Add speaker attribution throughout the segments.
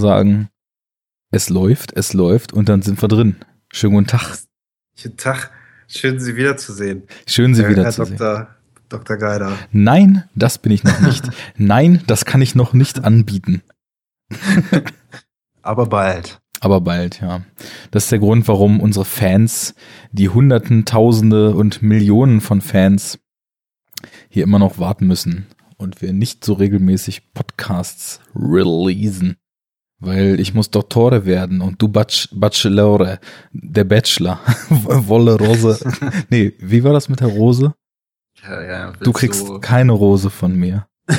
Speaker 1: sagen, es läuft, es läuft und dann sind wir drin. Schönen guten Tag.
Speaker 2: Guten Tag. Schön, Sie wiederzusehen.
Speaker 1: Schön, Sie
Speaker 2: Herr,
Speaker 1: wiederzusehen.
Speaker 2: Herr Dr. Dr. Geider.
Speaker 1: Nein, das bin ich noch nicht. Nein, das kann ich noch nicht anbieten.
Speaker 2: Aber bald.
Speaker 1: Aber bald, ja. Das ist der Grund, warum unsere Fans, die Hunderten, Tausende und Millionen von Fans hier immer noch warten müssen und wir nicht so regelmäßig Podcasts releasen. Weil ich muss Dottore werden und du Bach Bachelore, der Bachelor, Wolle Rose. Nee, wie war das mit der Rose?
Speaker 2: Ja, ja,
Speaker 1: Du kriegst keine Rose von mir.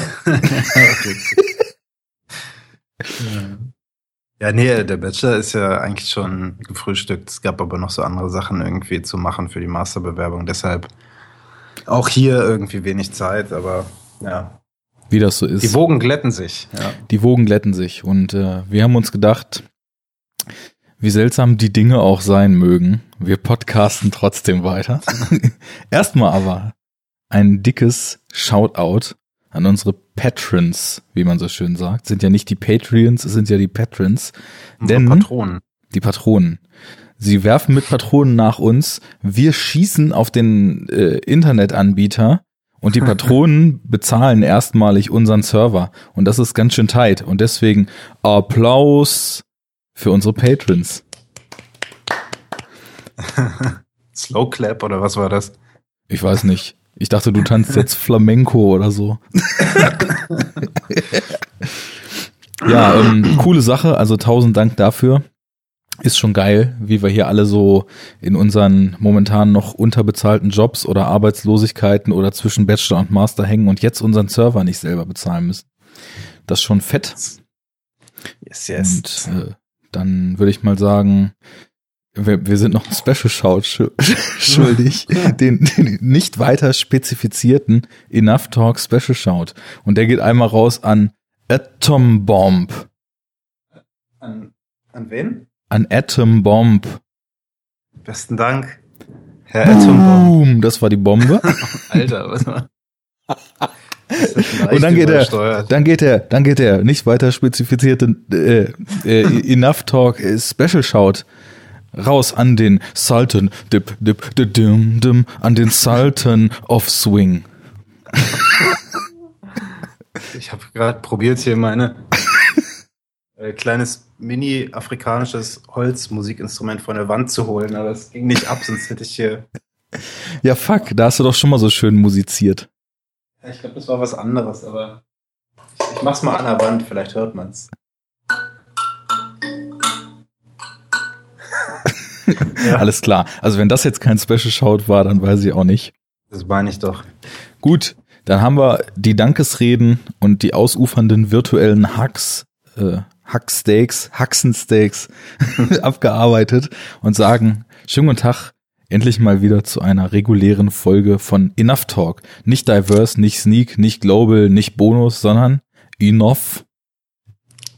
Speaker 2: ja, nee, der Bachelor ist ja eigentlich schon gefrühstückt. Es gab aber noch so andere Sachen irgendwie zu machen für die Masterbewerbung. Deshalb auch hier irgendwie wenig Zeit, aber ja.
Speaker 1: Wie das so ist.
Speaker 2: Die Wogen glätten sich. Ja.
Speaker 1: Die Wogen glätten sich. Und äh, wir haben uns gedacht, wie seltsam die Dinge auch sein mögen, wir podcasten trotzdem weiter. Erstmal aber ein dickes Shoutout an unsere Patrons, wie man so schön sagt. Sind ja nicht die Patreons, es sind ja die Patrons.
Speaker 2: Unsere
Speaker 1: Denn
Speaker 2: Patronen.
Speaker 1: die Patronen. Sie werfen mit Patronen nach uns. Wir schießen auf den äh, Internetanbieter und die Patronen bezahlen erstmalig unseren Server. Und das ist ganz schön tight. Und deswegen Applaus für unsere Patrons.
Speaker 2: Slow Clap oder was war das?
Speaker 1: Ich weiß nicht. Ich dachte, du tanzt jetzt Flamenco oder so. ja, ähm, coole Sache. Also tausend Dank dafür. Ist schon geil, wie wir hier alle so in unseren momentan noch unterbezahlten Jobs oder Arbeitslosigkeiten oder zwischen Bachelor und Master hängen und jetzt unseren Server nicht selber bezahlen müssen. Das ist schon fett.
Speaker 2: Yes,
Speaker 1: Und äh, dann würde ich mal sagen, wir, wir sind noch ein Special Shout sch schuldig, den, den nicht weiter spezifizierten Enough Talk Special Shout. Und der geht einmal raus an Atom Bomb.
Speaker 2: An, an wen?
Speaker 1: An Atom Bomb.
Speaker 2: Besten Dank. Herr.
Speaker 1: Boom, das war die Bombe.
Speaker 2: Alter, was war?
Speaker 1: Und dann geht er, dann geht er, dann geht er nicht weiter spezifizierte äh, äh, Enough Talk äh, Special Shout raus an den Sultan, dip, dip, dip, dim, dim, an den Sultan of Swing.
Speaker 2: Ich habe gerade probiert hier meine äh, kleines mini-afrikanisches Holzmusikinstrument von der Wand zu holen, aber es ging nicht ab, sonst hätte ich hier.
Speaker 1: Ja, fuck, da hast du doch schon mal so schön musiziert.
Speaker 2: Ja, ich glaube, das war was anderes, aber ich, ich mach's mal an der Wand, vielleicht hört man's. Ja.
Speaker 1: Alles klar. Also wenn das jetzt kein Special Shout war, dann weiß ich auch nicht.
Speaker 2: Das meine ich doch.
Speaker 1: Gut, dann haben wir die Dankesreden und die ausufernden virtuellen Hacks, äh, Hacksteaks, Haxensteaks abgearbeitet und sagen, schönen guten Tag, endlich mal wieder zu einer regulären Folge von Enough Talk. Nicht Diverse, nicht Sneak, nicht Global, nicht Bonus, sondern Enough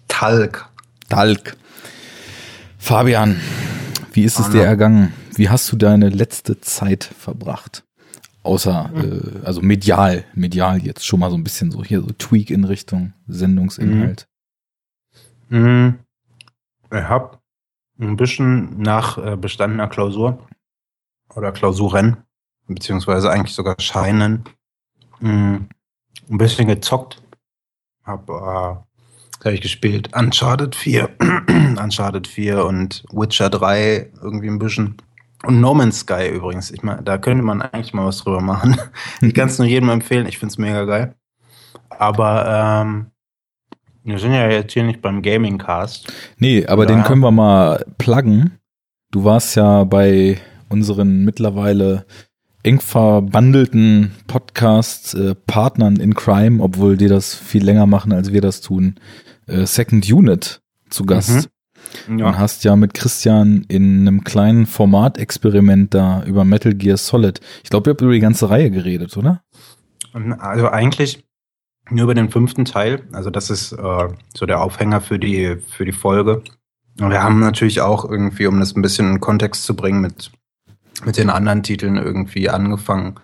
Speaker 2: Talk.
Speaker 1: Talk. Fabian, wie ist es
Speaker 2: Anna.
Speaker 1: dir ergangen? Wie hast du deine letzte Zeit verbracht? Außer, äh, also medial, medial jetzt schon mal so ein bisschen so hier so Tweak in Richtung Sendungsinhalt.
Speaker 2: Mhm. Ich habe ein bisschen nach äh, bestandener Klausur oder Klausuren, beziehungsweise eigentlich sogar Scheinen, mh, ein bisschen gezockt. Hab, äh, hab ich gespielt? Uncharted 4, Uncharted 4 und Witcher 3 irgendwie ein bisschen. Und No Man's Sky übrigens. Ich meine, da könnte man eigentlich mal was drüber machen. ich kann es nur jedem empfehlen. Ich find's mega geil. Aber ähm, wir sind ja jetzt hier nicht beim Gaming Cast.
Speaker 1: Nee, aber
Speaker 2: Ja.
Speaker 1: den können wir mal pluggen. Du warst ja bei unseren mittlerweile eng verbandelten Podcast-Partnern in Crime, obwohl die das viel länger machen, als wir das tun, äh, Second Unit zu Gast. Und hast ja mit Christian in einem kleinen Formatexperiment da über Metal Gear Solid. Ich glaube, ihr habt über die ganze Reihe geredet, oder?
Speaker 2: Also eigentlich nur über den fünften Teil. Also das ist äh, so der Aufhänger für die für die Folge. Und wir haben natürlich auch irgendwie, um das ein bisschen in Kontext zu bringen, mit mit den anderen Titeln irgendwie angefangen.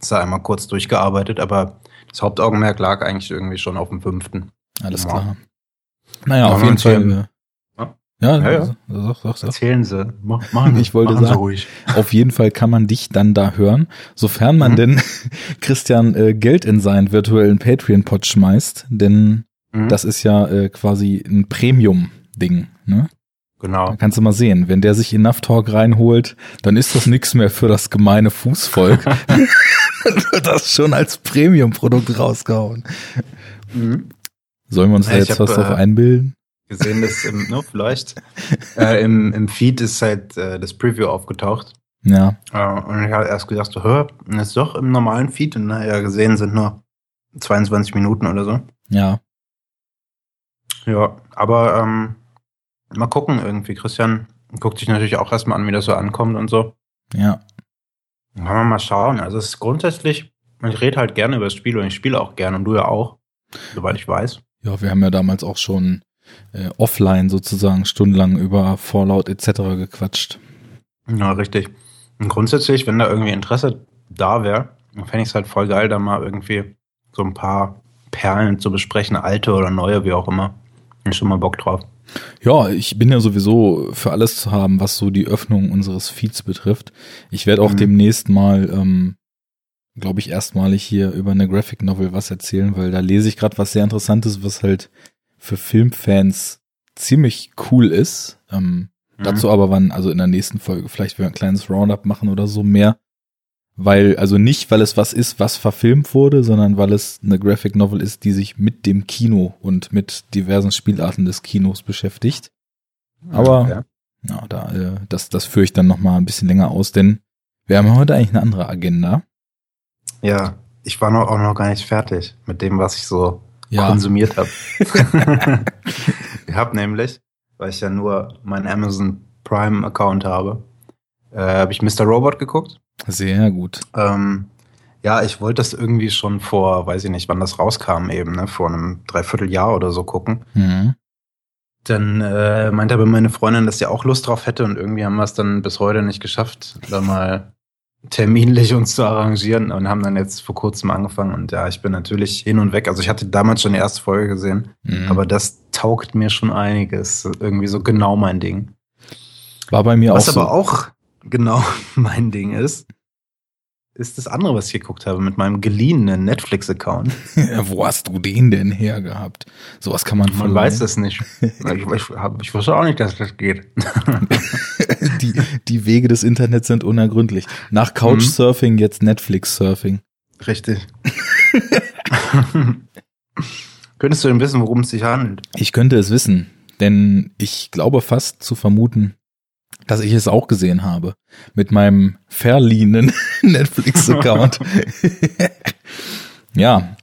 Speaker 2: Das da einmal kurz durchgearbeitet, aber das Hauptaugenmerk lag eigentlich irgendwie schon auf dem fünften.
Speaker 1: Alles
Speaker 2: Ja.
Speaker 1: klar. Naja, auf jeden Fall. Ja,
Speaker 2: Ja, ja.
Speaker 1: Sag, sag, sag.
Speaker 2: Erzählen Sie. Mach, machen Sie.
Speaker 1: Ich wollte
Speaker 2: machen
Speaker 1: sagen.
Speaker 2: ruhig.
Speaker 1: Auf jeden Fall kann man dich dann da hören, sofern man
Speaker 2: Mhm.
Speaker 1: denn Christian äh, Geld in seinen virtuellen Patreon-Pod schmeißt, denn
Speaker 2: Mhm.
Speaker 1: das ist ja äh, quasi ein Premium-Ding. Ne?
Speaker 2: genau.
Speaker 1: Da kannst du mal sehen, wenn der sich Enough Talk reinholt, dann ist das nichts mehr für das gemeine Fußvolk. Wird das schon als Premium-Produkt rausgehauen.
Speaker 2: Mhm.
Speaker 1: Sollen wir uns da
Speaker 2: Ja, ich
Speaker 1: jetzt
Speaker 2: hab,
Speaker 1: was drauf
Speaker 2: äh,
Speaker 1: einbilden?
Speaker 2: Gesehen, dass im, ne, vielleicht äh, im, im Feed ist halt äh, das Preview aufgetaucht.
Speaker 1: Ja,
Speaker 2: Äh, und ich habe erst gedacht, so, hör, das ist doch im normalen Feed. Und nachher gesehen sind nur 22 Minuten oder so.
Speaker 1: ja.
Speaker 2: Ja, aber ähm, mal gucken irgendwie. Christian guckt sich natürlich auch erstmal an, wie das so ankommt und so.
Speaker 1: Ja,
Speaker 2: Dann Kann man mal schauen. Also es ist grundsätzlich, ich rede halt gerne über das Spiel und ich spiele auch gerne und du ja auch, soweit ich weiß.
Speaker 1: ja, wir haben ja damals auch schon äh, offline sozusagen stundenlang über Fallout etc. gequatscht.
Speaker 2: Ja, richtig. Und grundsätzlich, wenn da irgendwie Interesse da wäre, dann fände ich es halt voll geil, da mal irgendwie so ein paar Perlen zu besprechen, alte oder neue, wie auch immer. Bin schon mal Bock drauf.
Speaker 1: Ja, ich bin ja sowieso für alles zu haben, was so die Öffnung unseres Feeds betrifft. Ich werde auch
Speaker 2: Mhm.
Speaker 1: demnächst mal, ähm, glaube ich, erstmalig hier über eine Graphic Novel was erzählen, weil da lese ich gerade was sehr Interessantes, was halt für Filmfans ziemlich cool ist. Ähm,
Speaker 2: Mhm.
Speaker 1: Dazu aber wann, also in der nächsten Folge, vielleicht wir ein kleines Roundup machen oder so mehr. Weil, also nicht, weil es was ist, was verfilmt wurde, sondern weil es eine Graphic Novel ist, die sich mit dem Kino und mit diversen Spielarten des Kinos beschäftigt. Aber
Speaker 2: Ja.
Speaker 1: ja, da, äh, das, das führe ich dann noch mal ein bisschen länger aus, denn wir haben heute eigentlich eine andere Agenda.
Speaker 2: ja, ich war noch, auch noch gar nicht fertig mit dem, was ich so
Speaker 1: Ja,
Speaker 2: konsumiert habe. ich habe nämlich, weil ich ja nur meinen Amazon Prime Account habe, äh, habe ich Mr. Robot geguckt.
Speaker 1: sehr gut.
Speaker 2: Ähm, ja, ich wollte das irgendwie schon vor, weiß ich nicht, wann das rauskam eben, ne, vor einem Dreivierteljahr oder so gucken.
Speaker 1: Mhm.
Speaker 2: Dann äh, meinte aber meine Freundin, dass sie auch Lust drauf hätte und irgendwie haben wir es dann bis heute nicht geschafft, da mal terminlich uns zu arrangieren und haben dann jetzt vor kurzem angefangen und ja, ich bin natürlich hin und weg. Also ich hatte damals schon die erste Folge gesehen,
Speaker 1: Mhm.
Speaker 2: aber das taugt mir schon einiges. Irgendwie so genau mein Ding.
Speaker 1: War bei mir
Speaker 2: Was
Speaker 1: auch so.
Speaker 2: aber auch genau mein Ding ist, ist das andere, was ich geguckt habe mit meinem geliehenen Netflix-Account.
Speaker 1: Wo hast du den denn her gehabt? Sowas kann man
Speaker 2: Man
Speaker 1: verleihen.
Speaker 2: weiß es nicht. Ich, ich, hab, ich wusste auch nicht, dass das geht.
Speaker 1: die, die Wege des Internets sind unergründlich. Nach Couchsurfing jetzt Netflix-Surfing.
Speaker 2: Richtig. Könntest du denn wissen, worum es sich handelt?
Speaker 1: Ich könnte es wissen, denn ich glaube fast zu vermuten, dass ich es auch gesehen habe. Mit meinem verliehenen Netflix-Account. ja,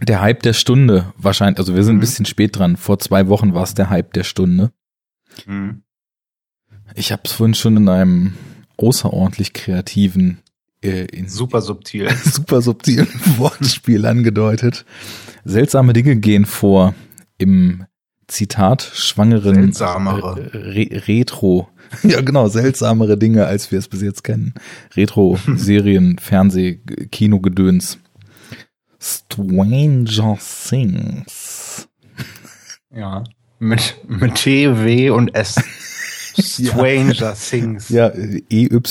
Speaker 1: der Hype der Stunde wahrscheinlich, also wir sind ein
Speaker 2: Mhm.
Speaker 1: bisschen spät dran. Vor zwei Wochen war es der Hype der Stunde.
Speaker 2: Hm.
Speaker 1: Ich habe es vorhin schon in einem außerordentlich kreativen, äh, in
Speaker 2: Super subtil.
Speaker 1: super subtilen Wortspiel angedeutet. Seltsame Dinge gehen vor im Zitat schwangeren
Speaker 2: Seltsamere.
Speaker 1: Re Retro. Ja, genau, seltsamere Dinge, als wir es bis jetzt kennen. Retro, Serien, Fernseh, Kinogedöns. Stranger Things.
Speaker 2: Ja. Mit, mit T, W und S. Stranger Things.
Speaker 1: Ja, E-Y-N-G-E-R.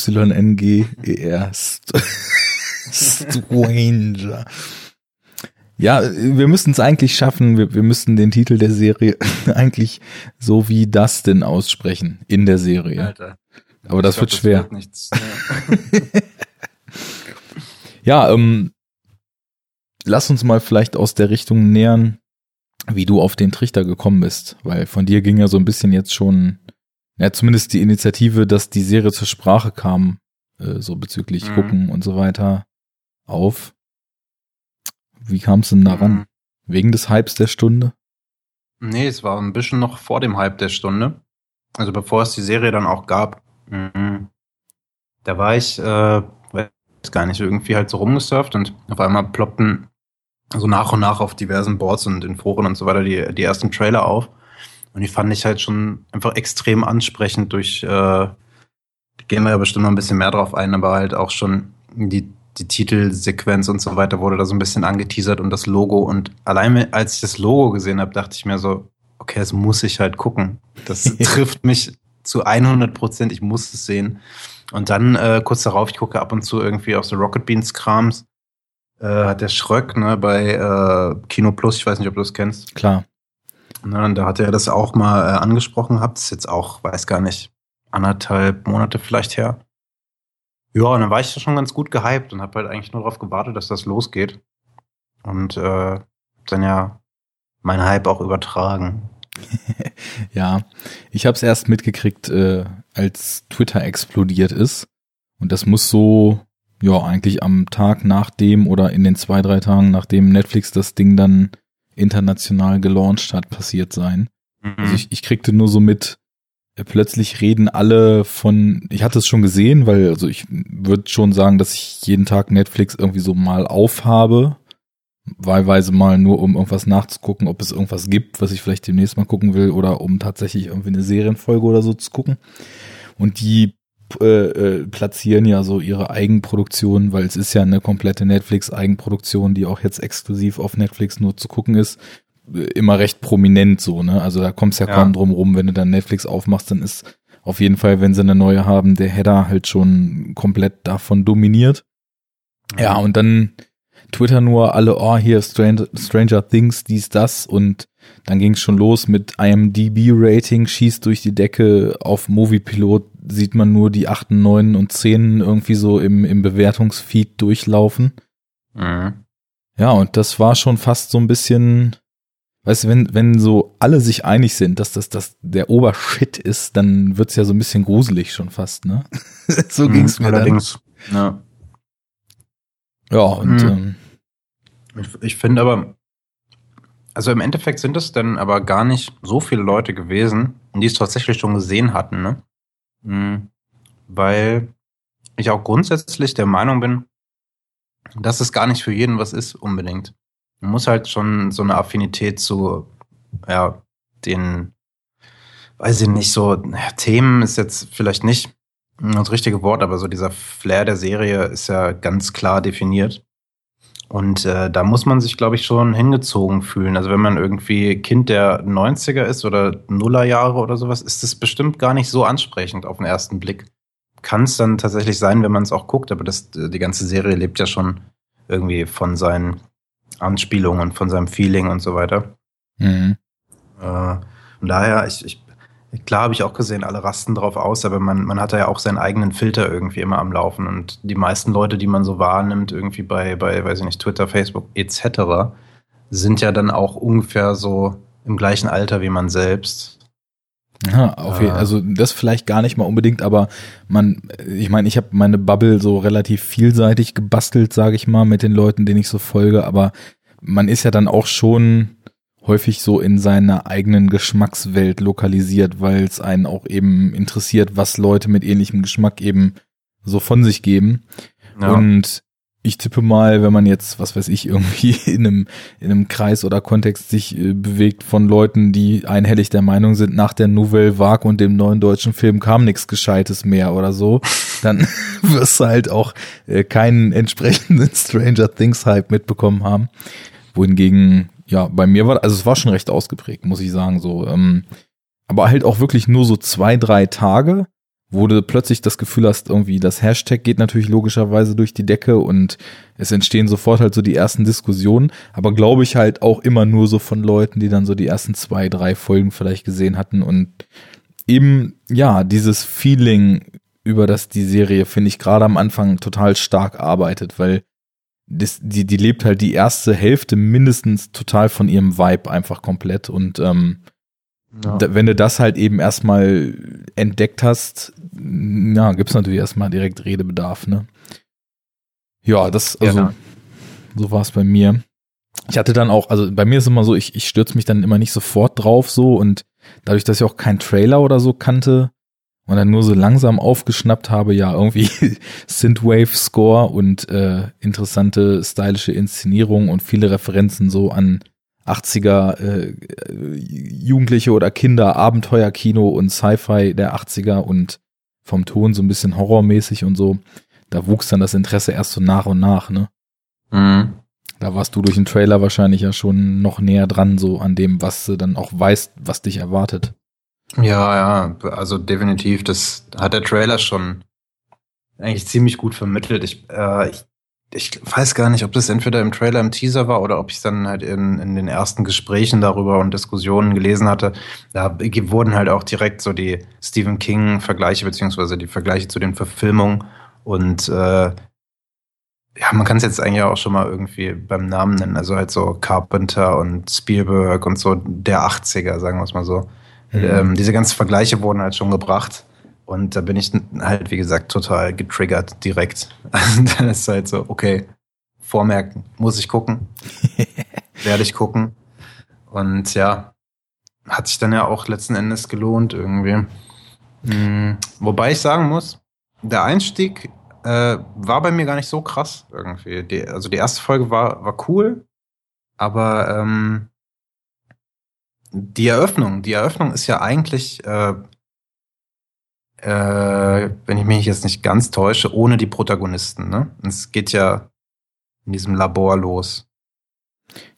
Speaker 1: St Stranger. Ja, wir müssten es eigentlich schaffen, wir, wir müssten den Titel der Serie eigentlich so wie Dustin aussprechen in der Serie.
Speaker 2: Alter.
Speaker 1: Aber das
Speaker 2: Ich
Speaker 1: wird
Speaker 2: glaub,
Speaker 1: schwer.
Speaker 2: wird nichts. Ja.
Speaker 1: Ja, ähm, lass uns mal vielleicht aus der Richtung nähern, wie du auf den Trichter gekommen bist, weil von dir ging ja so ein bisschen jetzt schon, ja, zumindest die Initiative, dass die Serie zur Sprache kam, äh, so bezüglich
Speaker 2: Mhm.
Speaker 1: Gucken und so weiter, auf. Wie kam es denn daran?
Speaker 2: Mhm.
Speaker 1: Wegen des Hypes der Stunde?
Speaker 2: Nee, es war ein bisschen noch vor dem Hype der Stunde. Also bevor es die Serie dann auch gab. Mhm. Da war ich, äh, weiß gar nicht, irgendwie halt so rumgesurft und auf einmal ploppten so nach und nach auf diversen Boards und in Foren und so weiter die, die ersten Trailer auf. Und die fand ich halt schon einfach extrem ansprechend durch, äh, gehen wir ja bestimmt noch ein bisschen mehr drauf ein, aber halt auch schon die, die Titelsequenz und so weiter wurde da so ein bisschen angeteasert und das Logo. Und allein als ich das Logo gesehen habe, dachte ich mir so, okay, das muss ich halt gucken. Das trifft mich zu 100 Prozent, ich muss es sehen. Und dann äh, kurz darauf, ich gucke ab und zu irgendwie aus der Rocket Beans Krams, äh, hat der Schröck ne, bei äh, Kino Plus, ich weiß nicht, ob du das kennst.
Speaker 1: Klar.
Speaker 2: Ne, da hat er das auch mal äh, angesprochen gehabt. Das ist jetzt auch, weiß gar nicht, anderthalb Monate vielleicht her. Ja, und dann war ich schon ganz gut gehypt und habe halt eigentlich nur darauf gewartet, dass das losgeht. Und äh, dann ja mein Hype auch übertragen.
Speaker 1: ja, ich habe es erst mitgekriegt, äh, als Twitter explodiert ist. Und das muss so, ja, eigentlich am Tag nach dem oder in den zwei, drei Tagen, nachdem Netflix das Ding dann international gelauncht hat, passiert sein. Mhm. Also ich, ich kriegte nur so mit, plötzlich reden alle von, ich hatte es schon gesehen, weil, also ich würde schon sagen, dass ich jeden Tag Netflix irgendwie so mal aufhabe, wahlweise mal nur, um irgendwas nachzugucken, ob es irgendwas gibt, was ich vielleicht demnächst mal gucken will oder um tatsächlich irgendwie eine Serienfolge oder so zu gucken. Und die äh, äh, platzieren ja so ihre Eigenproduktion, weil es ist ja eine komplette Netflix-Eigenproduktion, die auch jetzt exklusiv auf Netflix nur zu gucken ist, immer recht prominent so, ne? Also da kommst ja, ja kaum drum rum, wenn du dann Netflix aufmachst, dann ist auf jeden Fall, wenn sie eine neue haben, der Header halt schon komplett davon dominiert. Ja, und dann Twitter nur alle, oh, hier Stranger, Stranger Things, dies, das und dann ging es schon los mit IMDB-Rating, schießt durch die Decke, auf Moviepilot sieht man nur die 8, 9 und 10 irgendwie so im, im Bewertungsfeed durchlaufen. Mhm. Ja, und das war schon fast so ein bisschen, weißt du, wenn, wenn so alle sich einig sind, dass das, das der Obershit ist, dann wird's ja so ein bisschen gruselig schon fast, ne? so ging's mhm, mir allerdings. dann. Ja.
Speaker 2: Ja, und hm. ähm, ich, ich finde aber, also im Endeffekt sind es dann aber gar nicht so viele Leute gewesen, die es tatsächlich schon gesehen hatten, ne? Hm. Weil ich auch grundsätzlich der Meinung bin, dass es gar nicht für jeden was ist, unbedingt. Man muss halt schon so eine Affinität zu, ja, den, weiß ich nicht, so, Themen ist jetzt vielleicht nicht das richtige Wort, aber so dieser Flair der Serie ist ja ganz klar definiert. Und äh, da muss man sich, glaube ich, schon hingezogen fühlen. Also wenn man irgendwie Kind der 90er ist oder Nullerjahre oder sowas, ist das bestimmt gar nicht so ansprechend auf den ersten Blick. Kann es dann tatsächlich sein, wenn man es auch guckt, aber das, die ganze Serie lebt ja schon irgendwie von seinen Anspielungen, von seinem Feeling und so weiter. Mhm. Äh, und daher, ich, ich Klar habe ich auch gesehen, alle rasten drauf aus, aber man, man hat ja auch seinen eigenen Filter irgendwie immer am Laufen. Und die meisten Leute, die man so wahrnimmt, irgendwie bei, bei, weiß ich nicht, Twitter, Facebook etc., sind ja dann auch ungefähr so im gleichen Alter wie man selbst.
Speaker 1: Ja, auf jeden, also das vielleicht gar nicht mal unbedingt, aber man, ich meine, ich habe meine Bubble so relativ vielseitig gebastelt, sage ich mal, mit den Leuten, denen ich so folge, aber man ist ja dann auch schon häufig so in seiner eigenen Geschmackswelt lokalisiert, weil es einen auch eben interessiert, was Leute mit ähnlichem Geschmack eben so von sich geben. Ja. Und ich tippe mal, wenn man jetzt, was weiß ich, irgendwie in einem, in einem Kreis oder Kontext sich äh, bewegt von Leuten, die einhellig der Meinung sind, nach der Nouvelle Vague und dem neuen deutschen Film kam nichts Gescheites mehr oder so, dann wirst du halt auch äh, keinen entsprechenden Stranger Things Hype mitbekommen haben. Wohingegen ja, bei mir war, also es war schon recht ausgeprägt, muss ich sagen, so. Ähm, aber halt auch wirklich nur so zwei, drei Tage, wo du plötzlich das Gefühl hast, irgendwie das Hashtag geht natürlich logischerweise durch die Decke und es entstehen sofort halt so die ersten Diskussionen, aber glaube ich halt auch immer nur so von Leuten, die dann so die ersten zwei, drei Folgen vielleicht gesehen hatten und eben, ja, dieses Feeling über das die Serie, finde ich, gerade am Anfang total stark arbeitet, weil das, die, die lebt halt die erste Hälfte mindestens total von ihrem Vibe einfach komplett. Und ähm, ja. wenn du das halt eben erstmal entdeckt hast, ja, gibt's natürlich erstmal direkt Redebedarf, ne? Ja, das, also, ja, so war es bei mir. Ich hatte dann auch, also bei mir ist immer so, ich, ich stürze mich dann immer nicht sofort drauf so und dadurch, dass ich auch keinen Trailer oder so kannte, und dann nur so langsam aufgeschnappt habe, ja, irgendwie Synthwave-Score und äh, interessante stylische Inszenierung und viele Referenzen so an 80er äh, Jugendliche oder Kinder, Abenteuerkino und Sci-Fi der 80er und vom Ton so ein bisschen horrormäßig und so. Da wuchs dann das Interesse erst so nach und nach, ne? Mhm. Da warst du durch den Trailer wahrscheinlich ja schon noch näher dran, so an dem, was du dann auch weißt, was dich erwartet.
Speaker 2: Ja, ja, also definitiv. Das hat der Trailer schon eigentlich ziemlich gut vermittelt. Ich, äh, ich, ich weiß gar nicht, ob das entweder im Trailer, im Teaser war oder ob ich es dann halt in, in den ersten Gesprächen darüber und Diskussionen gelesen hatte. Da wurden halt auch direkt so die Stephen King-Vergleiche beziehungsweise die Vergleiche zu den Verfilmungen und äh, ja, man kann es jetzt eigentlich auch schon mal irgendwie beim Namen nennen. Also halt so Carpenter und Spielberg und so der 80er, sagen wir es mal so. Mhm. Ähm, diese ganzen Vergleiche wurden halt schon gebracht. Und da bin ich halt, wie gesagt, total getriggert direkt. dann ist halt so, okay, vormerken, muss ich gucken. Werde ich gucken. Und ja, hat sich dann ja auch letzten Endes gelohnt irgendwie. Mhm. Wobei ich sagen muss, der Einstieg äh, war bei mir gar nicht so krass irgendwie. Die, also die erste Folge war, war cool, aber ähm, die Eröffnung, die Eröffnung ist ja eigentlich, äh, äh, wenn ich mich jetzt nicht ganz täusche, ohne die Protagonisten. Ne? Es geht ja in diesem Labor los.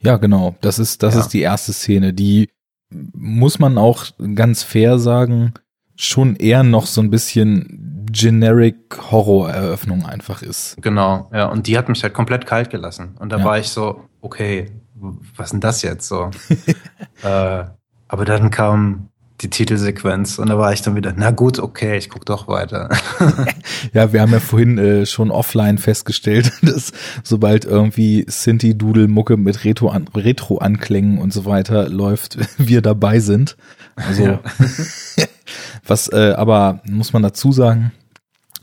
Speaker 1: Ja, genau. Das ist, das ja. ist die erste Szene. Die muss man auch ganz fair sagen, schon eher noch so ein bisschen generic Horror-Eröffnung einfach ist.
Speaker 2: Genau, ja, und die hat mich halt komplett kalt gelassen. Und da ja. war ich so, okay, was denn das jetzt so? äh, aber dann kam die Titelsequenz und da war ich dann wieder, na gut, okay, ich guck doch weiter.
Speaker 1: ja, wir haben ja vorhin äh, schon offline festgestellt, dass sobald irgendwie Sinti-Doodle-Mucke mit Retro-Anklängen Retro und so weiter läuft, wir dabei sind. Also, ja. was äh, aber, muss man dazu sagen,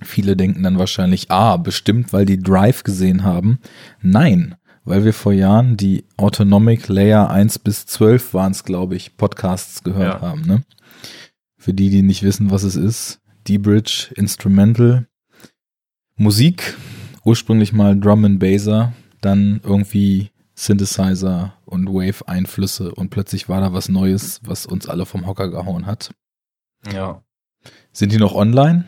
Speaker 1: Viele denken dann wahrscheinlich, ah, bestimmt, weil die Drive gesehen haben. Nein, weil wir vor Jahren die Autonomic Layer 1 bis 12 waren es, glaube ich, Podcasts gehört ja. haben. Ne? Für die, die nicht wissen, was es ist. D-Bridge, Instrumental, Musik, ursprünglich mal Drum and Basser, dann irgendwie Synthesizer und Wave-Einflüsse und plötzlich war da was Neues, was uns alle vom Hocker gehauen hat.
Speaker 2: Ja.
Speaker 1: Sind die noch online?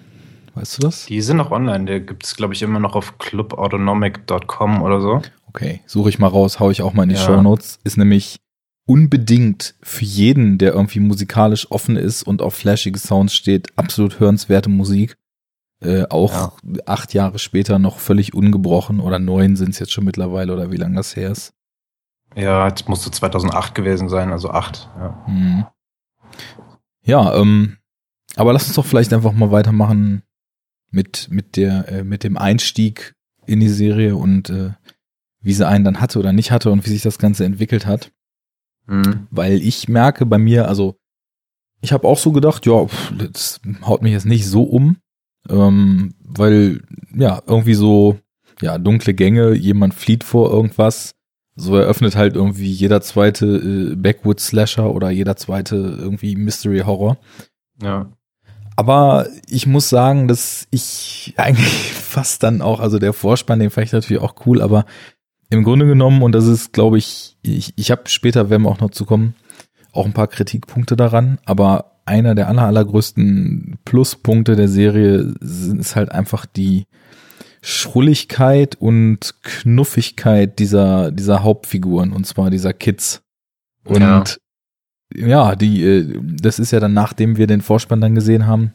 Speaker 1: Weißt du das?
Speaker 2: Die sind noch online. Der gibt es, glaube ich, immer noch auf clubautonomic.com oder so.
Speaker 1: Okay, suche ich mal raus, hau ich auch mal in die ja. Show Notes. Ist nämlich unbedingt für jeden, der irgendwie musikalisch offen ist und auf flashige Sounds steht, absolut hörenswerte Musik. Äh, auch ja. acht Jahre später noch völlig ungebrochen oder neun sind es jetzt schon mittlerweile oder wie lange das her ist.
Speaker 2: Ja, es musste 2008 gewesen sein, also acht. Ja,
Speaker 1: mhm. ja ähm, aber lass uns doch vielleicht einfach mal weitermachen mit, mit der, äh, mit dem Einstieg in die Serie und äh, wie sie einen dann hatte oder nicht hatte und wie sich das Ganze entwickelt hat. Mhm. Weil ich merke bei mir, also ich habe auch so gedacht, ja, pff, das haut mich jetzt nicht so um, ähm, weil ja irgendwie so ja dunkle Gänge, jemand flieht vor irgendwas, so eröffnet halt irgendwie jeder zweite äh, Backwoods Slasher oder jeder zweite irgendwie Mystery Horror.
Speaker 2: Ja.
Speaker 1: Aber ich muss sagen, dass ich eigentlich fast dann auch, also der Vorspann, den fand ich natürlich auch cool, aber im Grunde genommen, und das ist, glaube ich, ich, ich habe später, werden wir auch noch zu kommen, auch ein paar Kritikpunkte daran, aber einer der aller, allergrößten Pluspunkte der Serie ist halt einfach die Schrulligkeit und Knuffigkeit dieser, dieser Hauptfiguren, und zwar dieser Kids. Und ja ja, die, äh, das ist ja dann, nachdem wir den Vorspann dann gesehen haben,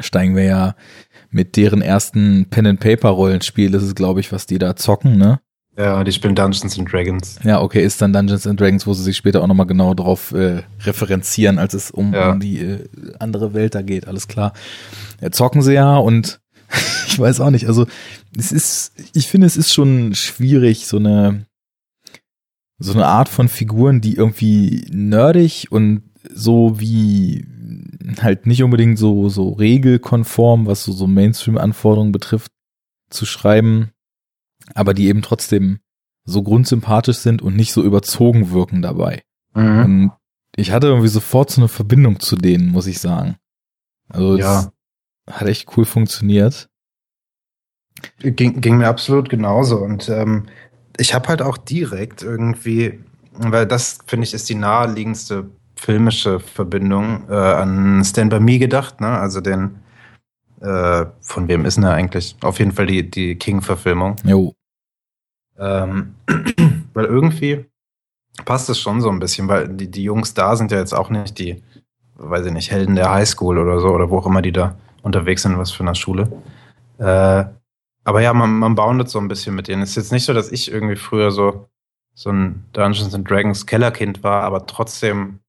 Speaker 1: steigen wir ja mit deren ersten Pen-and-Paper-Rollenspiel, das ist, glaube ich, was die da zocken, ne?
Speaker 2: Ja, die spielen Dungeons and Dragons.
Speaker 1: Ja, okay, ist dann Dungeons and Dragons, wo sie sich später auch nochmal genau drauf äh, referenzieren, als es um, ja. um die äh, andere Welt da geht, alles klar. Ja, zocken sie ja und ich weiß auch nicht, also es ist, ich finde, es ist schon schwierig, so eine so eine Art von Figuren, die irgendwie nerdig und so wie halt nicht unbedingt so, so regelkonform, was so, so Mainstream-Anforderungen betrifft, zu schreiben, aber die eben trotzdem so grundsympathisch sind und nicht so überzogen wirken dabei. Mhm. Und ich hatte irgendwie sofort so eine Verbindung zu denen, muss ich sagen. Also ja. hat echt cool funktioniert.
Speaker 2: Ging, ging mir absolut genauso. Und ähm, ich habe halt auch direkt irgendwie, weil das finde ich ist die naheliegendste filmische Verbindung äh, an Stand By Me gedacht, ne? Also den äh, von wem ist denn er eigentlich? Auf jeden Fall die, die King-Verfilmung.
Speaker 1: Jo.
Speaker 2: Ähm, weil irgendwie passt es schon so ein bisschen, weil die, die Jungs da sind ja jetzt auch nicht die, weiß ich nicht, Helden der Highschool oder so, oder wo auch immer die da unterwegs sind, was für eine Schule. Äh, aber ja, man, man boundet so ein bisschen mit denen. Es ist jetzt nicht so, dass ich irgendwie früher so, so ein Dungeons and Dragons Kellerkind war, aber trotzdem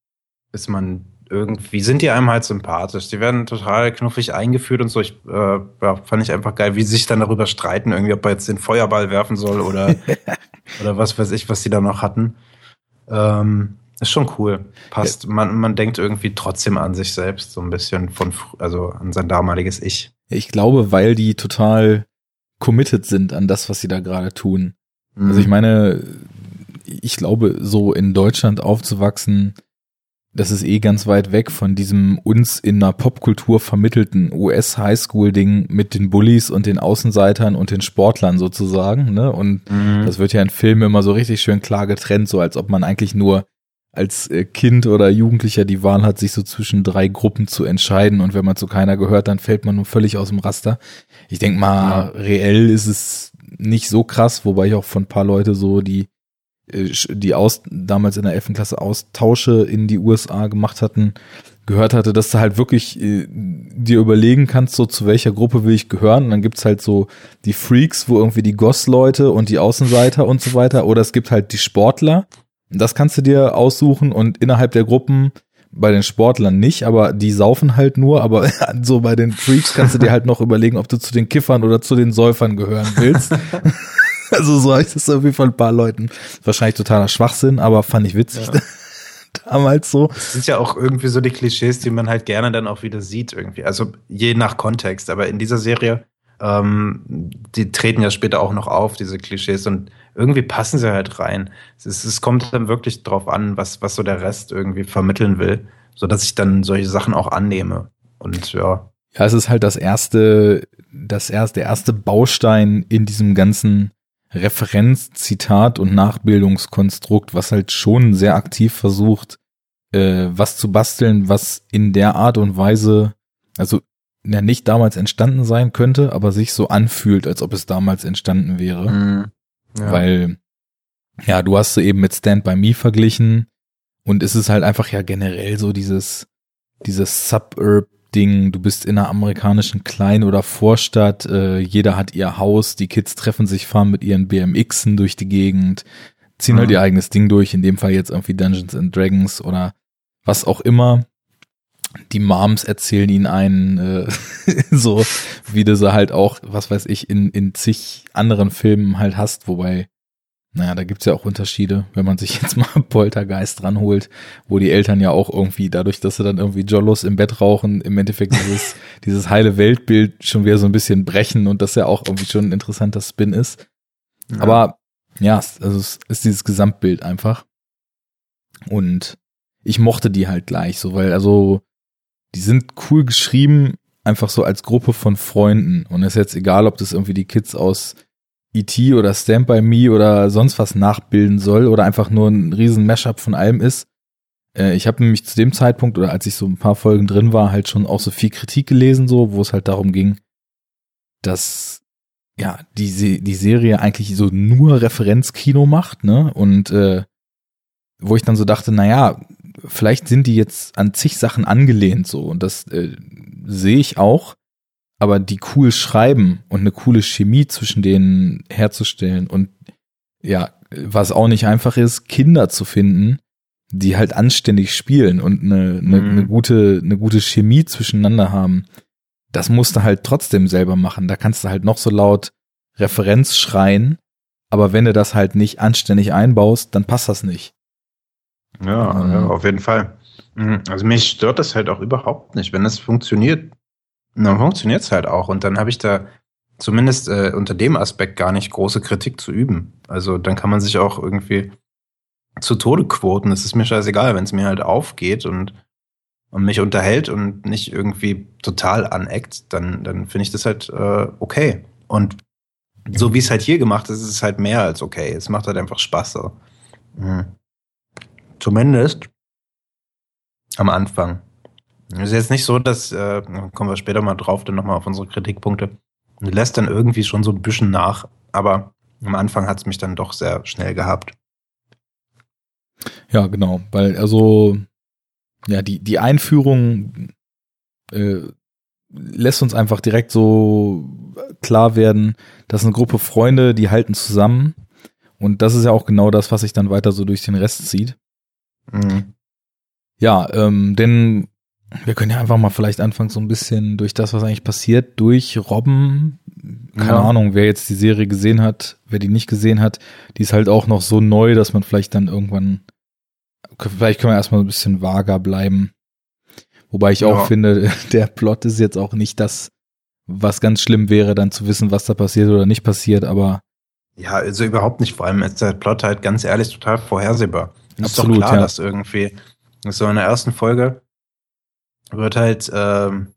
Speaker 2: ist man irgendwie, sind die einem halt sympathisch. Die werden total knuffig eingeführt und so. Ich äh, ja, fand ich einfach geil, wie sie sich dann darüber streiten, irgendwie, ob er jetzt den Feuerball werfen soll oder, oder was weiß ich, was die da noch hatten. Ähm, ist schon cool. Passt. Ja. Man, man denkt irgendwie trotzdem an sich selbst, so ein bisschen von, also an sein damaliges Ich.
Speaker 1: Ich glaube, weil die total committed sind an das, was sie da gerade tun. Mhm. Also ich meine, ich glaube, so in Deutschland aufzuwachsen, das ist eh ganz weit weg von diesem uns in einer Popkultur vermittelten US-Highschool-Ding mit den Bullies und den Außenseitern und den Sportlern sozusagen. Ne? Und mhm. das wird ja in Filmen immer so richtig schön klar getrennt, so als ob man eigentlich nur als äh, Kind oder Jugendlicher die Wahl hat, sich so zwischen drei Gruppen zu entscheiden. Und wenn man zu keiner gehört, dann fällt man nur völlig aus dem Raster. Ich denke mal, ja. reell ist es nicht so krass, wobei ich auch von ein paar Leute so die die aus, damals in der 11. Klasse Austausche in die USA gemacht hatten, gehört hatte, dass du halt wirklich äh, dir überlegen kannst, so zu welcher Gruppe will ich gehören. Und dann gibt's halt so die Freaks, wo irgendwie die Goss-Leute und die Außenseiter und so weiter. Oder es gibt halt die Sportler. Das kannst du dir aussuchen und innerhalb der Gruppen bei den Sportlern nicht, aber die saufen halt nur, aber so bei den Freaks kannst du dir halt noch überlegen, ob du zu den Kiffern oder zu den Säufern gehören willst. Also so habe ich das irgendwie von ein paar Leuten. Wahrscheinlich totaler Schwachsinn, aber fand ich witzig. Ja. Damals so.
Speaker 2: Das sind ja auch irgendwie so die Klischees, die man halt gerne dann auch wieder sieht irgendwie. Also je nach Kontext. Aber in dieser Serie, ähm, die treten ja später auch noch auf, diese Klischees. Und irgendwie passen sie halt rein. Es, es kommt dann wirklich drauf an, was, was so der Rest irgendwie vermitteln will, so dass ich dann solche Sachen auch annehme. Und ja.
Speaker 1: Ja, es ist halt das erste, das erste, der erste Baustein in diesem ganzen Referenz, Zitat und Nachbildungskonstrukt, was halt schon sehr aktiv versucht, äh, was zu basteln, was in der Art und Weise, also ja, nicht damals entstanden sein könnte, aber sich so anfühlt, als ob es damals entstanden wäre. Mhm. Ja. Weil, ja, du hast so eben mit Stand By Me verglichen und es ist halt einfach ja generell so dieses, dieses Suburb Ding, du bist in einer amerikanischen Klein- oder Vorstadt, äh, jeder hat ihr Haus, die Kids treffen sich, fahren mit ihren BMXen durch die Gegend, ziehen halt mhm. halt ihr eigenes Ding durch, in dem Fall jetzt irgendwie Dungeons and Dragons oder was auch immer. Die Moms erzählen ihnen einen, äh, so wie du sie halt auch, was weiß ich, in, in zig anderen Filmen halt hast, wobei naja, da gibt's ja auch Unterschiede, wenn man sich jetzt mal Poltergeist ranholt, wo die Eltern ja auch irgendwie, dadurch, dass sie dann irgendwie Jollos im Bett rauchen, im Endeffekt dieses, dieses heile Weltbild schon wieder so ein bisschen brechen und das ja auch irgendwie schon ein interessanter Spin ist. Ja. Aber ja, also es ist dieses Gesamtbild einfach. Und ich mochte die halt gleich so, weil also die sind cool geschrieben, einfach so als Gruppe von Freunden. Und es ist jetzt egal, ob das irgendwie die Kids aus E.T. oder Stand By Me oder sonst was nachbilden soll oder einfach nur ein riesen Mashup von allem ist. Äh, ich habe nämlich zu dem Zeitpunkt oder als ich so ein paar Folgen drin war, halt schon auch so viel Kritik gelesen, so, wo es halt darum ging, dass ja, die, die Serie eigentlich so nur Referenzkino macht, ne? Und äh, wo ich dann so dachte, na ja, vielleicht sind die jetzt an zig Sachen angelehnt so und das äh, sehe ich auch aber die cool schreiben und eine coole Chemie zwischen denen herzustellen und ja, was auch nicht einfach ist, Kinder zu finden, die halt anständig spielen und eine, eine, mhm. eine gute, eine gute Chemie zwischeneinander haben. Das musst du halt trotzdem selber machen. Da kannst du halt noch so laut Referenz schreien, aber wenn du das halt nicht anständig einbaust, dann passt das nicht.
Speaker 2: Ja, ähm, ja auf jeden Fall. Mhm. Also mich stört das halt auch überhaupt nicht. Wenn es funktioniert, dann funktioniert es halt auch. Und dann habe ich da zumindest äh, unter dem Aspekt gar nicht große Kritik zu üben. Also dann kann man sich auch irgendwie zu Tode quoten. Es ist mir scheißegal, wenn es mir halt aufgeht und, und mich unterhält und nicht irgendwie total aneckt, dann, dann finde ich das halt äh, okay. Und so wie es halt hier gemacht ist, ist es halt mehr als okay. Es macht halt einfach Spaß. So. Mhm. Zumindest am Anfang. Es ist jetzt nicht so, dass, äh, kommen wir später mal drauf, dann nochmal auf unsere Kritikpunkte, lässt dann irgendwie schon so ein bisschen nach. Aber am Anfang hat es mich dann doch sehr schnell gehabt.
Speaker 1: Ja, genau, weil also ja, die, die Einführung äh, lässt uns einfach direkt so klar werden, dass eine Gruppe Freunde, die halten zusammen. Und das ist ja auch genau das, was sich dann weiter so durch den Rest zieht. Mhm. Ja, ähm, denn wir können ja einfach mal vielleicht anfangen, so ein bisschen durch das, was eigentlich passiert, durch Robben. Keine ja. Ahnung, wer jetzt die Serie gesehen hat, wer die nicht gesehen hat, die ist halt auch noch so neu, dass man vielleicht dann irgendwann, vielleicht können wir erstmal ein bisschen vager bleiben. Wobei ich ja. auch finde, der Plot ist jetzt auch nicht das, was ganz schlimm wäre, dann zu wissen, was da passiert oder nicht passiert, aber.
Speaker 2: Ja, also überhaupt nicht. Vor allem ist der Plot halt ganz ehrlich total vorhersehbar.
Speaker 1: Ist Absolut, doch klar,
Speaker 2: ja. dass irgendwie so in der ersten Folge wird halt ähm,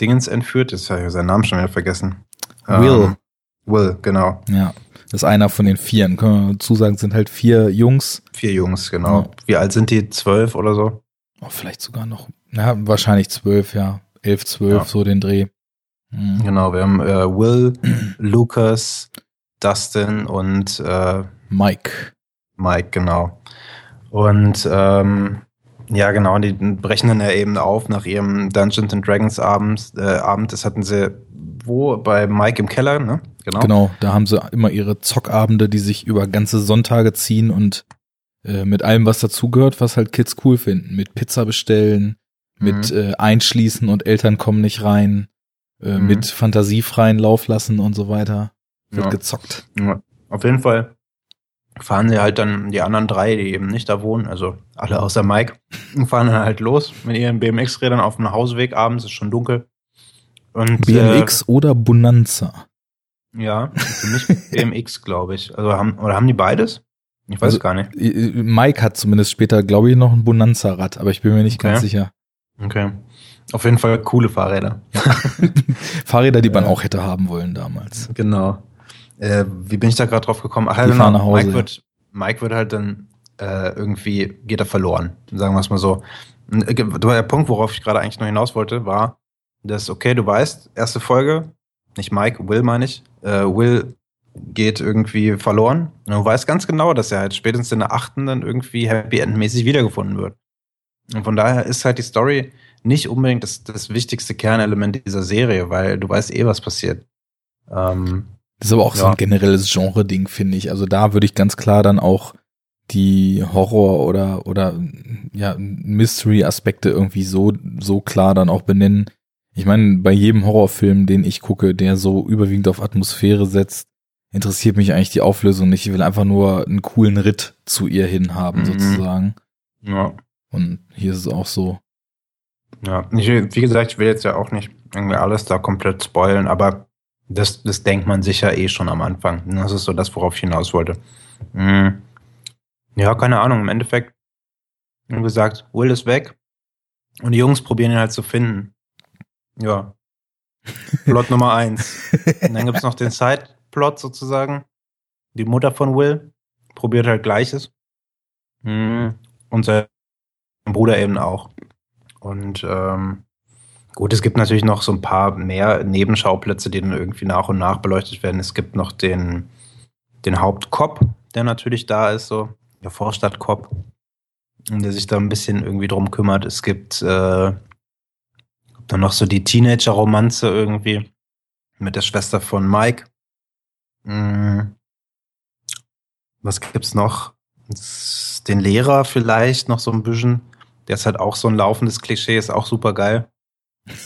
Speaker 2: Dingens entführt. Jetzt habe ich seinen Namen schon wieder vergessen.
Speaker 1: Will. Ähm,
Speaker 2: Will, genau.
Speaker 1: Ja, das ist einer von den Vieren. Können wir dazu sagen, sind halt vier Jungs.
Speaker 2: Vier Jungs, genau. Ja. Wie alt sind die? Zwölf oder so?
Speaker 1: Oh, vielleicht sogar noch. Ja, wahrscheinlich zwölf, ja. Elf, zwölf, ja. so den Dreh.
Speaker 2: Mhm. Genau, wir haben äh, Will, Lucas, Dustin und äh,
Speaker 1: Mike.
Speaker 2: Mike, genau. Und ähm, ja, genau, die brechen dann ja eben auf nach ihrem Dungeons and Dragons Abend. Äh, Abend. Das hatten sie wo? Bei Mike im Keller, ne?
Speaker 1: Genau. Genau, da haben sie immer ihre Zockabende, die sich über ganze Sonntage ziehen und äh, mit allem, was dazugehört, was halt Kids cool finden. Mit Pizza bestellen, mhm. mit äh, Einschließen und Eltern kommen nicht rein, äh, mhm. mit fantasiefreien Lauf lassen und so weiter. Wird ja. gezockt.
Speaker 2: Ja. Auf jeden Fall fahren sie halt dann die anderen drei, die eben nicht da wohnen, also alle außer Mike, fahren dann halt los mit ihren BMX-Rädern auf dem Hausweg. Abends ist schon dunkel.
Speaker 1: Und, BMX äh, oder Bonanza?
Speaker 2: Ja, für mich BMX, glaube ich. Also haben, oder haben die beides? Ich weiß also, gar nicht.
Speaker 1: Mike hat zumindest später, glaube ich, noch ein Bonanza-Rad, aber ich bin mir nicht okay. ganz sicher.
Speaker 2: Okay. Auf jeden Fall coole Fahrräder.
Speaker 1: Fahrräder, die man auch hätte haben wollen damals.
Speaker 2: Genau. Äh, wie bin ich da gerade drauf gekommen?
Speaker 1: Ach, genau, nach Hause.
Speaker 2: Mike wird, Mike wird halt dann äh, irgendwie, geht er verloren, sagen wir es mal so. Äh, der Punkt, worauf ich gerade eigentlich noch hinaus wollte, war, dass, okay, du weißt, erste Folge, nicht Mike, Will meine ich, äh, Will geht irgendwie verloren. Und du weißt ganz genau, dass er halt spätestens in der achten dann irgendwie happy endmäßig wiedergefunden wird. Und von daher ist halt die Story nicht unbedingt das, das wichtigste Kernelement dieser Serie, weil du weißt eh, was passiert.
Speaker 1: Ähm, das ist aber auch ja. so ein generelles Genre-Ding, finde ich. Also da würde ich ganz klar dann auch die Horror- oder, oder ja, Mystery-Aspekte irgendwie so, so klar dann auch benennen. Ich meine, bei jedem Horrorfilm, den ich gucke, der so überwiegend auf Atmosphäre setzt, interessiert mich eigentlich die Auflösung nicht. Ich will einfach nur einen coolen Ritt zu ihr hin haben, mhm. sozusagen.
Speaker 2: Ja.
Speaker 1: Und hier ist es auch so.
Speaker 2: Ja, ich, wie gesagt, ich will jetzt ja auch nicht irgendwie alles da komplett spoilen, aber das, das denkt man sicher eh schon am Anfang. Das ist so das, worauf ich hinaus wollte. Mhm. Ja, keine Ahnung. Im Endeffekt, wie gesagt, Will ist weg und die Jungs probieren ihn halt zu finden. Ja. Plot Nummer eins. Und dann gibt's noch den Side-Plot sozusagen. Die Mutter von Will probiert halt Gleiches. Mhm. Und sein Bruder eben auch. Und ähm, Gut, es gibt natürlich noch so ein paar mehr Nebenschauplätze, die dann irgendwie nach und nach beleuchtet werden. Es gibt noch den, den Hauptkop, der natürlich da ist, so der Vorstadtkop, der sich da ein bisschen irgendwie drum kümmert. Es gibt äh, dann noch so die Teenager-Romanze irgendwie mit der Schwester von Mike. Hm. Was gibt's noch? Den Lehrer vielleicht noch so ein bisschen. Der ist halt auch so ein laufendes Klischee, ist auch super geil.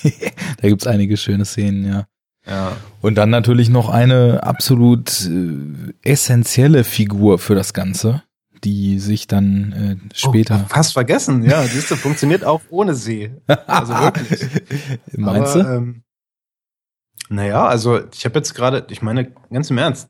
Speaker 1: da gibt's einige schöne Szenen, ja.
Speaker 2: Ja.
Speaker 1: Und dann natürlich noch eine absolut äh, essentielle Figur für das Ganze, die sich dann äh, später.
Speaker 2: Oh, fast vergessen, ja. Siehst du, funktioniert auch ohne sie. Also wirklich.
Speaker 1: Meinst Aber, du? Ähm,
Speaker 2: naja, also ich habe jetzt gerade, ich meine, ganz im Ernst,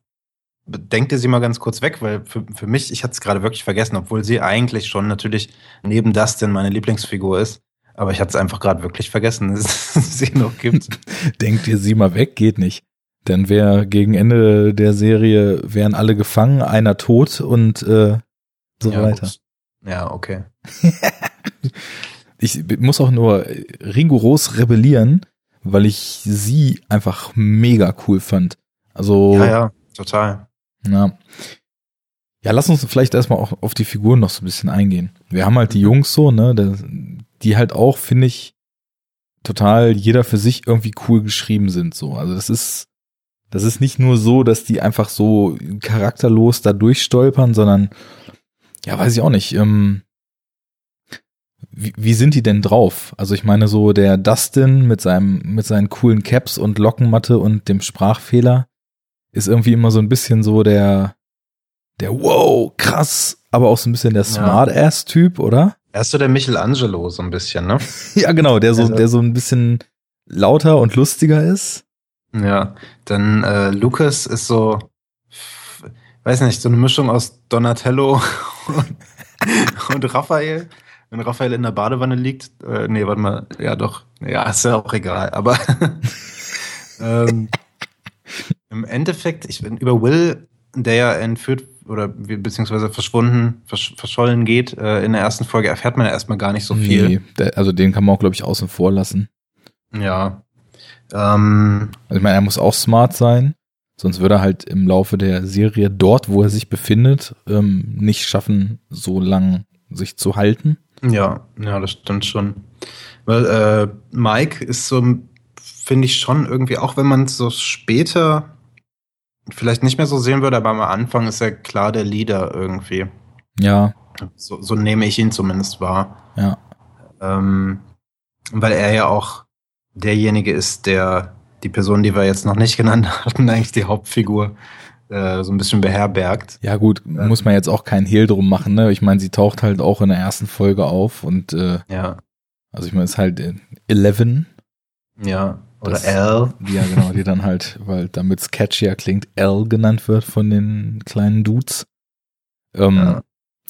Speaker 2: denk dir sie mal ganz kurz weg, weil für, für mich, ich hatte es gerade wirklich vergessen, obwohl sie eigentlich schon natürlich neben Dustin meine Lieblingsfigur ist. Aber ich hatte es einfach gerade wirklich vergessen, dass es sie noch gibt.
Speaker 1: Denkt ihr sie mal weg? Geht nicht. Dann wäre gegen Ende der Serie wären alle gefangen, einer tot und äh, so
Speaker 2: ja,
Speaker 1: weiter.
Speaker 2: Gut. Ja, okay.
Speaker 1: ich muss auch nur rigoros rebellieren, weil ich sie einfach mega cool fand. Also
Speaker 2: ja, ja, total.
Speaker 1: Ja. Ja, lass uns vielleicht erstmal auch auf die Figuren noch so ein bisschen eingehen. Wir haben halt die Jungs so, ne, die halt auch, finde ich, total jeder für sich irgendwie cool geschrieben sind, so. Also das ist, das ist nicht nur so, dass die einfach so charakterlos da durchstolpern, sondern, ja, weiß ich auch nicht, ähm, wie, wie sind die denn drauf? Also ich meine so der Dustin mit seinem mit seinen coolen Caps und Lockenmatte und dem Sprachfehler ist irgendwie immer so ein bisschen so der der wow krass, aber auch so ein bisschen der Smart-Ass Typ, oder?
Speaker 2: Er ist so der Michelangelo so ein bisschen, ne?
Speaker 1: ja, genau, der so also, der so ein bisschen lauter und lustiger ist.
Speaker 2: Ja, dann äh, Lucas ist so weiß nicht, so eine Mischung aus Donatello und, und Raphael wenn Raphael in der Badewanne liegt. Äh, nee, warte mal, ja doch. Ja, ist ja auch egal. Aber ähm, im Endeffekt, ich bin über Will, der ja entführt oder beziehungsweise verschwunden, versch verschollen geht, äh, in der ersten Folge erfährt man ja erstmal gar nicht so viel. Nee,
Speaker 1: der, also den kann man auch, glaube ich, außen vor lassen.
Speaker 2: Ja. Ähm,
Speaker 1: also ich meine, er muss auch smart sein, sonst würde er halt im Laufe der Serie dort, wo er sich befindet, ähm, nicht schaffen, so lang sich zu halten.
Speaker 2: Ja, ja, das stimmt schon. Weil äh, Mike ist so, finde ich schon irgendwie, auch wenn man es so später vielleicht nicht mehr so sehen würde, aber am Anfang ist er klar der Leader irgendwie.
Speaker 1: Ja.
Speaker 2: So, so nehme ich ihn zumindest wahr.
Speaker 1: Ja.
Speaker 2: Ähm, weil er ja auch derjenige ist, der die Person, die wir jetzt noch nicht genannt hatten, eigentlich die Hauptfigur äh, so ein bisschen beherbergt.
Speaker 1: Ja gut, äh, muss man jetzt auch keinen Hehl drum machen, ne? Ich meine, sie taucht halt auch in der ersten Folge auf und äh,
Speaker 2: ja.
Speaker 1: Also ich meine, es ist halt Eleven.
Speaker 2: Ja, oder das, L.
Speaker 1: Ja, genau, die dann halt, weil damit es catchier klingt, L genannt wird von den kleinen Dudes. Ähm, ja.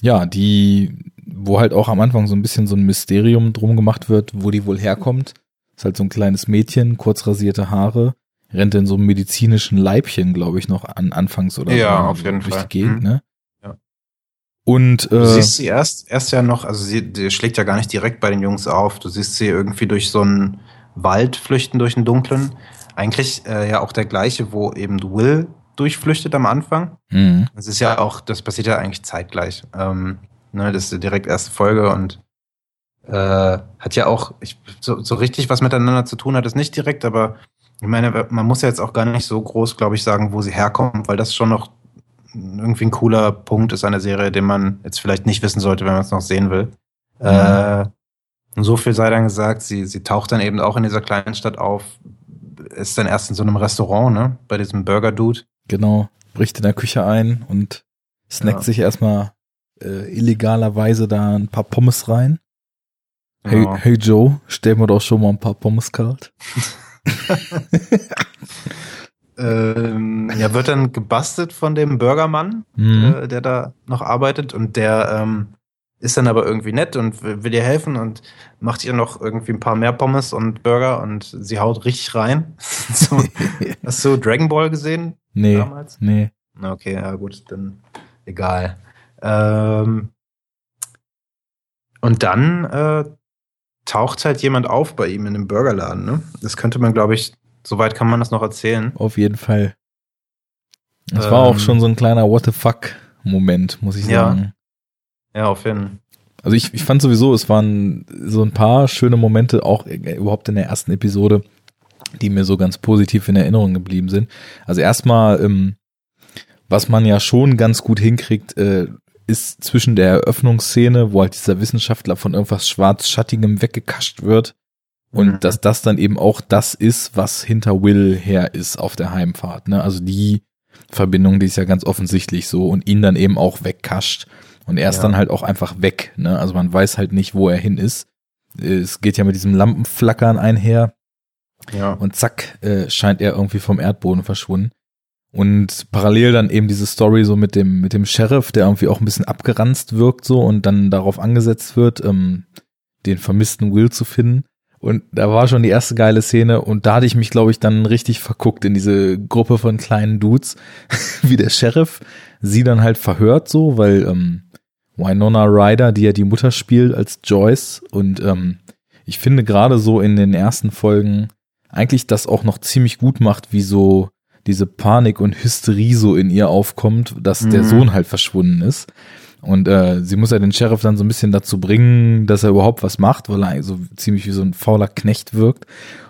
Speaker 1: ja, die, wo halt auch am Anfang so ein bisschen so ein Mysterium drum gemacht wird, wo die wohl herkommt. Ist halt so ein kleines Mädchen, kurz rasierte Haare, rennt in so einem medizinischen Leibchen, glaube ich, noch an anfangs oder
Speaker 2: ja,
Speaker 1: so,
Speaker 2: auf jeden
Speaker 1: durch
Speaker 2: Fall.
Speaker 1: die Gegend,
Speaker 2: mhm.
Speaker 1: ne?
Speaker 2: Ja.
Speaker 1: Und äh,
Speaker 2: du siehst sie erst erst ja noch, also sie schlägt ja gar nicht direkt bei den Jungs auf. Du siehst sie irgendwie durch so einen Wald flüchten durch den dunklen. Eigentlich äh, ja auch der gleiche, wo eben Will durchflüchtet am Anfang.
Speaker 1: Mhm.
Speaker 2: Das ist ja auch, das passiert ja eigentlich zeitgleich. Ähm, ne, das ist direkt erste Folge und äh, hat ja auch ich, so, so richtig was miteinander zu tun hat es nicht direkt, aber ich meine, man muss ja jetzt auch gar nicht so groß, glaube ich, sagen, wo sie herkommt, weil das schon noch irgendwie ein cooler Punkt ist an der Serie, den man jetzt vielleicht nicht wissen sollte, wenn man es noch sehen will. Mhm. Äh, und so viel sei dann gesagt, sie, sie taucht dann eben auch in dieser kleinen Stadt auf, ist dann erst in so einem Restaurant, ne, bei diesem Burger-Dude.
Speaker 1: Genau, bricht in der Küche ein und snackt ja. sich erstmal äh, illegalerweise da ein paar Pommes rein. Hey, ja. hey Joe, stell mir doch schon mal ein paar Pommes kalt.
Speaker 2: ähm, ja, wird dann gebastelt von dem Burgermann, mhm. äh, der da noch arbeitet und der ähm, ist dann aber irgendwie nett und will ihr helfen und macht ihr noch irgendwie ein paar mehr Pommes und Burger und sie haut richtig rein. so, hast du Dragon Ball gesehen?
Speaker 1: Nee. Damals? Nee.
Speaker 2: Okay, ja gut, dann egal. Ähm, und dann äh, taucht halt jemand auf bei ihm in dem Burgerladen, ne? Das könnte man, glaube ich, soweit kann man das noch erzählen.
Speaker 1: Auf jeden Fall. Das ähm, war auch ähm. schon so ein kleiner What the fuck Moment, muss ich sagen.
Speaker 2: Ja, ja auf jeden Fall.
Speaker 1: Also ich, ich fand sowieso, es waren so ein paar schöne Momente, auch überhaupt in der ersten Episode, die mir so ganz positiv in Erinnerung geblieben sind. Also erstmal, ähm, was man ja schon ganz gut hinkriegt, äh, ist zwischen der Eröffnungsszene, wo halt dieser Wissenschaftler von irgendwas Schwarzschattigem weggekascht wird und mhm. dass das dann eben auch das ist, was hinter Will her ist auf der Heimfahrt. Ne? Also die Verbindung, die ist ja ganz offensichtlich so und ihn dann eben auch wegkascht und er ist ja. dann halt auch einfach weg. Ne? Also man weiß halt nicht, wo er hin ist. Es geht ja mit diesem Lampenflackern einher.
Speaker 2: Ja.
Speaker 1: Und zack, äh, scheint er irgendwie vom Erdboden verschwunden. Und parallel dann eben diese Story so mit dem, mit dem Sheriff, der irgendwie auch ein bisschen abgeranzt wirkt so und dann darauf angesetzt wird, ähm, den vermissten Will zu finden. Und da war schon die erste geile Szene und da hatte ich mich, glaube ich, dann richtig verguckt in diese Gruppe von kleinen Dudes, wie der Sheriff sie dann halt verhört so, weil ähm, Winona Ryder, die ja die Mutter spielt als Joyce und ähm, ich finde gerade so in den ersten Folgen eigentlich das auch noch ziemlich gut macht, wie so diese Panik und Hysterie so in ihr aufkommt, dass mhm. der Sohn halt verschwunden ist. Und äh, sie muss ja den Sheriff dann so ein bisschen dazu bringen, dass er überhaupt was macht, weil er so ziemlich wie so ein fauler Knecht wirkt.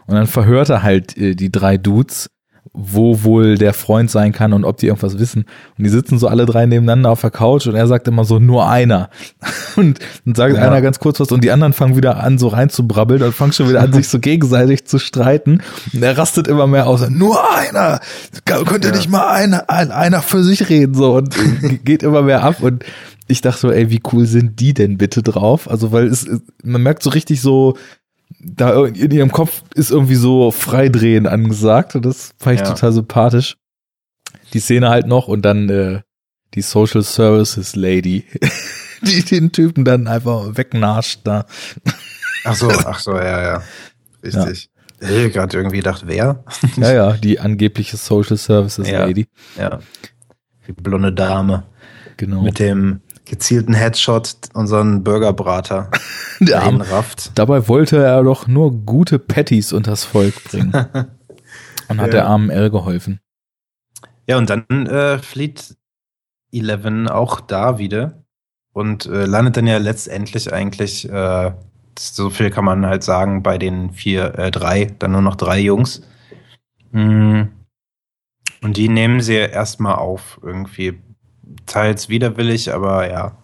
Speaker 1: Und dann verhört er halt äh, die drei Dudes wo wohl der Freund sein kann und ob die irgendwas wissen. Und die sitzen so alle drei nebeneinander auf der Couch und er sagt immer so, nur einer. Und dann sagt ja. einer ganz kurz was und die anderen fangen wieder an, so reinzubrabbeln und fangen schon wieder an, sich so gegenseitig zu streiten. Und er rastet immer mehr aus, nur einer! Könnte ja. nicht mal einer, einer für sich reden, so und geht immer mehr ab und ich dachte so, ey, wie cool sind die denn bitte drauf? Also, weil es, man merkt so richtig so, da in ihrem Kopf ist irgendwie so Freidrehen angesagt und das fand ich ja. total sympathisch. Die Szene halt noch und dann äh, die Social Services Lady, die den Typen dann einfach wegnascht da.
Speaker 2: Ach so, ach so, ja, ja. Richtig. Ja. Ich gerade irgendwie gedacht, wer?
Speaker 1: ja, ja, die angebliche Social Services
Speaker 2: ja,
Speaker 1: Lady.
Speaker 2: Ja. Die blonde Dame.
Speaker 1: Genau.
Speaker 2: Mit dem gezielten Headshot unseren Burgerbrater
Speaker 1: Der rafft. Dabei wollte er doch nur gute Patties unters Volk bringen. und hat ja. der armen L geholfen.
Speaker 2: Ja, und dann äh, flieht Eleven auch da wieder und äh, landet dann ja letztendlich eigentlich, äh, so viel kann man halt sagen, bei den vier, äh, drei, dann nur noch drei Jungs. Mm. Und die nehmen sie erstmal auf, irgendwie teils widerwillig, aber ja.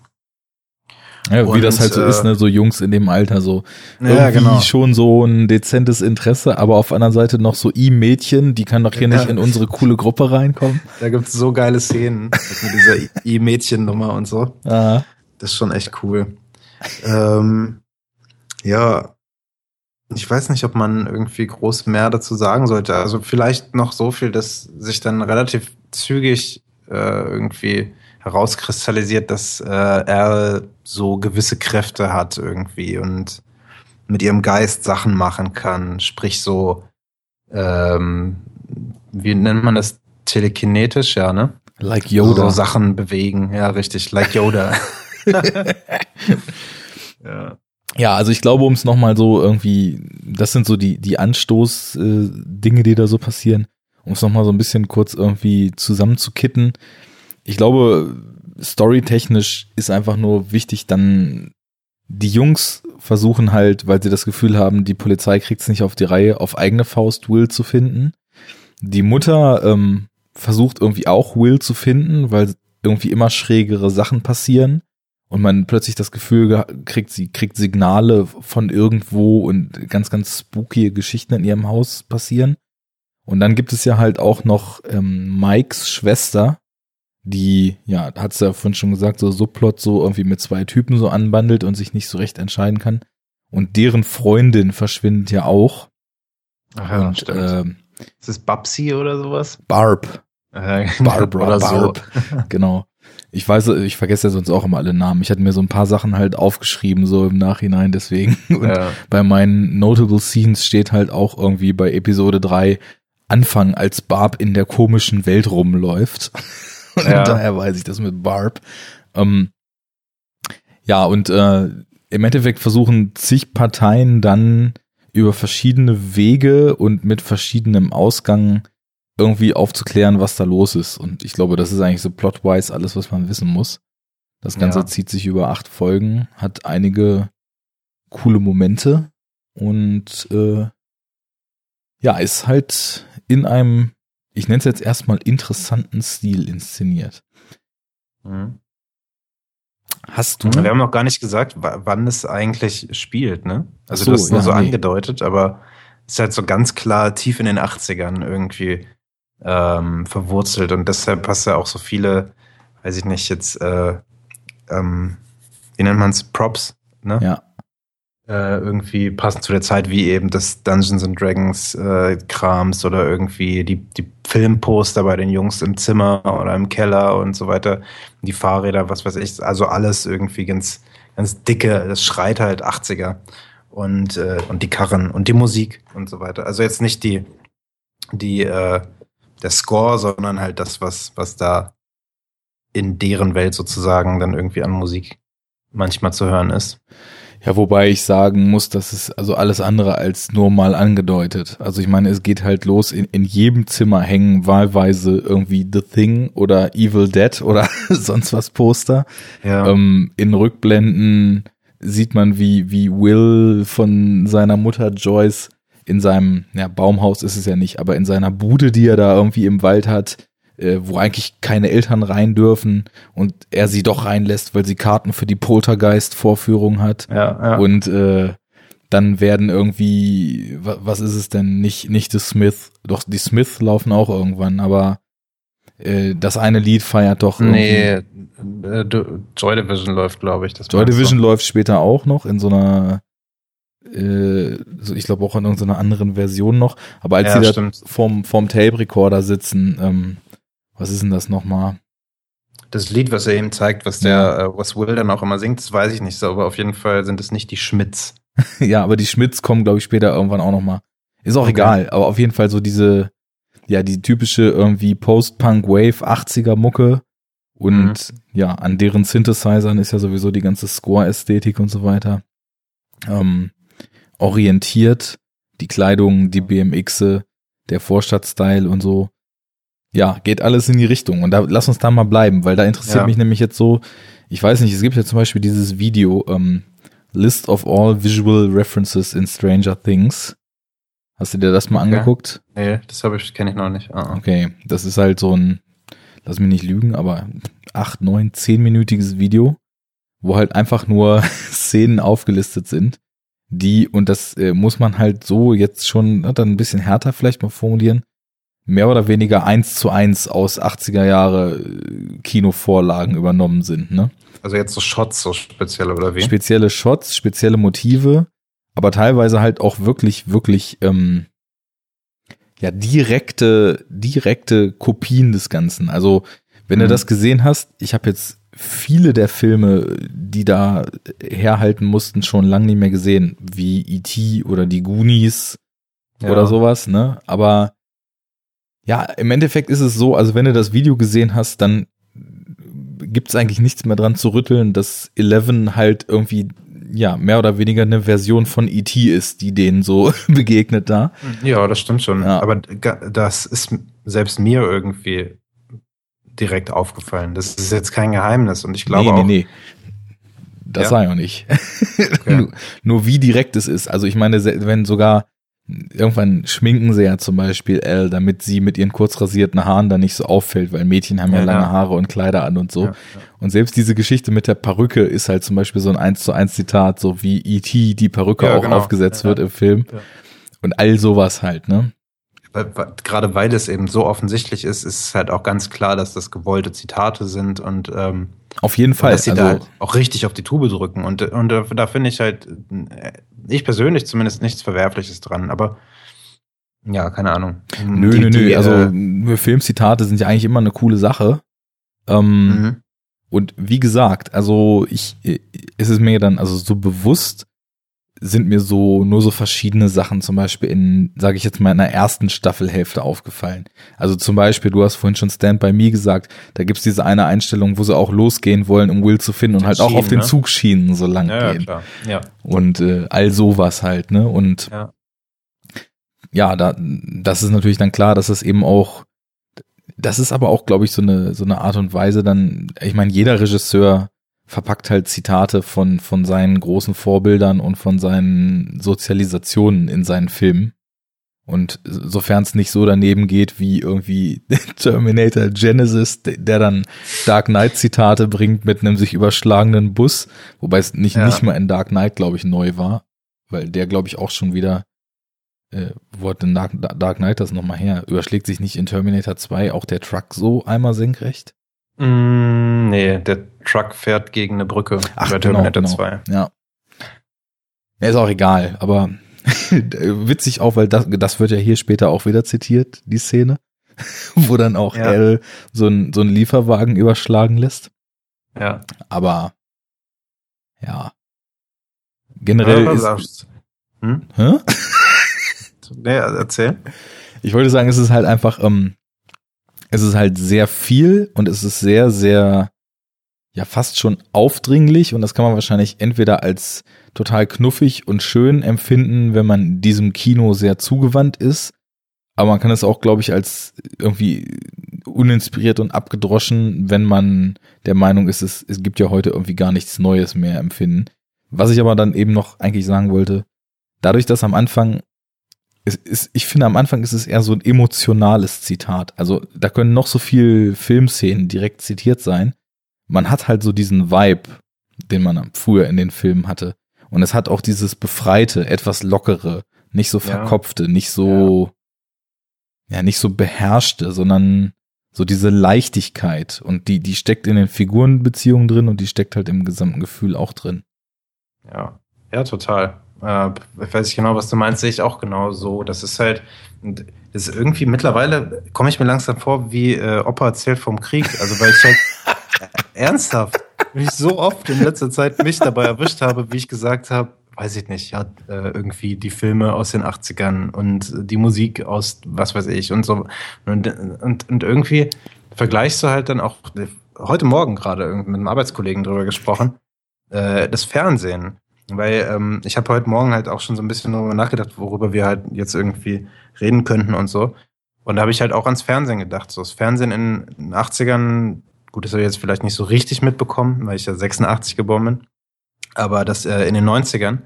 Speaker 1: Ja, wie und, das halt so äh, ist, ne, so Jungs in dem Alter so.
Speaker 2: Ja, genau.
Speaker 1: schon so ein dezentes Interesse, aber auf einer Seite noch so I-Mädchen, die kann doch hier ja. nicht in unsere coole Gruppe reinkommen.
Speaker 2: Da gibt's so geile Szenen mit dieser I-Mädchen-Nummer und so.
Speaker 1: Aha.
Speaker 2: Das ist schon echt cool. ähm, ja, ich weiß nicht, ob man irgendwie groß mehr dazu sagen sollte. Also vielleicht noch so viel, dass sich dann relativ zügig irgendwie herauskristallisiert, dass äh, er so gewisse Kräfte hat irgendwie und mit ihrem Geist Sachen machen kann, sprich so, ähm, wie nennt man das? Telekinetisch, ja, ne?
Speaker 1: Like Yoda.
Speaker 2: So Sachen bewegen, ja, richtig, like Yoda.
Speaker 1: ja. Ja, also ich glaube, um es nochmal so irgendwie, das sind so die, die Anstoß-Dinge, äh, die da so passieren um es nochmal so ein bisschen kurz irgendwie zusammenzukitten. Ich glaube, storytechnisch ist einfach nur wichtig, dann die Jungs versuchen halt, weil sie das Gefühl haben, die Polizei kriegt es nicht auf die Reihe, auf eigene Faust Will zu finden. Die Mutter ähm, versucht irgendwie auch Will zu finden, weil irgendwie immer schrägere Sachen passieren und man plötzlich das Gefühl kriegt, sie kriegt Signale von irgendwo und ganz, ganz spooky Geschichten in ihrem Haus passieren. Und dann gibt es ja halt auch noch ähm, Mikes Schwester, die, ja, hat es ja vorhin schon gesagt, so Subplot so irgendwie mit zwei Typen so anbandelt und sich nicht so recht entscheiden kann. Und deren Freundin verschwindet ja auch.
Speaker 2: Ach ja, und, stimmt. Ähm, ist das Babsi oder sowas?
Speaker 1: Barb.
Speaker 2: Äh, Barbara oder Barb.
Speaker 1: So. genau. Ich weiß, ich vergesse ja sonst auch immer alle Namen. Ich hatte mir so ein paar Sachen halt aufgeschrieben, so im Nachhinein, deswegen. Und ja. bei meinen Notable Scenes steht halt auch irgendwie bei Episode 3 Anfang, als Barb in der komischen Welt rumläuft. und ja. daher weiß ich das mit Barb. Ähm, ja, und äh, im Endeffekt versuchen zig Parteien dann über verschiedene Wege und mit verschiedenem Ausgang irgendwie aufzuklären, was da los ist. Und ich glaube, das ist eigentlich so plotwise alles, was man wissen muss. Das Ganze ja. zieht sich über acht Folgen, hat einige coole Momente und äh, ja, ist halt in einem, ich nenne es jetzt erstmal interessanten Stil inszeniert. Mhm. Hast du?
Speaker 2: Wir haben noch gar nicht gesagt, wann es eigentlich spielt, ne? Also so, das ist nur ja, so nee. angedeutet, aber es ist halt so ganz klar tief in den 80ern irgendwie ähm, verwurzelt und deshalb passt ja auch so viele, weiß ich nicht, jetzt, äh, ähm, wie nennt man es, Props, ne?
Speaker 1: Ja
Speaker 2: äh, irgendwie passend zu der Zeit, wie eben das Dungeons and Dragons äh, Krams oder irgendwie die, die Filmposter bei den Jungs im Zimmer oder im Keller und so weiter, die Fahrräder, was weiß ich, also alles irgendwie ganz, ganz dicke, das schreit halt 80er und, äh, und die Karren und die Musik und so weiter. Also jetzt nicht die, die, äh, der Score, sondern halt das, was, was da in deren Welt sozusagen dann irgendwie an Musik manchmal zu hören ist.
Speaker 1: Ja, wobei ich sagen muss, dass es also alles andere als nur mal angedeutet. Also ich meine, es geht halt los, in, in jedem Zimmer hängen wahlweise irgendwie The Thing oder Evil Dead oder sonst was Poster.
Speaker 2: Ja.
Speaker 1: Ähm, in Rückblenden sieht man, wie, wie Will von seiner Mutter Joyce in seinem, ja, Baumhaus ist es ja nicht, aber in seiner Bude, die er da irgendwie im Wald hat, äh, wo eigentlich keine Eltern rein dürfen und er sie doch reinlässt, weil sie Karten für die Poltergeist-Vorführung hat.
Speaker 2: ja, ja.
Speaker 1: Und äh, dann werden irgendwie, wa- was ist es denn? Nicht, nicht die Smith, doch die Smith laufen auch irgendwann, aber äh, das eine Lied feiert doch
Speaker 2: nee, äh, Joy Division läuft, glaube ich. Das
Speaker 1: Joy? Division läuft später auch noch in so einer, äh, so ich glaube auch in irgendeiner anderen Version noch. Aber als
Speaker 2: Ja,
Speaker 1: sie da
Speaker 2: stimmt.
Speaker 1: vorm, vorm Tape-Recorder sitzen, ähm, was ist denn das nochmal?
Speaker 2: Das Lied, was er ihm zeigt, was der, äh, was Will dann auch immer singt, das weiß ich nicht so, aber auf jeden Fall sind es nicht die Schmitz.
Speaker 1: ja, aber die Schmitz kommen, glaube ich, später irgendwann auch nochmal. Ist auch
Speaker 2: Okay.
Speaker 1: egal, aber auf jeden Fall so diese, ja, die typische irgendwie Post-Punk-Wave 80er Mucke. Und ja, an deren Synthesizern ist ja sowieso die ganze Score-Ästhetik und so weiter. Ähm, orientiert, die Kleidung, die BMXe, der Vorstadtstyle und so. Ja, geht alles in die Richtung. Und da lass uns da mal bleiben, weil da interessiert
Speaker 2: Ja.
Speaker 1: mich nämlich jetzt so, ich weiß nicht, es gibt ja zum Beispiel dieses Video, ähm, List of all visual references in Stranger Things. Hast du dir das mal
Speaker 2: Okay.
Speaker 1: angeguckt?
Speaker 2: Nee, das habe ich, kenne ich noch nicht. Ah, ah.
Speaker 1: Okay, das ist halt so ein, lass mich nicht lügen, aber acht, neun, zehnminütiges Video, wo halt einfach nur Szenen aufgelistet sind, die, und das äh, muss man halt so jetzt schon na, dann ein bisschen härter vielleicht mal formulieren, mehr oder weniger eins zu eins aus 80er Jahre äh, Kinovorlagen übernommen sind, ne?
Speaker 2: Also jetzt so Shots, so speziell oder wie?
Speaker 1: Spezielle Shots, spezielle Motive, aber teilweise halt auch wirklich, wirklich, ähm, ja, direkte, direkte Kopien des Ganzen. Also, wenn du
Speaker 2: Mhm.
Speaker 1: das gesehen hast, ich habe jetzt viele der Filme, die da herhalten mussten, schon lange nicht mehr gesehen, wie E.T. oder die Goonies
Speaker 2: Ja.
Speaker 1: oder sowas, ne? Aber ja, im Endeffekt ist es so, also wenn du das Video gesehen hast, dann gibt's eigentlich nichts mehr dran zu rütteln, dass Eleven halt irgendwie ja mehr oder weniger eine Version von E.T. ist, die denen so begegnet da.
Speaker 2: Ja, das stimmt schon.
Speaker 1: Ja.
Speaker 2: Aber das ist selbst mir irgendwie direkt aufgefallen. Das ist jetzt kein Geheimnis und ich glaube
Speaker 1: nee,
Speaker 2: auch.
Speaker 1: nee, nee. Das
Speaker 2: Ja?
Speaker 1: sei auch nicht.
Speaker 2: Okay.
Speaker 1: nur, nur wie direkt es ist. Also ich meine, wenn sogar irgendwann schminken sie ja zum Beispiel Elle, damit sie mit ihren kurz rasierten Haaren dann nicht so auffällt, weil Mädchen haben ja,
Speaker 2: Ja,
Speaker 1: lange
Speaker 2: ja.
Speaker 1: Haare und Kleider an und so.
Speaker 2: Ja,
Speaker 1: Und selbst diese Geschichte mit der Perücke ist halt zum Beispiel so ein 1 zu 1 Zitat, so wie E.T. die Perücke
Speaker 2: Ja,
Speaker 1: auch
Speaker 2: genau.
Speaker 1: aufgesetzt
Speaker 2: Ja,
Speaker 1: wird im Film.
Speaker 2: Ja.
Speaker 1: Und all sowas halt, ne?
Speaker 2: Weil, weil, gerade weil es eben so offensichtlich ist, ist es halt auch ganz klar, dass das gewollte Zitate sind und ähm,
Speaker 1: Auf jeden Fall.
Speaker 2: dass sie
Speaker 1: Also,
Speaker 2: da halt auch richtig auf die Tube drücken. Und, und da, da finde ich halt, äh, ich persönlich zumindest nichts Verwerfliches dran, aber ja, keine Ahnung.
Speaker 1: nö,
Speaker 2: Die-
Speaker 1: nö,
Speaker 2: die,
Speaker 1: nö. Also
Speaker 2: äh,
Speaker 1: Filmzitate sind ja eigentlich immer eine coole Sache. Ähm,
Speaker 2: mhm.
Speaker 1: Und wie gesagt, also ich, ist es mir dann also so bewusst, sind mir so nur so verschiedene Sachen zum Beispiel in, sage ich jetzt mal, in der ersten Staffelhälfte aufgefallen. Also zum Beispiel, du hast vorhin schon Stand by Me gesagt, da gibt's diese eine Einstellung, wo sie auch losgehen wollen, um Will zu finden und
Speaker 2: Den
Speaker 1: halt auch auf
Speaker 2: Schienen,
Speaker 1: den
Speaker 2: ne?
Speaker 1: Zugschienen so lang
Speaker 2: ja, ja,
Speaker 1: gehen.
Speaker 2: klar. Ja,
Speaker 1: Und äh, all sowas halt, ne? Und
Speaker 2: ja.
Speaker 1: ja, da, das ist natürlich dann klar, dass das eben auch, das ist aber auch, glaube ich, so eine, so eine Art und Weise dann, ich meine, jeder Regisseur verpackt halt Zitate von, von seinen großen Vorbildern und von seinen Sozialisationen in seinen Filmen. Und sofern es nicht so daneben geht wie irgendwie Terminator Genesis, der dann Dark Knight Zitate bringt mit einem sich überschlagenen Bus, wobei es nicht,
Speaker 2: Ja.
Speaker 1: nicht mal in Dark Knight, glaube ich, neu war, weil der, glaube ich, auch schon wieder äh, wo hat denn Dark, Dark Knight das nochmal her? Überschlägt sich nicht in Terminator 2 auch der Truck so einmal senkrecht?
Speaker 2: Mm, nee, der Truck fährt gegen eine Brücke
Speaker 1: Ach,
Speaker 2: bei
Speaker 1: genau,
Speaker 2: Terminator
Speaker 1: genau.
Speaker 2: 2.
Speaker 1: Ja. Ist auch egal, aber witzig auch, weil das, das wird ja hier später auch wieder zitiert, die Szene, wo dann auch
Speaker 2: Ja.
Speaker 1: L so ein so einen Lieferwagen überschlagen lässt.
Speaker 2: Ja.
Speaker 1: Aber ja. Generell
Speaker 2: Ja,
Speaker 1: ist.
Speaker 2: Hm?
Speaker 1: Hä?
Speaker 2: Nee, erzähl.
Speaker 1: Ich wollte sagen, es ist halt einfach, ähm, es ist halt sehr viel und es ist sehr, sehr, ja fast schon aufdringlich und das kann man wahrscheinlich entweder als total knuffig und schön empfinden, wenn man diesem Kino sehr zugewandt ist, aber man kann es auch, glaube ich, als irgendwie uninspiriert und abgedroschen, wenn man der Meinung ist, es, es gibt ja heute irgendwie gar nichts Neues mehr empfinden. Was ich aber dann eben noch eigentlich sagen wollte, dadurch, dass am Anfang ist, ich finde, am Anfang ist es eher so ein emotionales Zitat. Also da können noch so viel Filmszenen direkt zitiert sein. Man hat halt so diesen Vibe, den man früher in den Filmen hatte. Und es hat auch dieses befreite, etwas lockere, nicht so verkopfte, ja. nicht so, ja. ja, nicht so beherrschte, sondern so diese Leichtigkeit. Und die, die steckt in den Figurenbeziehungen drin und die steckt halt im gesamten Gefühl auch drin.
Speaker 2: Ja, ja, total. Äh, ich weiß nicht genau, was du meinst, sehe ich auch genau so. Das ist halt, das ist irgendwie mittlerweile komme ich mir langsam vor, wie äh, Opa erzählt vom Krieg. Also weil ich halt ernsthaft, wie ich so oft in letzter Zeit mich dabei erwischt habe, wie ich gesagt habe, weiß ich nicht, ja, äh, irgendwie die Filme aus den 80ern und die Musik aus was weiß ich und so. Und, und, und irgendwie vergleichst du halt dann auch heute Morgen gerade mit einem Arbeitskollegen drüber gesprochen, äh, das Fernsehen. Weil ähm, ich habe heute Morgen halt auch schon so ein bisschen darüber nachgedacht, worüber wir halt jetzt irgendwie reden könnten und so. Und da habe ich halt auch ans Fernsehen gedacht. So das Fernsehen in den 80ern, gut, das habe ich jetzt vielleicht nicht so richtig mitbekommen, weil ich ja 86 geboren bin. Aber das äh, in den 90ern,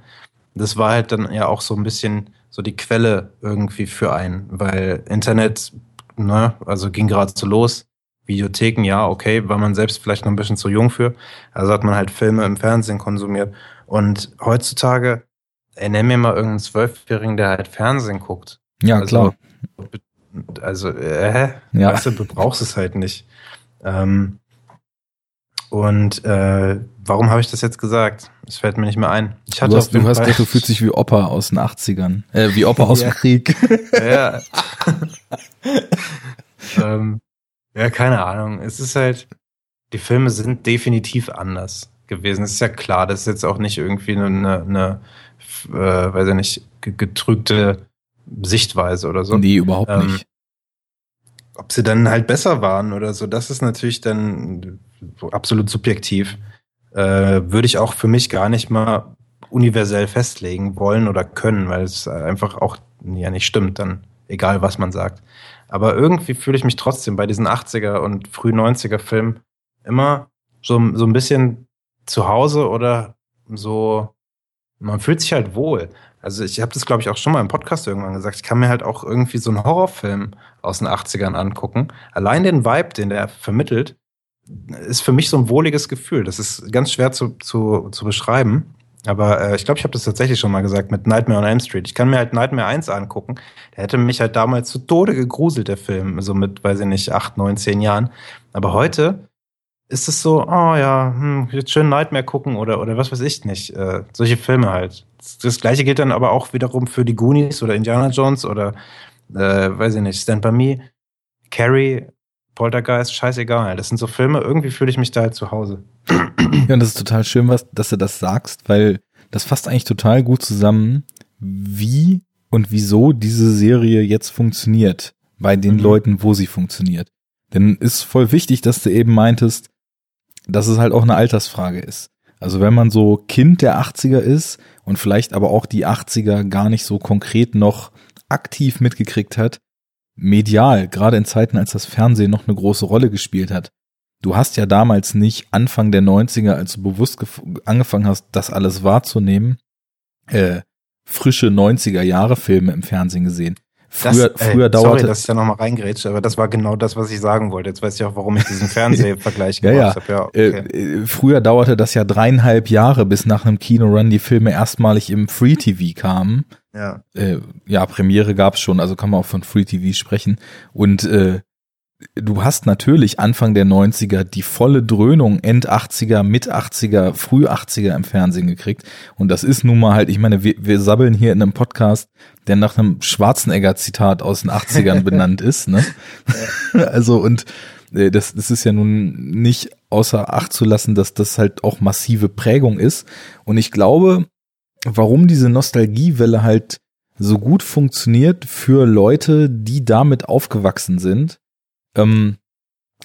Speaker 2: das war halt dann ja auch so ein bisschen so die Quelle irgendwie für einen, weil Internet, ne, also ging gerade so los. Videotheken, ja, okay, war man selbst vielleicht noch ein bisschen zu jung für. Also hat man halt Filme im Fernsehen konsumiert. Und heutzutage, ey, nenn mir mal irgendeinen Zwölfjährigen, der halt Fernsehen guckt.
Speaker 1: Ja, also, klar.
Speaker 2: Also, äh, ja. weißt du, du brauchst es halt nicht. Ähm, und äh, warum habe ich das jetzt gesagt? Es fällt mir nicht mehr ein.
Speaker 1: Ich hatte du hast, du hast gesagt, du fühlst dich wie Opa aus den 80ern. Äh, wie Opa aus dem Krieg.
Speaker 2: ja. ähm, ja, keine Ahnung. Es ist halt, die Filme sind definitiv anders gewesen. Das ist ja klar, das ist jetzt auch nicht irgendwie eine, eine äh, weiß ich nicht, getrügte Sichtweise oder so.
Speaker 1: Nee, überhaupt ähm, nicht.
Speaker 2: Ob sie dann halt besser waren oder so, das ist natürlich dann absolut subjektiv. Äh, würde ich auch für mich gar nicht mal universell festlegen wollen oder können, weil es einfach auch ja nicht stimmt, dann egal was man sagt. Aber irgendwie fühle ich mich trotzdem bei diesen 80er und früh 90er Filmen immer so, so ein bisschen zu Hause oder so, man fühlt sich halt wohl. Also ich habe das, glaube ich, auch schon mal im Podcast irgendwann gesagt. Ich kann mir halt auch irgendwie so einen Horrorfilm aus den 80ern angucken. Allein den Vibe, den der vermittelt, ist für mich so ein wohliges Gefühl. Das ist ganz schwer zu, zu, zu beschreiben. Aber äh, ich glaube, ich habe das tatsächlich schon mal gesagt mit Nightmare on Elm Street. Ich kann mir halt Nightmare 1 angucken. Der hätte mich halt damals zu Tode gegruselt, der Film. So mit, weiß ich nicht, acht, neun, zehn Jahren. Aber heute ist es so, oh ja, hm, jetzt schön Nightmare gucken oder, oder was weiß ich nicht. Äh, solche Filme halt. Das, gleiche gilt dann aber auch wiederum für die Goonies oder Indiana Jones oder äh, weiß ich nicht, Stand By Me, Carrie, Poltergeist, scheißegal. Das sind so Filme, irgendwie fühle ich mich da halt zu Hause.
Speaker 1: Ja, und das ist total schön, was, dass du das sagst, weil das fasst eigentlich total gut zusammen, wie und wieso diese Serie jetzt funktioniert bei den mhm. Leuten, wo sie funktioniert. Denn ist voll wichtig, dass du eben meintest, dass es halt auch eine Altersfrage ist. Also wenn man so Kind der 80er ist und vielleicht aber auch die 80er gar nicht so konkret noch aktiv mitgekriegt hat, medial, gerade in Zeiten, als das Fernsehen noch eine große Rolle gespielt hat. Du hast ja damals nicht Anfang der 90er, als du bewusst angefangen hast, das alles wahrzunehmen, äh, frische 90er Jahre Filme im Fernsehen gesehen.
Speaker 2: Früher, das, früher dauerte. Sorry, dass ich da nochmal reingrätsche, aber das war genau das, was ich sagen wollte. Jetzt weiß ich auch, warum ich diesen Fernsehvergleich
Speaker 1: gemacht ja, ja. habe. Ja, äh, okay. äh, früher dauerte das ja dreieinhalb Jahre, bis nach einem Kinorun die Filme erstmalig im Free TV kamen.
Speaker 2: Ja.
Speaker 1: Äh, ja, Premiere gab's schon, also kann man auch von Free TV sprechen. Und äh, du hast natürlich Anfang der 90er die volle Dröhnung End 80er, Mit 80er, Früh 80er im Fernsehen gekriegt. Und das ist nun mal halt, ich meine, wir, wir sabbeln hier in einem Podcast, der nach einem Schwarzenegger-Zitat aus den 80ern benannt ist. Ne? also und äh, das, das ist ja nun nicht außer Acht zu lassen, dass das halt auch massive Prägung ist. Und ich glaube, warum diese Nostalgiewelle halt so gut funktioniert für Leute, die damit aufgewachsen sind, ähm,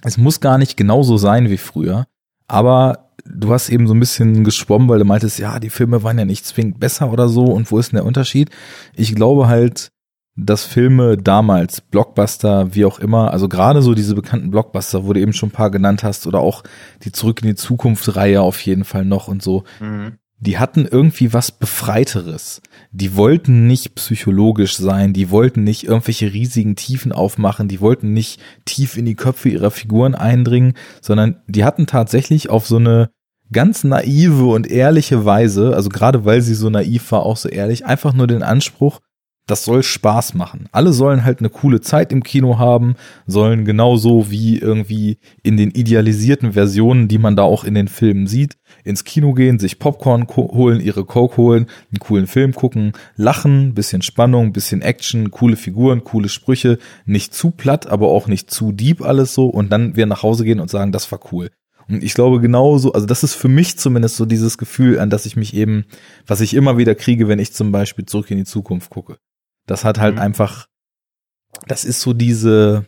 Speaker 1: es muss gar nicht genauso sein wie früher, Aber du hast eben so ein bisschen geschwommen, weil du meintest, ja, die Filme waren ja nicht zwingend besser oder so und wo ist denn der Unterschied? Ich glaube halt, dass Filme damals, Blockbuster, wie auch immer, also gerade so diese bekannten Blockbuster, wo du eben schon ein paar genannt hast, oder auch die Zurück in die Zukunft-Reihe auf jeden Fall noch und so, mhm. Die hatten irgendwie was Befreiteres. Die wollten nicht psychologisch sein, die wollten nicht irgendwelche riesigen Tiefen aufmachen, die wollten nicht tief in die Köpfe ihrer Figuren eindringen, sondern die hatten tatsächlich auf so eine ganz naive und ehrliche Weise, also gerade weil sie so naiv war, auch so ehrlich, einfach nur den Anspruch, das soll Spaß machen. Alle sollen halt eine coole Zeit im Kino haben, sollen genauso wie irgendwie in den idealisierten Versionen, die man da auch in den Filmen sieht, ins Kino gehen, sich Popcorn holen, ihre Coke holen, einen coolen Film gucken, lachen, bisschen Spannung, bisschen Action, coole Figuren, coole Sprüche, nicht zu platt, aber auch nicht zu deep alles so und dann wir nach Hause gehen und sagen, das war cool. Und ich glaube genauso, also das ist für mich zumindest so dieses Gefühl, an das ich mich eben, was ich immer wieder kriege, wenn ich zum Beispiel zurück in die Zukunft gucke. Das hat halt mhm. einfach, das ist so diese,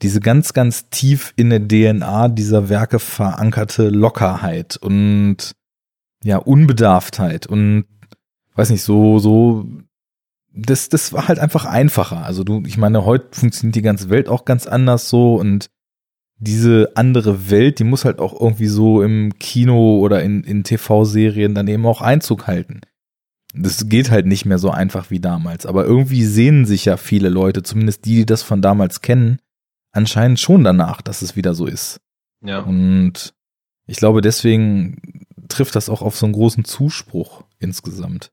Speaker 1: diese ganz, ganz tief in der DNA dieser Werke verankerte Lockerheit und ja, Unbedarftheit und weiß nicht, so, so, das, das war halt einfach einfacher. Also du, ich meine, heute funktioniert die ganze Welt auch ganz anders so und diese andere Welt, die muss halt auch irgendwie so im Kino oder in, in TV-Serien dann eben auch Einzug halten das geht halt nicht mehr so einfach wie damals. Aber irgendwie sehnen sich ja viele Leute, zumindest die, die das von damals kennen, anscheinend schon danach, dass es wieder so ist. Ja. Und ich glaube, deswegen trifft das auch auf so einen großen Zuspruch insgesamt.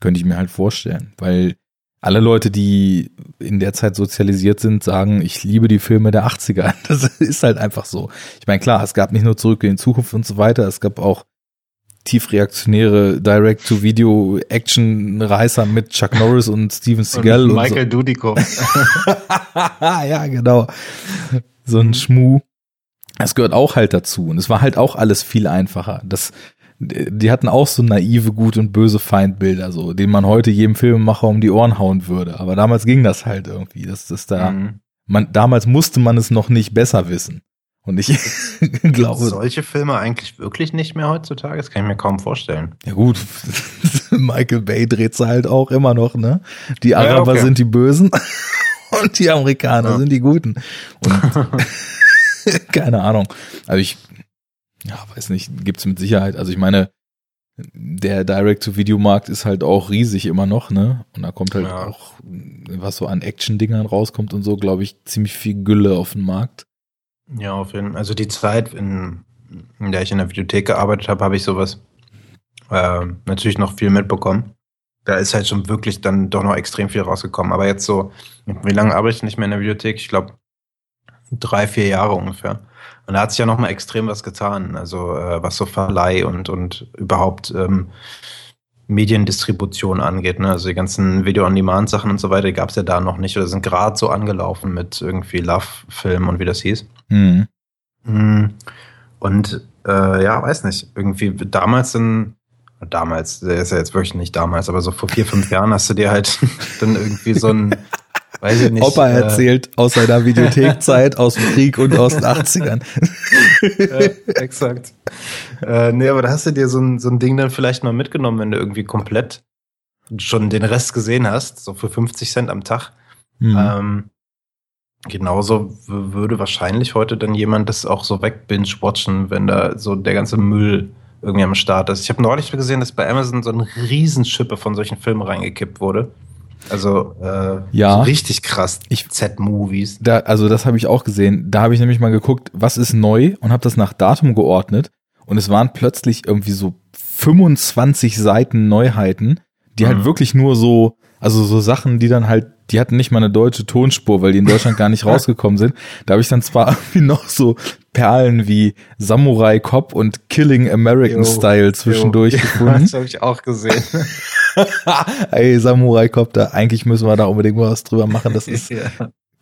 Speaker 1: Könnte ich mir halt vorstellen, weil alle Leute, die in der Zeit sozialisiert sind, sagen, ich liebe die Filme der 80er. Das ist halt einfach so. Ich meine, klar, es gab nicht nur Zurück in die Zukunft und so weiter, es gab auch tiefreaktionäre Direct-to-Video-Action-Reißer mit Chuck Norris und Steven Seagal. Und
Speaker 2: Michael und so. Dudikoff.
Speaker 1: ja, genau. So ein Schmuh. Das gehört auch halt dazu. Und es war halt auch alles viel einfacher. Das, die hatten auch so naive, gut und böse Feindbilder, so, denen man heute jedem Filmemacher um die Ohren hauen würde. Aber damals ging das halt irgendwie. Das ist da, mhm. man, damals musste man es noch nicht besser wissen. Und ich glaube.
Speaker 2: Solche Filme eigentlich wirklich nicht mehr heutzutage? Das kann ich mir kaum vorstellen.
Speaker 1: Ja gut, Michael Bay dreht sie halt auch immer noch, ne? Die Araber ja, okay. sind die Bösen und die Amerikaner ja. sind die Guten. Und keine Ahnung. Also ich, ja, weiß nicht, gibt's mit Sicherheit. Also ich meine, der Direct-to-Video-Markt ist halt auch riesig immer noch, ne? Und da kommt halt ja. auch, was so an Action-Dingern rauskommt und so, glaube ich, ziemlich viel Gülle auf den Markt.
Speaker 2: Ja, auf jeden Fall. Also die Zeit, in, in der ich in der Videothek gearbeitet habe, habe ich sowas äh, natürlich noch viel mitbekommen. Da ist halt schon wirklich dann doch noch extrem viel rausgekommen. Aber jetzt so, wie lange arbeite ich nicht mehr in der Videothek? Ich glaube, drei, vier Jahre ungefähr. Und da hat sich ja noch mal extrem was getan. Also äh, was so Verleih und, und überhaupt ähm, Mediendistribution angeht. Ne? Also die ganzen Video-on-Demand-Sachen und so weiter, gab es ja da noch nicht oder sind gerade so angelaufen mit irgendwie Love-Film und wie das hieß. Mhm. Mm. Und äh, ja, weiß nicht, irgendwie damals in damals, der ist ja jetzt wirklich nicht damals, aber so vor vier, fünf Jahren hast du dir halt dann irgendwie so ein
Speaker 1: Weiß ich nicht. Opa äh, erzählt aus seiner Videothekzeit, aus dem Krieg und aus den 80ern.
Speaker 2: ja, exakt. Äh, nee, aber da hast du dir so ein, so ein Ding dann vielleicht mal mitgenommen, wenn du irgendwie komplett schon den Rest gesehen hast, so für 50 Cent am Tag. Mhm. Ähm, genauso würde wahrscheinlich heute dann jemand das auch so wegbinge-watchen, wenn da so der ganze Müll irgendwie am Start ist. Ich habe neulich gesehen, dass bei Amazon so eine Riesenschippe von solchen Filmen reingekippt wurde. Also äh, ja, so richtig krass. Z-Movies.
Speaker 1: Da, also das habe ich auch gesehen. Da habe ich nämlich mal geguckt, was ist neu und habe das nach Datum geordnet. Und es waren plötzlich irgendwie so 25 Seiten Neuheiten, die halt mhm. halt wirklich nur so, also so Sachen, die dann halt, die hatten nicht mal eine deutsche Tonspur, weil die in Deutschland gar nicht rausgekommen sind. Da habe ich dann zwar irgendwie noch so Perlen wie Samurai Cop und Killing American yo, Style zwischendurch yo. gefunden.
Speaker 2: das habe ich auch gesehen.
Speaker 1: Ey, Samurai Copter, eigentlich müssen wir da unbedingt mal was drüber machen. Das ist. ja.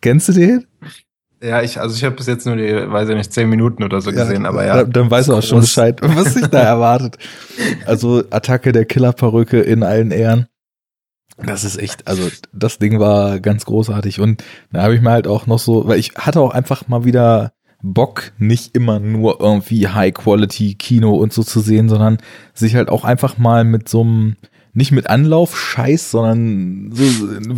Speaker 1: Kennst du den?
Speaker 2: Ja, ich, also ich habe bis jetzt nur die, weiß ich nicht, zehn Minuten oder so gesehen, aber ja.
Speaker 1: Dann, dann weißt du auch schon Bescheid, was sich da erwartet. Also Attacke der Killerperücke in allen Ehren. Das ist echt, also das Ding war ganz großartig und da habe ich mir halt auch noch so, weil ich hatte auch einfach mal wieder Bock, nicht immer nur irgendwie High-Quality-Kino und so zu sehen, sondern sich halt auch einfach mal mit so einem, nicht mit Anlauf-Scheiß, sondern so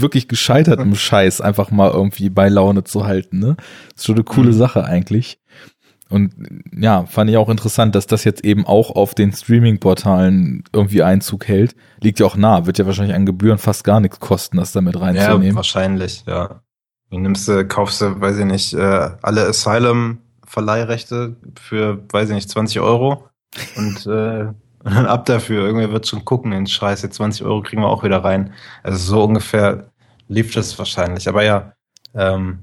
Speaker 1: wirklich gescheitertem Scheiß einfach mal irgendwie bei Laune zu halten. Ne? Das ist schon eine coole mhm. Sache eigentlich. Und ja, fand ich auch interessant, dass das jetzt eben auch auf den Streaming-Portalen irgendwie Einzug hält. Liegt ja auch nah, wird ja wahrscheinlich an Gebühren fast gar nichts kosten, das damit reinzunehmen. Ja,
Speaker 2: wahrscheinlich, ja. Du nimmst du, kaufst du, weiß ich nicht, äh, alle Asylum-Verleihrechte für, weiß ich nicht, 20 Euro und, äh, und dann ab dafür. Irgendwer wird schon gucken, den Scheiß, jetzt 20 Euro kriegen wir auch wieder rein. Also so ungefähr lief das wahrscheinlich. Aber ja, ähm,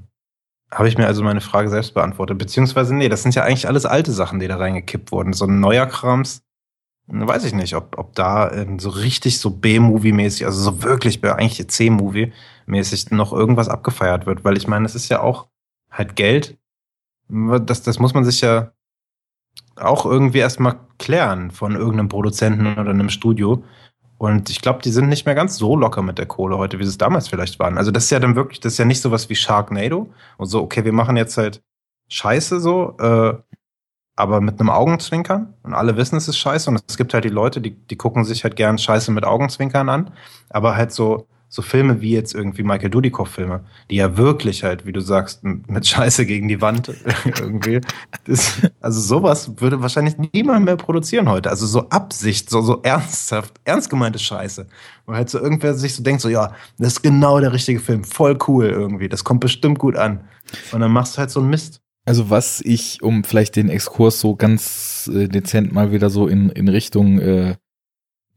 Speaker 2: habe ich mir also meine Frage selbst beantwortet. Beziehungsweise, nee, das sind ja eigentlich alles alte Sachen, die da reingekippt wurden. So ein neuer Krams, weiß ich nicht, ob, ob da ähm, so richtig so B-Movie-mäßig, also so wirklich eigentlich C-Movie-mäßig noch irgendwas abgefeiert wird. Weil ich meine, das ist ja auch halt Geld. Das, das muss man sich ja auch irgendwie erstmal klären von irgendeinem Produzenten oder einem Studio. Und ich glaube, die sind nicht mehr ganz so locker mit der Kohle heute, wie sie es damals vielleicht waren. Also das ist ja dann wirklich, das ist ja nicht sowas wie Sharknado und so, okay, wir machen jetzt halt Scheiße so, äh, aber mit einem Augenzwinkern und alle wissen, es ist Scheiße und es gibt halt die Leute, die, die gucken sich halt gern Scheiße mit Augenzwinkern an, aber halt so so Filme wie jetzt irgendwie Michael Dudikoff-Filme, die ja wirklich halt, wie du sagst, mit Scheiße gegen die Wand irgendwie. Das, also sowas würde wahrscheinlich niemand mehr produzieren heute. Also so Absicht, so, so ernsthaft, ernst gemeinte Scheiße. Wo halt so irgendwer sich so denkt, so ja, das ist genau der richtige Film, voll cool irgendwie, das kommt bestimmt gut an. Und dann machst du halt so einen Mist.
Speaker 1: Also was ich, um vielleicht den Exkurs so ganz äh, dezent mal wieder so in, in Richtung äh,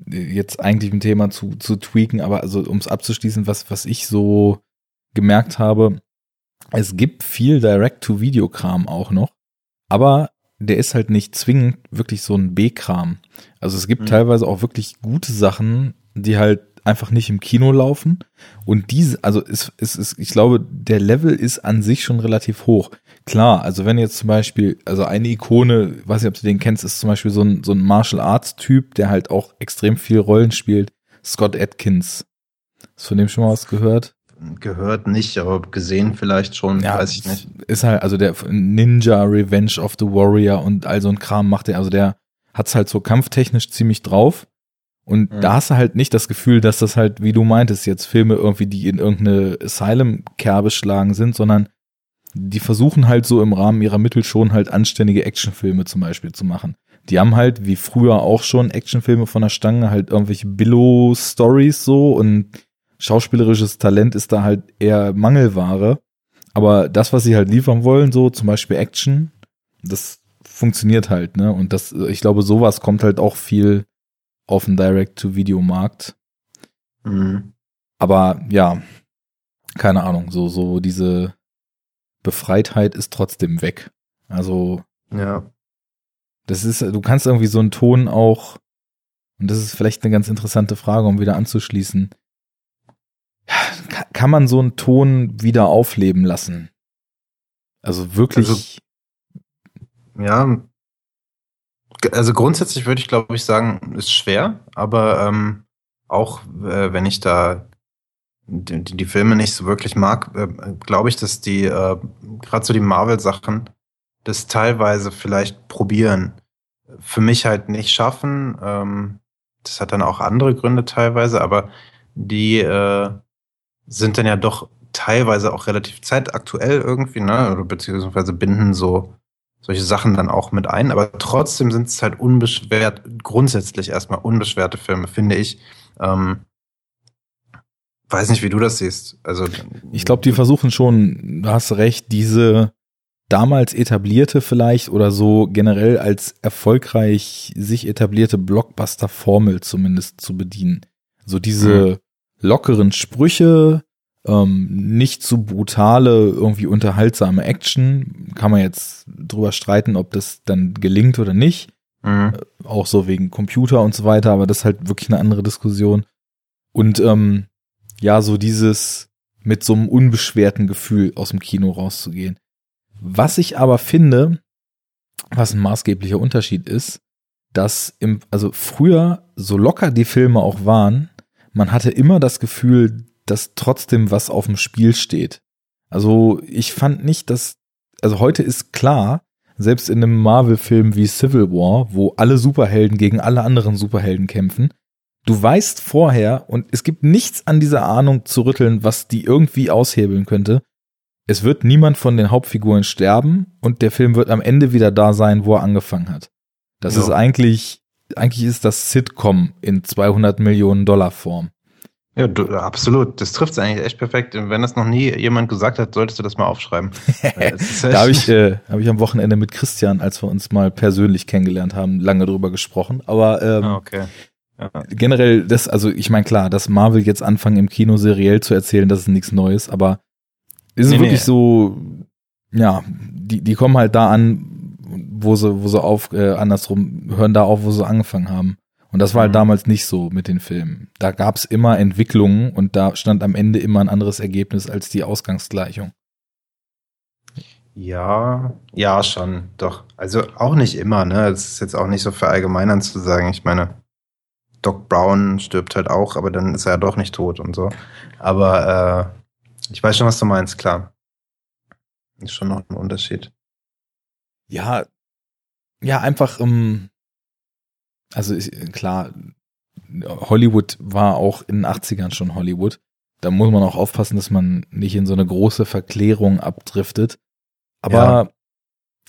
Speaker 1: jetzt eigentlich ein Thema zu, zu tweaken, aber also um es abzuschließen, was, was ich so gemerkt habe, es gibt viel Direct-to-Video-Kram auch noch, aber der ist halt nicht zwingend wirklich so ein B-Kram. Also es gibt mhm. teilweise auch wirklich gute Sachen, die halt einfach nicht im Kino laufen. Und diese, also es, es ist, ich glaube, der Level ist an sich schon relativ hoch. Klar, also wenn jetzt zum Beispiel, also eine Ikone, weiß nicht, ob du den kennst, ist zum Beispiel so ein, so ein Martial Arts Typ, der halt auch extrem viel Rollen spielt. Scott Atkins. Hast du von dem schon mal was gehört?
Speaker 2: Gehört nicht, aber gesehen vielleicht schon, ja, weiß ich nicht.
Speaker 1: Ist halt, also der Ninja Revenge of the Warrior und all so ein Kram macht er, also der hat's halt so kampftechnisch ziemlich drauf. Und mhm. da hast du halt nicht das Gefühl, dass das halt, wie du meintest, jetzt Filme irgendwie, die in irgendeine Asylum-Kerbe schlagen sind, sondern die versuchen halt so im Rahmen ihrer Mittel schon halt anständige Actionfilme zum Beispiel zu machen. Die haben halt, wie früher auch schon, Actionfilme von der Stange, halt irgendwelche Billow-Stories so und schauspielerisches Talent ist da halt eher Mangelware. Aber das, was sie halt liefern wollen, so zum Beispiel Action, das funktioniert halt, ne? Und das, ich glaube, sowas kommt halt auch viel auf den Direct-to-Video-Markt. Mhm. Aber ja, keine Ahnung, so, so diese Befreitheit ist trotzdem weg. Also.
Speaker 2: Ja.
Speaker 1: Das ist, du kannst irgendwie so einen Ton auch, und das ist vielleicht eine ganz interessante Frage, um wieder anzuschließen. Kann man so einen Ton wieder aufleben lassen? Also wirklich.
Speaker 2: Also, ja. Also grundsätzlich würde ich, glaube ich, sagen, ist schwer, aber ähm, auch äh, wenn ich da die, die Filme nicht so wirklich mag, äh, glaube ich, dass die, äh, gerade so die Marvel-Sachen, das teilweise vielleicht probieren. Für mich halt nicht schaffen. Ähm, das hat dann auch andere Gründe teilweise, aber die äh, sind dann ja doch teilweise auch relativ zeitaktuell irgendwie, ne? Oder beziehungsweise binden so solche Sachen dann auch mit ein. Aber trotzdem sind es halt unbeschwert, grundsätzlich erstmal unbeschwerte Filme, finde ich. Ähm, weiß nicht, wie du das siehst. Also
Speaker 1: ich glaube, die versuchen schon, du hast recht, diese damals etablierte vielleicht oder so generell als erfolgreich sich etablierte Blockbuster-Formel zumindest zu bedienen. So diese mhm. lockeren Sprüche, ähm, nicht zu brutale, irgendwie unterhaltsame Action. Kann man jetzt drüber streiten, ob das dann gelingt oder nicht. Mhm. Äh, auch so wegen Computer und so weiter, aber das ist halt wirklich eine andere Diskussion. Und ähm, ja, so dieses mit so einem unbeschwerten Gefühl aus dem Kino rauszugehen. Was ich aber finde, was ein maßgeblicher Unterschied ist, dass im, also früher, so locker die Filme auch waren, man hatte immer das Gefühl, dass trotzdem was auf dem Spiel steht. Also ich fand nicht, dass, also heute ist klar, selbst in einem Marvel-Film wie Civil War, wo alle Superhelden gegen alle anderen Superhelden kämpfen, du weißt vorher und es gibt nichts an dieser Ahnung zu rütteln, was die irgendwie aushebeln könnte. Es wird niemand von den Hauptfiguren sterben und der Film wird am Ende wieder da sein, wo er angefangen hat. Das ja. ist eigentlich, eigentlich ist das Sitcom in 200 Millionen Dollar Form.
Speaker 2: Ja, du, absolut. Das trifft es eigentlich echt perfekt. Wenn das noch nie jemand gesagt hat, solltest du das mal aufschreiben.
Speaker 1: da habe ich, äh, hab ich am Wochenende mit Christian, als wir uns mal persönlich kennengelernt haben, lange drüber gesprochen. Aber ähm, ah, okay. Ja. generell, das, also ich meine klar, dass Marvel jetzt anfangen im Kino seriell zu erzählen, das ist nichts Neues, aber ist nee, wirklich nee. so, ja, die, die kommen halt da an, wo sie, wo sie auf, äh, andersrum, hören da auf, wo sie angefangen haben. Und das war halt mhm. damals nicht so mit den Filmen. Da gab es immer Entwicklungen und da stand am Ende immer ein anderes Ergebnis als die Ausgangsgleichung.
Speaker 2: Ja, ja, schon, doch. Also auch nicht immer, ne? Es ist jetzt auch nicht so verallgemeinern zu sagen. Ich meine, Doc Brown stirbt halt auch, aber dann ist er ja doch nicht tot und so. Aber äh, ich weiß schon, was du meinst, klar. Ist schon noch ein Unterschied.
Speaker 1: Ja, ja, einfach, ähm, also ich, klar, Hollywood war auch in den 80ern schon Hollywood. Da muss man auch aufpassen, dass man nicht in so eine große Verklärung abdriftet. Aber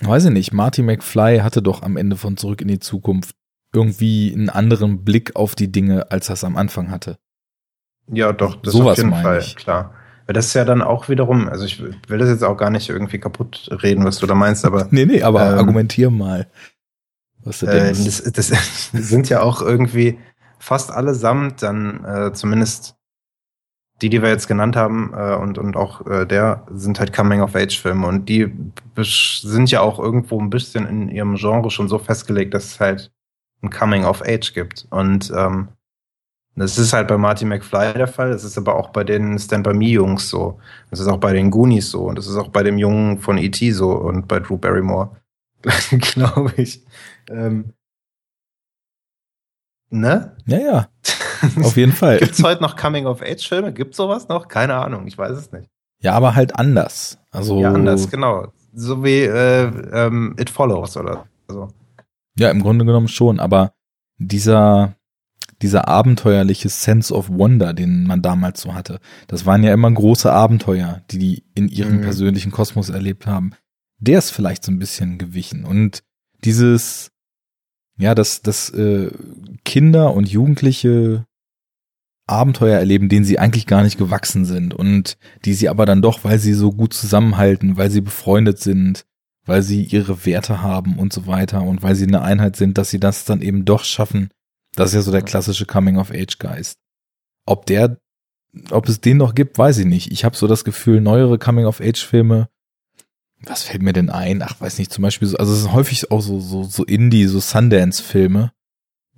Speaker 1: ja. weiß ich nicht, Marty McFly hatte doch am Ende von Zurück in die Zukunft irgendwie einen anderen Blick auf die Dinge, als er es am Anfang hatte.
Speaker 2: Ja, doch, das Sowas auf jeden Fall, ich. klar. Weil das ist ja dann auch wiederum, also ich will das jetzt auch gar nicht irgendwie kaputt reden, was du da meinst, aber.
Speaker 1: nee, nee, aber ähm, argumentier mal
Speaker 2: was du äh, denkst. Das, das sind ja auch irgendwie fast allesamt dann äh, zumindest die, die wir jetzt genannt haben äh, und, und auch äh, der sind halt Coming-of-Age-Filme und die sind ja auch irgendwo ein bisschen in ihrem Genre schon so festgelegt, dass es halt ein Coming-of-Age gibt. Und ähm, das ist halt bei Marty McFly der Fall, das ist aber auch bei den Stand By Me-Jungs so. Das ist auch bei den Goonies so und das ist auch bei dem Jungen von E.T. so und bei Drew Barrymore, glaube ich. Ähm,
Speaker 1: ne? Ja, ja. Auf jeden Fall.
Speaker 2: Gibt es heute noch Coming-of-Age-Filme? Gibt sowas noch? Keine Ahnung, ich weiß es nicht.
Speaker 1: Ja, aber halt anders. Also
Speaker 2: ja, anders, genau. So wie äh, ähm, It Follows oder so.
Speaker 1: Ja, im Grunde genommen schon, aber dieser, dieser abenteuerliche Sense of Wonder, den man damals so hatte, das waren ja immer große Abenteuer, die die in ihrem mhm. persönlichen Kosmos erlebt haben. Der ist vielleicht so ein bisschen gewichen. Und dieses, ja, dass, dass äh, Kinder und Jugendliche Abenteuer erleben, denen sie eigentlich gar nicht gewachsen sind und die sie aber dann doch, weil sie so gut zusammenhalten, weil sie befreundet sind, weil sie ihre Werte haben und so weiter und weil sie eine Einheit sind, dass sie das dann eben doch schaffen. Das ist ja so der klassische Coming-of-Age-Geist. Ob der, ob es den noch gibt, weiß ich nicht. Ich habe so das Gefühl, neuere Coming-of-Age-Filme was fällt mir denn ein? Ach, weiß nicht, zum Beispiel so, also es sind häufig auch so, so, so Indie, so Sundance-Filme.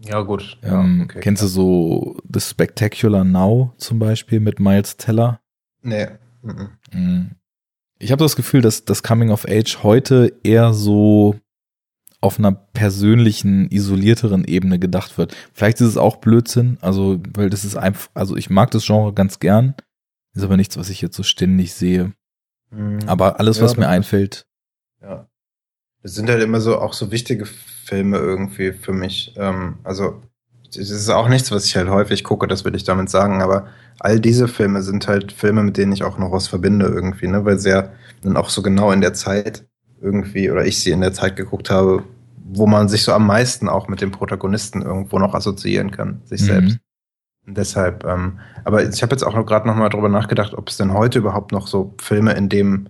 Speaker 2: Ja, gut.
Speaker 1: Ähm, okay, kennst klar. du so The Spectacular Now zum Beispiel mit Miles Teller?
Speaker 2: Nee.
Speaker 1: Mhm. Ich habe das Gefühl, dass das Coming of Age heute eher so auf einer persönlichen, isolierteren Ebene gedacht wird. Vielleicht ist es auch Blödsinn, also, weil das ist einfach, also ich mag das Genre ganz gern, ist aber nichts, was ich jetzt so ständig sehe. Mhm. Aber alles, was ja, mir einfällt.
Speaker 2: Ja. Das sind halt immer so auch so wichtige Filme irgendwie für mich. Ähm, also es ist auch nichts, was ich halt häufig gucke, das will ich damit sagen, aber all diese Filme sind halt Filme, mit denen ich auch noch was verbinde irgendwie, ne? Weil sie ja dann auch so genau in der Zeit irgendwie, oder ich sie in der Zeit geguckt habe, wo man sich so am meisten auch mit dem Protagonisten irgendwo noch assoziieren kann, sich mhm. selbst. Deshalb, ähm, aber ich habe jetzt auch gerade noch mal drüber nachgedacht, ob es denn heute überhaupt noch so Filme in dem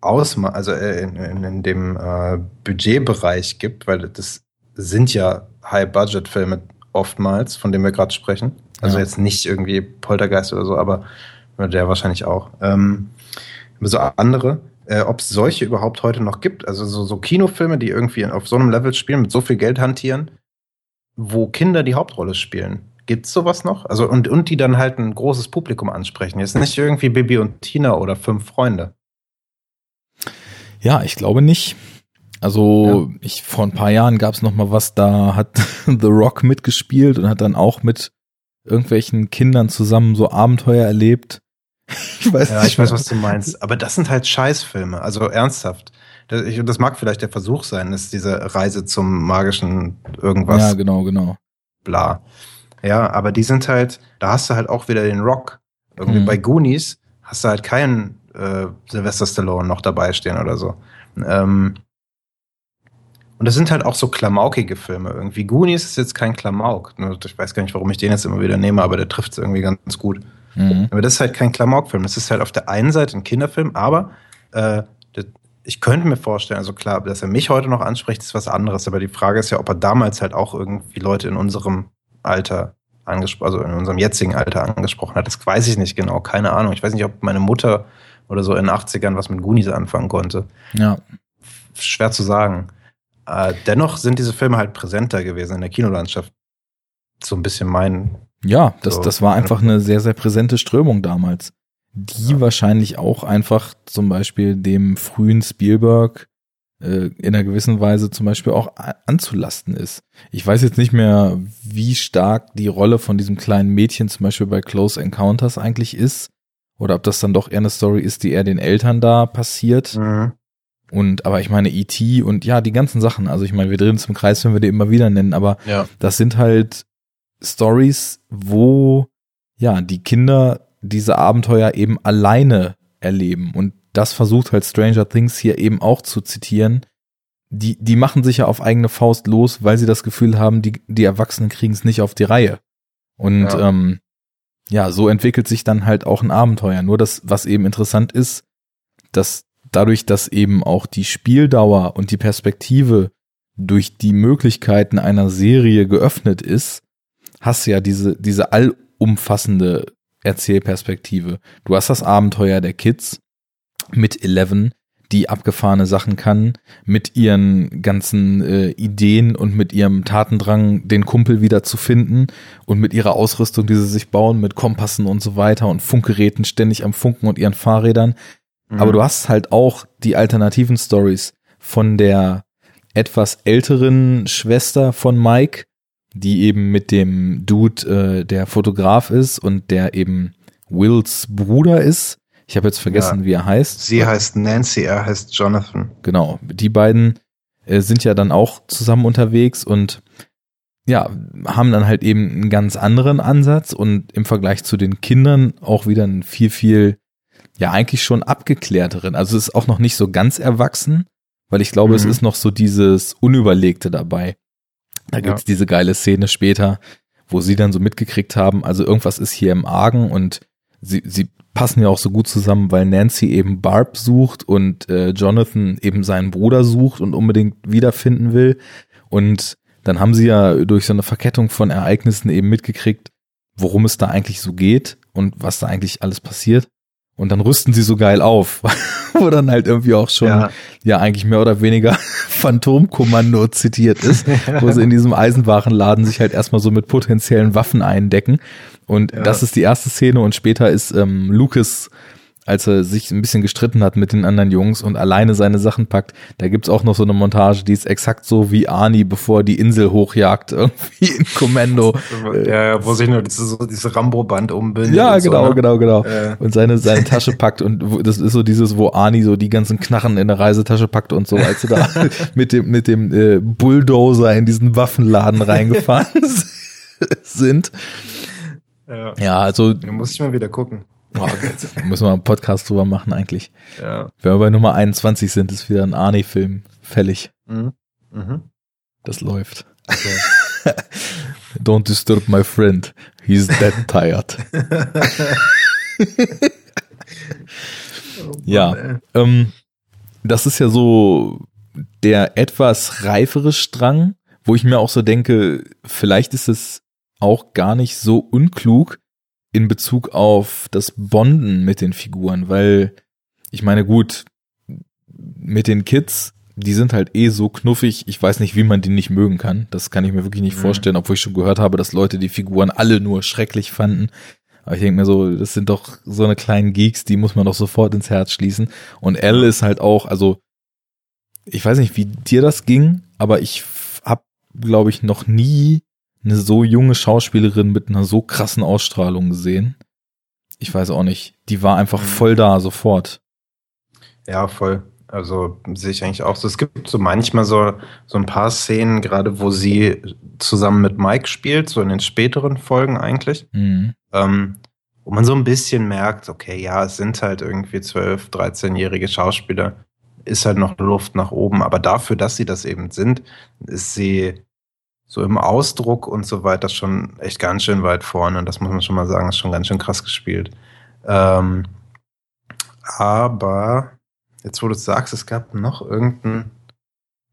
Speaker 2: Ausma also äh, in, in, in dem äh, Budgetbereich gibt, weil das sind ja High-Budget-Filme oftmals, von denen wir gerade sprechen. Also ja. jetzt nicht irgendwie Poltergeist oder so, aber der wahrscheinlich auch. Ähm, so andere, äh, ob es solche überhaupt heute noch gibt, also so, so Kinofilme, die irgendwie auf so einem Level spielen, mit so viel Geld hantieren, wo Kinder die Hauptrolle spielen. Gibt's sowas noch? Also und, und die dann halt ein großes Publikum ansprechen. Jetzt nicht irgendwie Bibi und Tina oder fünf Freunde.
Speaker 1: Ja, ich glaube nicht. Also ja. ich vor ein paar Jahren gab's noch mal was, da hat The Rock mitgespielt und hat dann auch mit irgendwelchen Kindern zusammen so Abenteuer erlebt.
Speaker 2: Ich weiß ja, ich weiß, was du meinst. Aber das sind halt Scheißfilme. Also ernsthaft. Das, ich, das mag vielleicht der Versuch sein, ist diese Reise zum magischen irgendwas.
Speaker 1: Ja, genau, genau.
Speaker 2: Bla. Ja, aber die sind halt, da hast du halt auch wieder den Rock. Irgendwie
Speaker 1: Mhm.
Speaker 2: bei Goonies hast du halt keinen äh, Sylvester Stallone noch dabei stehen oder so. Ähm, und das sind halt auch so klamaukige Filme irgendwie. Goonies ist jetzt kein Klamauk. Ich weiß gar nicht, warum ich den jetzt immer wieder nehme, aber der trifft es irgendwie ganz gut.
Speaker 1: Mhm.
Speaker 2: Aber das ist halt kein Klamaukfilm. Das ist halt auf der einen Seite ein Kinderfilm, aber äh, das, ich könnte mir vorstellen, also klar, dass er mich heute noch anspricht, ist was anderes. Aber die Frage ist ja, ob er damals halt auch irgendwie Leute in unserem Alter angesprochen, also in unserem jetzigen Alter angesprochen hat. Das weiß ich nicht genau, keine Ahnung. Ich weiß nicht, ob meine Mutter oder so in den 80ern was mit Goonies anfangen konnte.
Speaker 1: Ja.
Speaker 2: Schwer zu sagen. Äh, dennoch sind diese Filme halt präsenter gewesen in der Kinolandschaft. So ein bisschen mein
Speaker 1: Ja, das,
Speaker 2: So.
Speaker 1: das war einfach eine sehr, sehr präsente Strömung damals, die wahrscheinlich auch einfach zum Beispiel dem frühen Spielberg äh, in einer gewissen Weise zum Beispiel auch anzulasten ist. Ich weiß jetzt nicht mehr, wie stark die Rolle von diesem kleinen Mädchen zum Beispiel bei Close Encounters eigentlich ist. Oder ob das dann doch eher eine Story ist, die eher den Eltern da passiert.
Speaker 2: Mhm.
Speaker 1: Und aber ich meine E.T. und ja, die ganzen Sachen. Also ich meine, wir drehen uns im Kreis, wenn wir die immer wieder nennen, aber
Speaker 2: Ja.
Speaker 1: das sind halt Stories, wo ja die Kinder diese Abenteuer eben alleine erleben. Und das versucht halt Stranger Things hier eben auch zu zitieren. Die, die machen sich ja auf eigene Faust los, weil sie das Gefühl haben, die, die Erwachsenen kriegen es nicht auf die Reihe. Und
Speaker 2: Ja.
Speaker 1: ähm, ja, so entwickelt sich dann halt auch ein Abenteuer. Nur das, was eben interessant ist, dass dadurch, dass eben auch die Spieldauer und die Perspektive durch die Möglichkeiten einer Serie geöffnet ist, hast du ja diese, diese allumfassende Erzählperspektive. Du hast das Abenteuer der Kids mit Eleven, die abgefahrene Sachen kann, mit ihren ganzen äh, Ideen und mit ihrem Tatendrang, den Kumpel wieder zu finden und mit ihrer Ausrüstung, die sie sich bauen, mit Kompassen und so weiter und Funkgeräten ständig am Funken und ihren Fahrrädern.
Speaker 2: Mhm.
Speaker 1: Aber du hast halt auch die alternativen Stories von der etwas älteren Schwester von Mike, die eben mit dem Dude, äh, der Fotograf ist und der eben Wills Bruder ist. Ich habe jetzt vergessen,
Speaker 2: Ja.
Speaker 1: wie er heißt.
Speaker 2: Sie heißt Nancy, er heißt Jonathan.
Speaker 1: Genau, die beiden äh, sind ja dann auch zusammen unterwegs und ja, haben dann halt eben einen ganz anderen Ansatz und im Vergleich zu den Kindern auch wieder einen viel, viel, ja, eigentlich schon abgeklärteren. Also es ist auch noch nicht so ganz erwachsen, weil ich glaube, es
Speaker 2: Mhm.
Speaker 1: ist noch so dieses Unüberlegte dabei. Da
Speaker 2: Ja.
Speaker 1: gibt's diese geile Szene später, wo sie dann so mitgekriegt haben, also irgendwas ist hier im Argen und sie, sie passen ja auch so gut zusammen, weil Nancy eben Barb sucht und äh, Jonathan eben seinen Bruder sucht und unbedingt wiederfinden will. Und dann haben sie ja durch so eine Verkettung von Ereignissen eben mitgekriegt, worum es da eigentlich so geht und was da eigentlich alles passiert. Und dann rüsten sie so geil auf, wo dann halt irgendwie auch schon ja,
Speaker 2: Ja.
Speaker 1: eigentlich mehr oder weniger Phantomkommando zitiert ist, wo sie in diesem Eisenwarenladen sich halt erstmal so mit potenziellen Waffen eindecken. Und
Speaker 2: Ja.
Speaker 1: das ist die erste Szene und später ist ähm, Lucas, als er sich ein bisschen gestritten hat mit den anderen Jungs und alleine seine Sachen packt, da gibt's auch noch so eine Montage, die ist exakt so wie Arnie, bevor die Insel hochjagt, irgendwie in Kommando.
Speaker 2: Ja, wo sich nur diese, so Rambo-Band umbindet.
Speaker 1: Ja,
Speaker 2: und so,
Speaker 1: genau,
Speaker 2: ne?
Speaker 1: genau, genau.
Speaker 2: Äh.
Speaker 1: Und seine, seine Tasche packt und wo- das ist so dieses, wo Arnie so die ganzen Knarren in der Reisetasche packt und so, als sie da mit dem, mit dem äh, Bulldozer in diesen Waffenladen reingefahren sind.
Speaker 2: Ja.
Speaker 1: Ja, also
Speaker 2: Da muss ich mal wieder gucken.
Speaker 1: Oh, müssen wir einen Podcast drüber machen eigentlich.
Speaker 2: Ja.
Speaker 1: Wenn wir bei Nummer 21 sind, ist wieder ein Arnie-Film fällig.
Speaker 2: Mhm. Mhm.
Speaker 1: Das läuft. Don't disturb my friend. He's dead tired. Ja.
Speaker 2: Mann, ey.
Speaker 1: Ähm, das ist ja so der etwas reifere Strang, wo ich mir auch so denke, vielleicht ist es auch gar nicht so unklug in Bezug auf das Bonden mit den Figuren, weil ich meine, gut, mit den Kids, die sind halt eh so knuffig, ich weiß nicht, wie man die nicht mögen kann. Das kann ich mir wirklich nicht
Speaker 2: Mhm.
Speaker 1: vorstellen, obwohl ich schon gehört habe, dass Leute die Figuren alle nur schrecklich fanden. Aber ich denke mir so, das sind doch so eine kleinen Geeks, die muss man doch sofort ins Herz schließen. Und Elle ist halt auch, also ich weiß nicht, wie dir das ging, aber ich habe, glaube ich, noch nie eine so junge Schauspielerin mit einer so krassen Ausstrahlung gesehen. Ich weiß auch nicht. Die war einfach
Speaker 2: Mhm.
Speaker 1: voll da, sofort.
Speaker 2: Ja, voll. Also sehe ich eigentlich auch so. Es gibt so manchmal so, so ein paar Szenen, gerade wo sie zusammen mit Mike spielt, so in den späteren Folgen eigentlich,
Speaker 1: Mhm.
Speaker 2: ähm, wo man so ein bisschen merkt, okay, ja, es sind halt irgendwie 12-, 13-jährige Schauspieler, ist halt noch Luft nach oben. Aber dafür, dass sie das eben sind, ist sie so im Ausdruck und so weiter schon echt ganz schön weit vorne. Das muss man schon mal sagen, ist schon ganz schön krass gespielt. Ähm, aber jetzt, wo du es sagst, es gab noch irgendein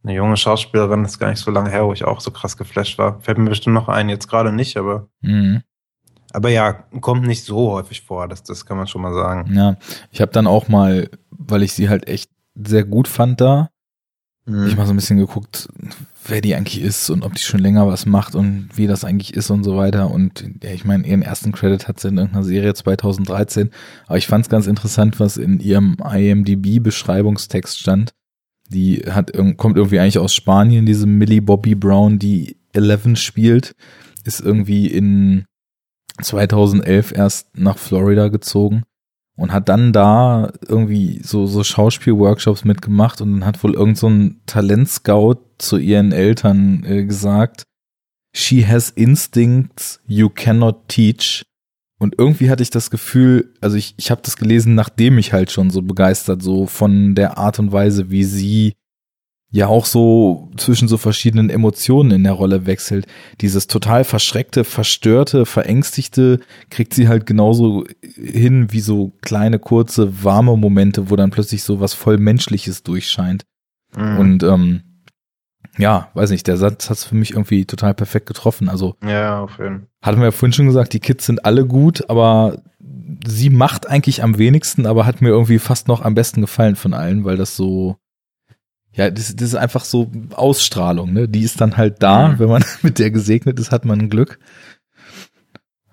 Speaker 2: eine junge Schauspielerin, das ist gar nicht so lange her, wo ich auch so krass geflasht war. Fällt mir bestimmt noch ein, jetzt gerade nicht, aber
Speaker 1: Mhm.
Speaker 2: aber ja, kommt nicht so häufig vor, das, das kann man schon mal sagen.
Speaker 1: Ja, ich habe dann auch mal, weil ich sie halt echt sehr gut fand da,
Speaker 2: Mhm.
Speaker 1: ich mal so ein bisschen geguckt, wer die eigentlich ist und ob die schon länger was macht und wie das eigentlich ist und so weiter. Und ja, ich meine, ihren ersten Credit hat sie in irgendeiner Serie 2013. Aber ich fand es ganz interessant, was in ihrem IMDb-Beschreibungstext stand. Die hat kommt irgendwie eigentlich aus Spanien, diese Millie Bobby Brown, die Eleven spielt, ist irgendwie in 2011 erst nach Florida gezogen und hat dann da irgendwie so, so Schauspielworkshops mitgemacht und dann hat wohl irgend so Talentscout zu ihren Eltern äh, gesagt, she has instincts you cannot teach. Und irgendwie hatte ich das Gefühl, also ich, ich habe das gelesen, nachdem ich halt schon so begeistert so von der Art und Weise, wie sie ja auch so zwischen so verschiedenen Emotionen in der Rolle wechselt. Dieses total verschreckte, verstörte, verängstigte kriegt sie halt genauso hin wie so kleine, kurze, warme Momente, wo dann plötzlich so was voll Menschliches durchscheint.
Speaker 2: Mhm.
Speaker 1: Und ähm, ja, weiß nicht, der Satz hat's für mich irgendwie total perfekt getroffen. Also
Speaker 2: ja, auf jeden Fall.
Speaker 1: hatten wir ja vorhin schon gesagt, die Kids sind alle gut, aber sie macht eigentlich am wenigsten, aber hat mir irgendwie fast noch am besten gefallen von allen, weil das so, ja, das, das ist einfach so Ausstrahlung, ne? Die ist dann halt da,
Speaker 2: Mhm.
Speaker 1: wenn man mit der gesegnet ist, hat man ein Glück.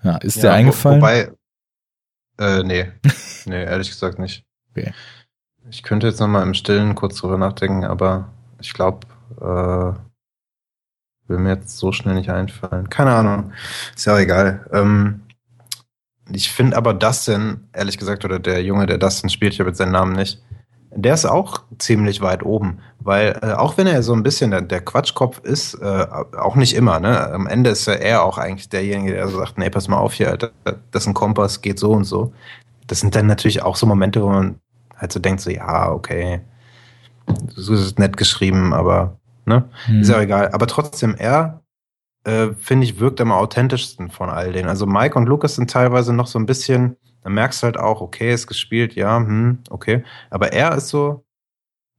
Speaker 1: Ja, ist
Speaker 2: Ja, wo-
Speaker 1: eingefallen?
Speaker 2: Wobei, äh, nee. nee, ehrlich gesagt nicht.
Speaker 1: Okay.
Speaker 2: Ich könnte jetzt nochmal im Stillen kurz drüber nachdenken, aber ich glaube, äh, will mir jetzt so schnell nicht einfallen. Keine Ahnung. Ist ja auch egal. Ähm, ich finde aber Dustin, ehrlich gesagt, oder der Junge, der Dustin spielt, ich habe jetzt seinen Namen nicht, der ist auch ziemlich weit oben, weil äh, auch wenn er so ein bisschen der, der Quatschkopf ist, äh, auch nicht immer, ne? Am Ende ist ja er auch eigentlich derjenige, der so sagt, nee, pass mal auf hier, Alter, das ist ein Kompass, geht so und so. Das sind dann natürlich auch so Momente, wo man halt so denkt, so, ja, okay, so ist nett geschrieben, aber, ne?
Speaker 1: Hm.
Speaker 2: Ist ja egal. Aber trotzdem, er, äh, finde ich, wirkt am authentischsten von all denen. Also Mike und Lucas sind teilweise noch so ein bisschen, da merkst du halt auch, okay, ist gespielt, ja, hm, okay. Aber er ist so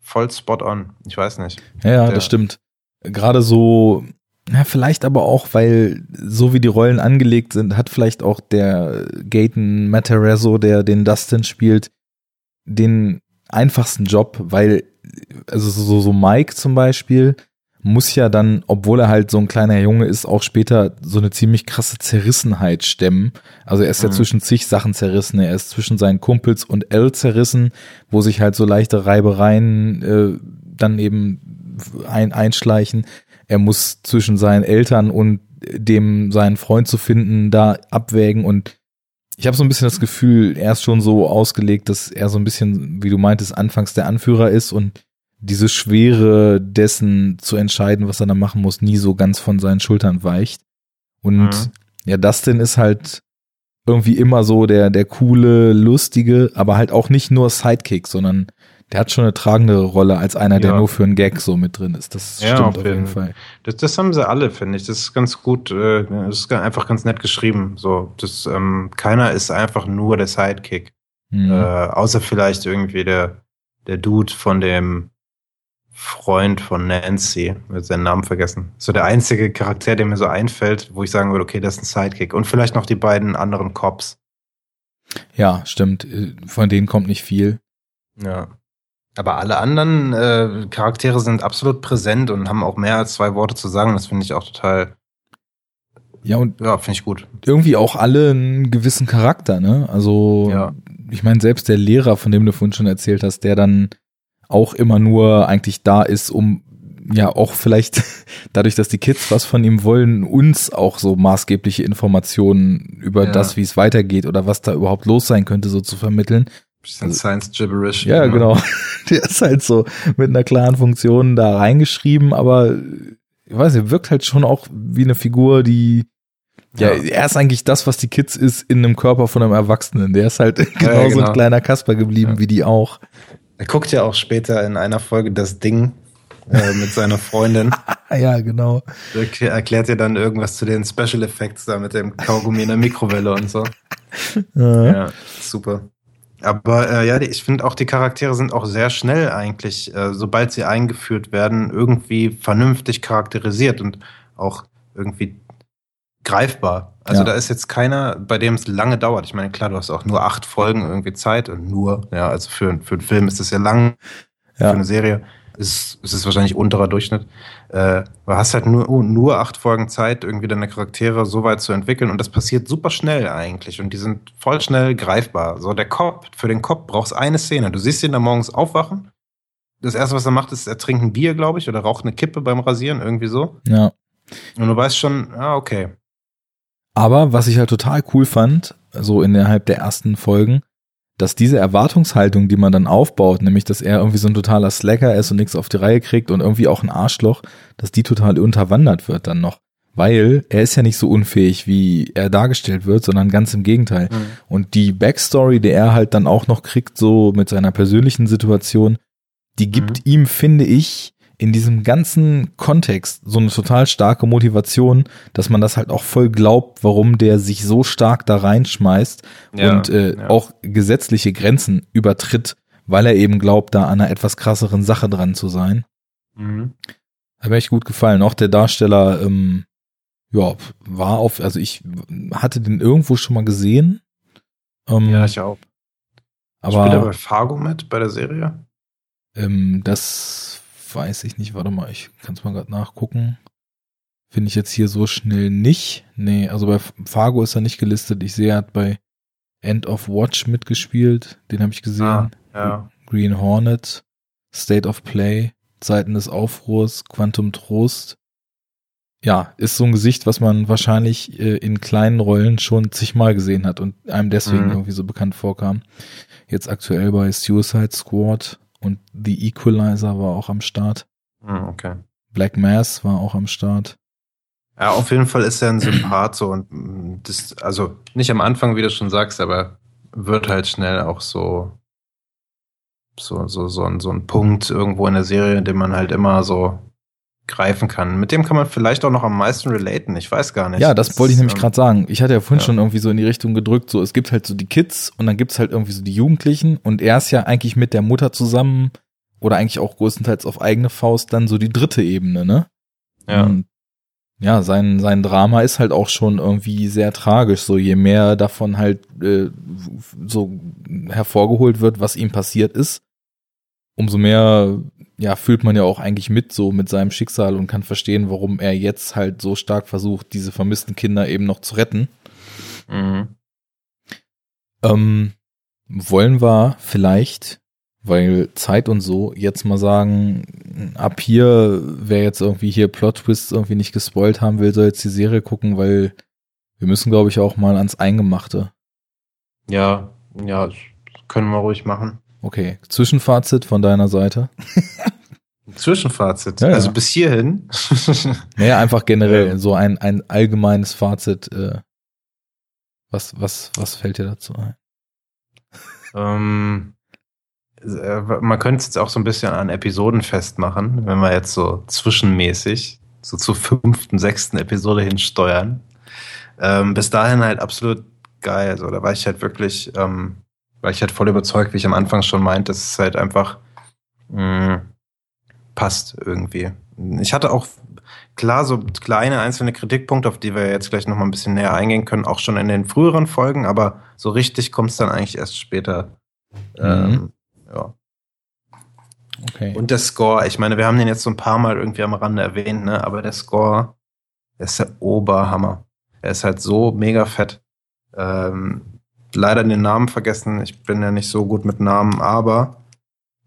Speaker 2: voll spot on. Ich weiß nicht.
Speaker 1: Ja, ja,
Speaker 2: Der-
Speaker 1: das stimmt. Gerade so, ja, vielleicht aber auch, weil so wie die Rollen angelegt sind, hat vielleicht auch der Gaten Matarazzo, der den Dustin spielt, den einfachsten Job, weil, also so, so Mike zum Beispiel, muss ja dann, obwohl er halt so ein kleiner Junge ist, auch später so eine ziemlich krasse Zerrissenheit stemmen. Also er ist ja
Speaker 2: Mhm.
Speaker 1: zwischen zig Sachen zerrissen. Er ist zwischen seinen Kumpels und L zerrissen, wo sich halt so leichte Reibereien äh, dann eben ein, einschleichen. Er muss zwischen seinen Eltern und dem seinen Freund zu finden da abwägen und ich habe so ein bisschen das Gefühl, er ist schon so ausgelegt, dass er so ein bisschen, wie du meintest, anfangs der Anführer ist und diese Schwere dessen zu entscheiden, was er da machen muss, nie so ganz von seinen Schultern weicht. Und
Speaker 2: Mhm.
Speaker 1: ja, Dustin ist halt irgendwie immer so der, der coole, lustige, aber halt auch nicht nur Sidekick, sondern der hat schon eine tragende Rolle als einer, der
Speaker 2: Ja.
Speaker 1: nur für einen Gag so mit drin ist. Das
Speaker 2: Ja,
Speaker 1: stimmt
Speaker 2: auf
Speaker 1: auf jeden
Speaker 2: jeden
Speaker 1: Fall.
Speaker 2: Das, das haben sie alle, finde ich. Das ist ganz gut, äh, das ist einfach ganz nett geschrieben. So, das, ähm, keiner ist einfach nur der Sidekick.
Speaker 1: Mhm.
Speaker 2: Äh, außer vielleicht irgendwie der, der Dude von dem Freund von Nancy, ich hab seinen Namen vergessen. So der einzige Charakter, der mir so einfällt, wo ich sagen würde, okay, das ist ein Sidekick. Und vielleicht noch die beiden anderen Cops.
Speaker 1: Ja, stimmt. Äh, Von denen kommt nicht viel.
Speaker 2: Ja. Aber alle anderen äh, Charaktere sind absolut präsent und haben auch mehr als zwei Worte zu sagen. Das finde ich auch total,
Speaker 1: Ja, und
Speaker 2: ja, finde ich gut.
Speaker 1: irgendwie auch alle einen gewissen Charakter, ne? Also,
Speaker 2: Ja.
Speaker 1: ich meine, selbst der Lehrer, von dem du vorhin schon erzählt hast, der dann auch immer nur eigentlich da ist, um ja auch vielleicht dadurch, dass die Kids was von ihm wollen, uns auch so maßgebliche Informationen über
Speaker 2: Ja.
Speaker 1: das, wie es weitergeht oder was da überhaupt los sein könnte, so zu vermitteln.
Speaker 2: Bisschen also, Science Gibberish.
Speaker 1: Ja, immer. genau. Der ist halt so mit einer klaren Funktion da reingeschrieben, aber ich weiß nicht, wirkt halt schon auch wie eine Figur, die ja, er ist eigentlich das, was die Kids ist, in einem Körper von einem Erwachsenen. Der ist halt genauso ja, genau. ein kleiner Kasper geblieben, ja. wie die auch.
Speaker 2: Er guckt ja auch später in einer Folge das Ding äh, mit seiner Freundin.
Speaker 1: ja, genau.
Speaker 2: Er erklärt ja dann irgendwas zu den Special Effects da mit dem Kaugummi in der Mikrowelle und so. Ja, ja super. Aber äh, ja, ich finde auch die Charaktere sind auch sehr schnell eigentlich, äh, sobald sie eingeführt werden, irgendwie vernünftig charakterisiert und auch irgendwie greifbar. Also ja. da ist jetzt keiner, bei dem es lange dauert. Ich meine, klar, du hast auch nur acht Folgen irgendwie Zeit und nur, ja, also für, für einen Film ist das ja lang, ja. für eine Serie ist, ist es wahrscheinlich unterer Durchschnitt. Äh, du hast halt nur, oh, nur acht Folgen Zeit, irgendwie deine Charaktere so weit zu entwickeln und das passiert super schnell eigentlich und die sind voll schnell greifbar. So, der Kopf, für den Kopf brauchst eine Szene. Du siehst ihn da morgens aufwachen. Das erste, was er macht, ist, er trinkt ein Bier, glaube ich, oder raucht eine Kippe beim Rasieren, irgendwie so.
Speaker 1: Ja.
Speaker 2: Und du weißt schon, ah, okay.
Speaker 1: Aber was ich halt total cool fand, so innerhalb der ersten Folgen, dass diese Erwartungshaltung, die man dann aufbaut, nämlich dass er irgendwie so ein totaler Slacker ist und nichts auf die Reihe kriegt und irgendwie auch ein Arschloch, dass die total unterwandert wird dann noch. Weil er ist ja nicht so unfähig, wie er dargestellt wird, sondern ganz im Gegenteil. Mhm. Und die Backstory, die er halt dann auch noch kriegt, so mit seiner persönlichen Situation, die gibt mhm. ihm, finde ich, in diesem ganzen Kontext so eine total starke Motivation, dass man das halt auch voll glaubt, warum der sich so stark da reinschmeißt ja, und äh, ja. auch gesetzliche Grenzen übertritt, weil er eben glaubt, da an einer etwas krasseren Sache dran zu sein. Mhm. Hat mir echt gut gefallen. Auch der Darsteller, ähm, ja, war auf, also ich hatte den irgendwo schon mal gesehen.
Speaker 2: Ähm, ja, ich auch. Aber, Spielt er bei Fargo mit, bei der Serie?
Speaker 1: Ähm, das weiß ich nicht. Warte mal, ich kann es mal gerade nachgucken. Finde ich jetzt hier so schnell nicht. Nee, also bei Fargo ist er nicht gelistet. Ich sehe, er hat bei End of Watch mitgespielt. Den habe ich gesehen. Ah,
Speaker 2: ja.
Speaker 1: Green Hornet, State of Play, Zeiten des Aufruhrs, Quantum Trost. Ja, ist so ein Gesicht, was man wahrscheinlich äh, in kleinen Rollen schon zigmal gesehen hat und einem deswegen mhm. irgendwie so bekannt vorkam. Jetzt aktuell bei Suicide Squad, und The Equalizer war auch am Start.
Speaker 2: Hm, okay.
Speaker 1: Black Mass war auch am Start.
Speaker 2: Ja, auf jeden Fall ist er ein Sympath so und mm, das, also nicht am Anfang, wie du schon sagst, aber wird halt schnell auch so, so, so, so, ein, so ein Punkt irgendwo in der Serie, den man halt immer so greifen kann. Mit dem kann man vielleicht auch noch am meisten relaten. Ich weiß gar nicht.
Speaker 1: Ja, das, das wollte ich nämlich ähm, gerade sagen. Ich hatte ja vorhin ja. schon irgendwie so in die Richtung gedrückt, so es gibt halt so die Kids und dann gibt's halt irgendwie so die Jugendlichen und er ist ja eigentlich mit der Mutter zusammen oder eigentlich auch größtenteils auf eigene Faust dann so die dritte Ebene, ne?
Speaker 2: Ja. Und
Speaker 1: ja, sein, sein Drama ist halt auch schon irgendwie sehr tragisch. So je mehr davon halt äh, so hervorgeholt wird, was ihm passiert ist, umso mehr ja, fühlt man ja auch eigentlich mit so mit seinem Schicksal und kann verstehen, warum er jetzt halt so stark versucht, diese vermissten Kinder eben noch zu retten. Mhm. Ähm, wollen wir vielleicht, weil Zeit und so, jetzt mal sagen, ab hier, wer jetzt irgendwie hier Plot-Twists irgendwie nicht gespoilt haben will, soll jetzt die Serie gucken, weil wir müssen, glaube ich, auch mal ans Eingemachte.
Speaker 2: Ja, ja, können wir ruhig machen.
Speaker 1: Okay, Zwischenfazit von deiner Seite.
Speaker 2: Zwischenfazit. Ja, ja. Also bis hierhin.
Speaker 1: naja, einfach generell so ein, ein allgemeines Fazit. Äh, was, was, was fällt dir dazu ein?
Speaker 2: Ähm, äh, man könnte es jetzt auch so ein bisschen an Episoden festmachen, wenn wir jetzt so zwischenmäßig so zur fünften, sechsten Episode hinsteuern. Ähm, bis dahin halt absolut geil. Also da war ich halt wirklich ähm, war ich halt voll überzeugt, wie ich am Anfang schon meinte, dass es halt einfach mh, mm, passt irgendwie. Ich hatte auch klar so kleine einzelne Kritikpunkte, auf die wir jetzt gleich noch mal ein bisschen näher eingehen können, auch schon in den früheren Folgen, aber so richtig kommt es dann eigentlich erst später. Mhm. Ähm, ja.
Speaker 1: Okay.
Speaker 2: Und der Score, ich meine, wir haben den jetzt so ein paar Mal irgendwie am Rande erwähnt, ne? aber der Score ist der Oberhammer. Er ist halt so mega fett. Ähm, leider den Namen vergessen. Ich bin ja nicht so gut mit Namen, aber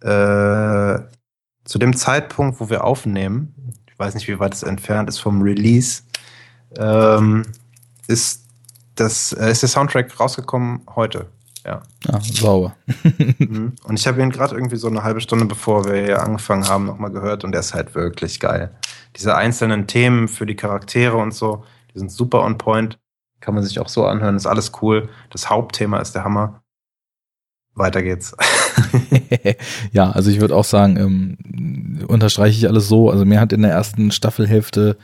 Speaker 2: äh, zu dem Zeitpunkt, wo wir aufnehmen, ich weiß nicht, wie weit es entfernt ist vom Release, ähm, ist das äh, ist der Soundtrack rausgekommen heute. Ja.
Speaker 1: Ah, sauber.
Speaker 2: Mhm. und ich habe ihn gerade irgendwie so eine halbe Stunde bevor wir hier angefangen haben, nochmal gehört und der ist halt wirklich geil. Diese einzelnen Themen für die Charaktere und so, die sind super on point. Kann man sich auch so anhören, ist alles cool. Das Hauptthema ist der Hammer. Weiter geht's.
Speaker 1: ja, also ich würde auch sagen, ähm, unterstreiche ich alles so. Also mir hat in der ersten Staffelhälfte,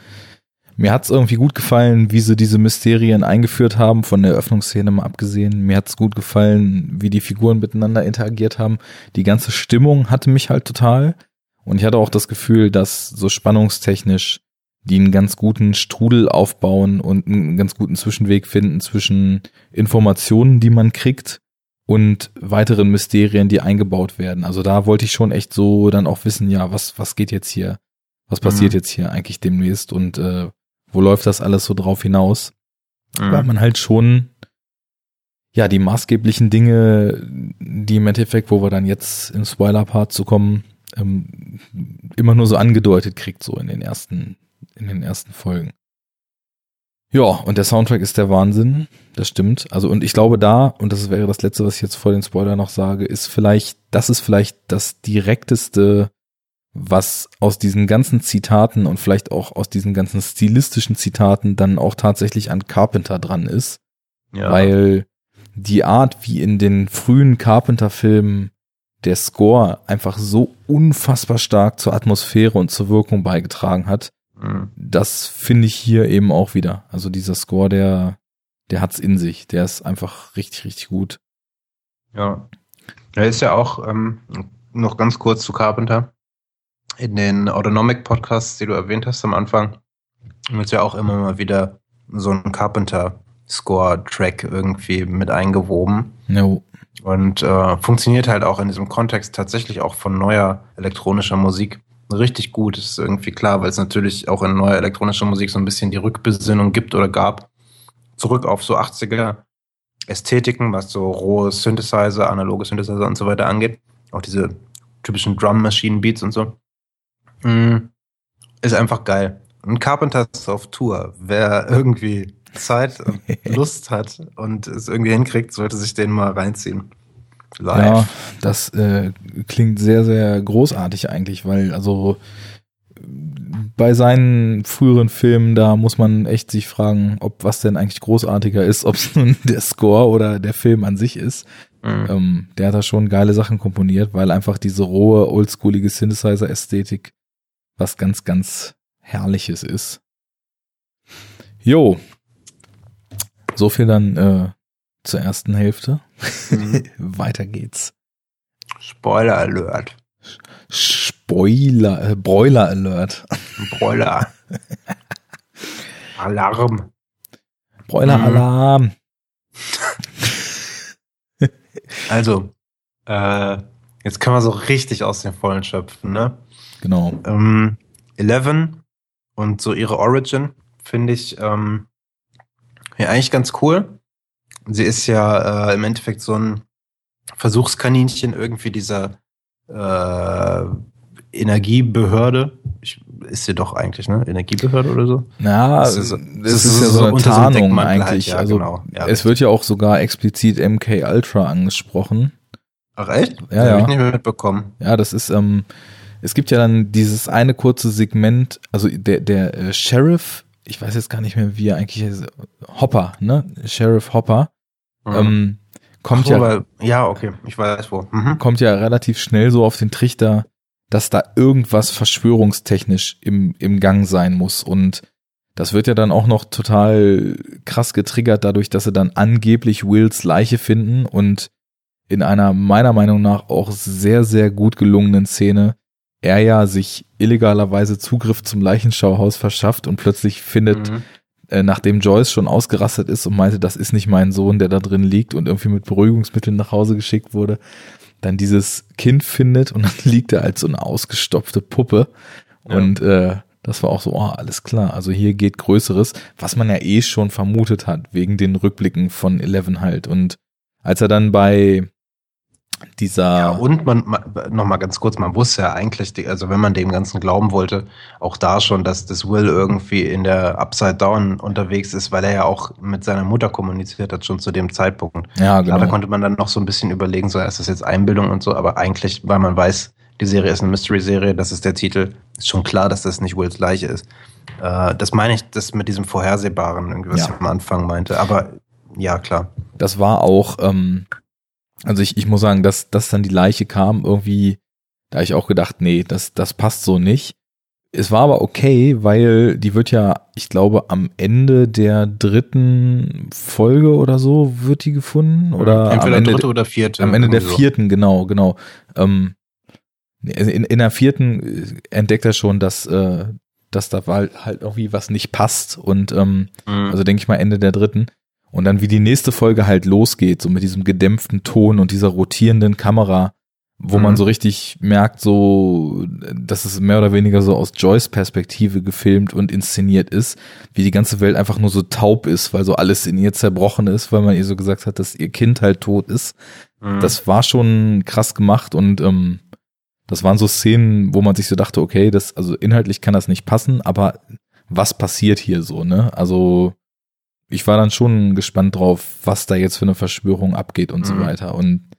Speaker 1: mir hat's irgendwie gut gefallen, wie sie diese Mysterien eingeführt haben, von der Eröffnungsszene mal abgesehen. Mir hat's gut gefallen, wie die Figuren miteinander interagiert haben. Die ganze Stimmung hatte mich halt total. Und ich hatte auch das Gefühl, dass so spannungstechnisch die einen ganz guten Strudel aufbauen und einen ganz guten Zwischenweg finden zwischen Informationen, die man kriegt und weiteren Mysterien, die eingebaut werden. Also da wollte ich schon echt so dann auch wissen, ja, was, was geht jetzt hier? Was passiert mhm. jetzt hier eigentlich demnächst und äh, wo läuft das alles so drauf hinaus? Mhm. Weil man halt schon ja die maßgeblichen Dinge, die im Endeffekt, wo wir dann jetzt im Spoiler-Part zu kommen, ähm, immer nur so angedeutet kriegt, so in den ersten in den ersten Folgen. Ja, und der Soundtrack ist der Wahnsinn, das stimmt. Also und ich glaube da, und das wäre das letzte, was ich jetzt vor den Spoiler noch sage, ist vielleicht, das ist vielleicht das direkteste, was aus diesen ganzen Zitaten und vielleicht auch aus diesen ganzen stilistischen Zitaten dann auch tatsächlich an Carpenter dran ist. Ja. Weil die Art, wie in den frühen Carpenter-Filmen der Score einfach so unfassbar stark zur Atmosphäre und zur Wirkung beigetragen hat, Mhm. Das finde ich hier eben auch wieder. Also dieser Score, der, der hat's in sich. Der ist einfach richtig, richtig gut.
Speaker 2: Ja. Er ist ja auch, ähm, noch ganz kurz zu Carpenter. In den Autonomic Podcasts, die du erwähnt hast am Anfang, wird ja auch immer mal wieder so ein Carpenter-Score-Track irgendwie mit eingewoben.
Speaker 1: No.
Speaker 2: Und äh, funktioniert halt auch in diesem Kontext tatsächlich auch von neuer elektronischer Musik richtig gut. Ist irgendwie klar, weil es natürlich auch in neuer elektronischer Musik so ein bisschen die Rückbesinnung gibt oder gab. Zurück auf so 80er Ästhetiken, was so rohe Synthesizer, analoge Synthesizer und so weiter angeht. Auch diese typischen Drum-Machine-Beats und so. Mm, ist einfach geil. Und Carpenter ist auf Tour. Wer irgendwie Zeit und Lust hat und es irgendwie hinkriegt, sollte sich den mal reinziehen.
Speaker 1: Live. Ja, das äh, klingt sehr, sehr großartig eigentlich, weil also bei seinen früheren Filmen, da muss man echt sich fragen, ob was denn eigentlich großartiger ist, ob es nun der Score oder der Film an sich ist. Mhm. Ähm, der hat da schon geile Sachen komponiert, weil einfach diese rohe, oldschoolige Synthesizer-Ästhetik was ganz, ganz Herrliches ist. Jo. So viel dann äh, zur ersten Hälfte. Mhm. Weiter geht's.
Speaker 2: Spoiler Alert.
Speaker 1: Spoiler, äh, Broiler Alert.
Speaker 2: Broiler. Alarm.
Speaker 1: Broiler mhm. Alarm.
Speaker 2: also, äh, jetzt können wir so richtig aus den Vollen schöpfen, ne?
Speaker 1: Genau.
Speaker 2: Ähm, Eleven und so ihre Origin finde ich ähm, ja eigentlich ganz cool. Sie ist ja äh, im Endeffekt so ein Versuchskaninchen irgendwie dieser äh, Energiebehörde. Ich, ist sie doch eigentlich, ne? Energiebehörde oder so?
Speaker 1: Ja, das ist, das ist, ja so eine Tarnung so eigentlich. Halt, ja, also genau. ja, es wird ja auch sogar explizit MK Ultra angesprochen.
Speaker 2: Ach echt?
Speaker 1: Ja, das ja.
Speaker 2: Hab ich nicht mehr mitbekommen.
Speaker 1: Ja, das ist, ähm, es gibt ja dann dieses eine kurze Segment, also der, der äh, Sheriff ich weiß jetzt gar nicht mehr, wie er eigentlich ist, Hopper, ne? Sheriff Hopper, mhm. ähm, kommt Ach, ja, weil,
Speaker 2: ja, okay, ich weiß wo,
Speaker 1: mhm. kommt ja relativ schnell so auf den Trichter, dass da irgendwas verschwörungstechnisch im, im Gang sein muss und das wird ja dann auch noch total krass getriggert dadurch, dass sie dann angeblich Wills Leiche finden und in einer meiner Meinung nach auch sehr, sehr gut gelungenen Szene er ja sich illegalerweise Zugriff zum Leichenschauhaus verschafft und plötzlich findet, mhm. äh, nachdem Joyce schon ausgerastet ist und meinte, das ist nicht mein Sohn, der da drin liegt und irgendwie mit Beruhigungsmitteln nach Hause geschickt wurde, dann dieses Kind findet und dann liegt er als so eine ausgestopfte Puppe. Ja. Und äh, das war auch so, oh, alles klar. Also hier geht Größeres, was man ja eh schon vermutet hat, wegen den Rückblicken von Eleven halt. Und als er dann bei dieser.
Speaker 2: Ja, und man, man noch mal ganz kurz, man wusste ja eigentlich, die, also wenn man dem Ganzen glauben wollte, auch da schon, dass das Will irgendwie in der Upside Down unterwegs ist, weil er ja auch mit seiner Mutter kommuniziert hat, schon zu dem Zeitpunkt.
Speaker 1: Ja, genau.
Speaker 2: Klar, da konnte man dann noch so ein bisschen überlegen, so ist das jetzt Einbildung und so, aber eigentlich, weil man weiß, die Serie ist eine Mystery-Serie, das ist der Titel, ist schon klar, dass das nicht Wills Leiche ist. Äh, das meine ich, das mit diesem Vorhersehbaren, was
Speaker 1: Ja.
Speaker 2: ich am Anfang meinte, aber ja, klar.
Speaker 1: das war auch, ähm, also ich, ich muss sagen, dass, dass dann die Leiche kam, irgendwie, da hab ich auch gedacht, nee, das, das passt so nicht. Es war aber okay, weil die wird ja, ich glaube, am Ende der dritten Folge oder so wird die gefunden. Oder am
Speaker 2: Entweder
Speaker 1: Ende,
Speaker 2: dritte oder vierte.
Speaker 1: am Ende der
Speaker 2: so.
Speaker 1: vierten, genau, genau. Ähm, in, in der vierten äh, entdeckt er schon, dass, äh, dass da halt, halt irgendwie was nicht passt. Und ähm,
Speaker 2: Mhm.
Speaker 1: also denke ich mal Ende der dritten. Und dann wie die nächste Folge halt losgeht, so mit diesem gedämpften Ton und dieser rotierenden Kamera, wo
Speaker 2: Mhm.
Speaker 1: man so richtig merkt, so, dass es mehr oder weniger so aus Joyce Perspektive gefilmt und inszeniert ist, wie die ganze Welt einfach nur so taub ist, weil so alles in ihr zerbrochen ist, weil man ihr so gesagt hat, dass ihr Kind halt tot ist.
Speaker 2: Mhm.
Speaker 1: Das war schon krass gemacht und ähm, das waren so Szenen, wo man sich so dachte, okay, das, also inhaltlich kann das nicht passen, aber was passiert hier so, ne? Also ich war dann schon gespannt drauf, was da jetzt für eine Verschwörung abgeht und so
Speaker 2: Mhm.
Speaker 1: weiter. Und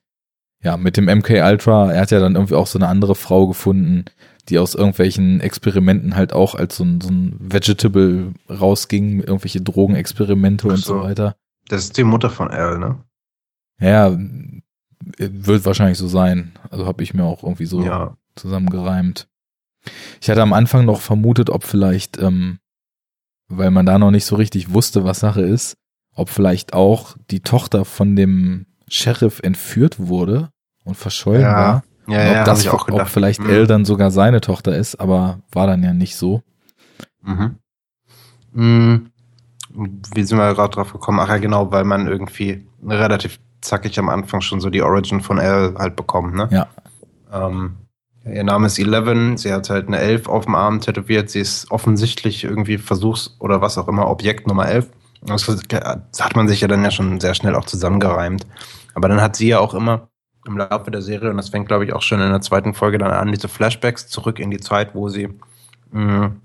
Speaker 1: ja, mit dem MK Ultra, er hat ja dann irgendwie auch so eine andere Frau gefunden, die aus irgendwelchen Experimenten halt auch als so ein, so ein Vegetable rausging, irgendwelche Drogenexperimente
Speaker 2: Ach
Speaker 1: und so
Speaker 2: so.
Speaker 1: weiter.
Speaker 2: Das ist die Mutter von Al, ne?
Speaker 1: Ja, wird wahrscheinlich so sein. Also habe ich mir auch irgendwie so
Speaker 2: Ja.
Speaker 1: zusammengereimt. Ich hatte am Anfang noch vermutet, ob vielleicht, ähm, weil man da noch nicht so richtig wusste, was Sache ist, ob vielleicht auch die Tochter von dem Sheriff entführt wurde und verschollen
Speaker 2: Ja,
Speaker 1: war.
Speaker 2: Ja,
Speaker 1: Und
Speaker 2: ja,
Speaker 1: ob
Speaker 2: hab
Speaker 1: das
Speaker 2: auch
Speaker 1: ob vielleicht
Speaker 2: Mhm.
Speaker 1: Elle dann sogar seine Tochter ist, aber war dann ja nicht so.
Speaker 2: Mhm. Mhm. Wie sind wir gerade drauf gekommen? Ach ja, genau, weil man irgendwie relativ zackig am Anfang schon so die Origin von Elle halt bekommt, ne?
Speaker 1: Ja.
Speaker 2: Ähm, ihr Name ist Eleven, sie hat halt eine Elf auf dem Arm tätowiert, sie ist offensichtlich irgendwie Versuchs- oder was auch immer, Objekt Nummer 11. Das hat man sich ja dann ja schon sehr schnell auch zusammengereimt. Aber dann hat sie ja auch immer im Laufe der Serie, und das fängt, glaube ich, auch schon in der zweiten Folge dann an, diese Flashbacks zurück in die Zeit, wo sie mh,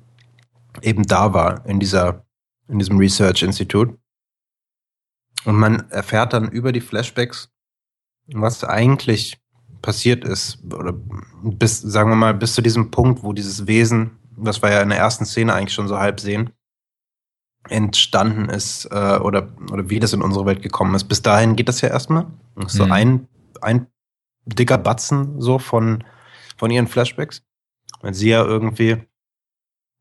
Speaker 2: eben da war, in dieser, in diesem Research Institute. Und man erfährt dann über die Flashbacks, was eigentlich passiert ist, oder bis, sagen wir mal, bis zu diesem Punkt, wo dieses Wesen, was wir ja in der ersten Szene eigentlich schon so halb sehen, entstanden ist, äh, oder, oder wie das in unsere Welt gekommen ist. Bis dahin geht das ja erstmal. Das ist So
Speaker 1: Mhm.
Speaker 2: ein, ein dicker Batzen so von, von ihren Flashbacks. Weil sie ja irgendwie,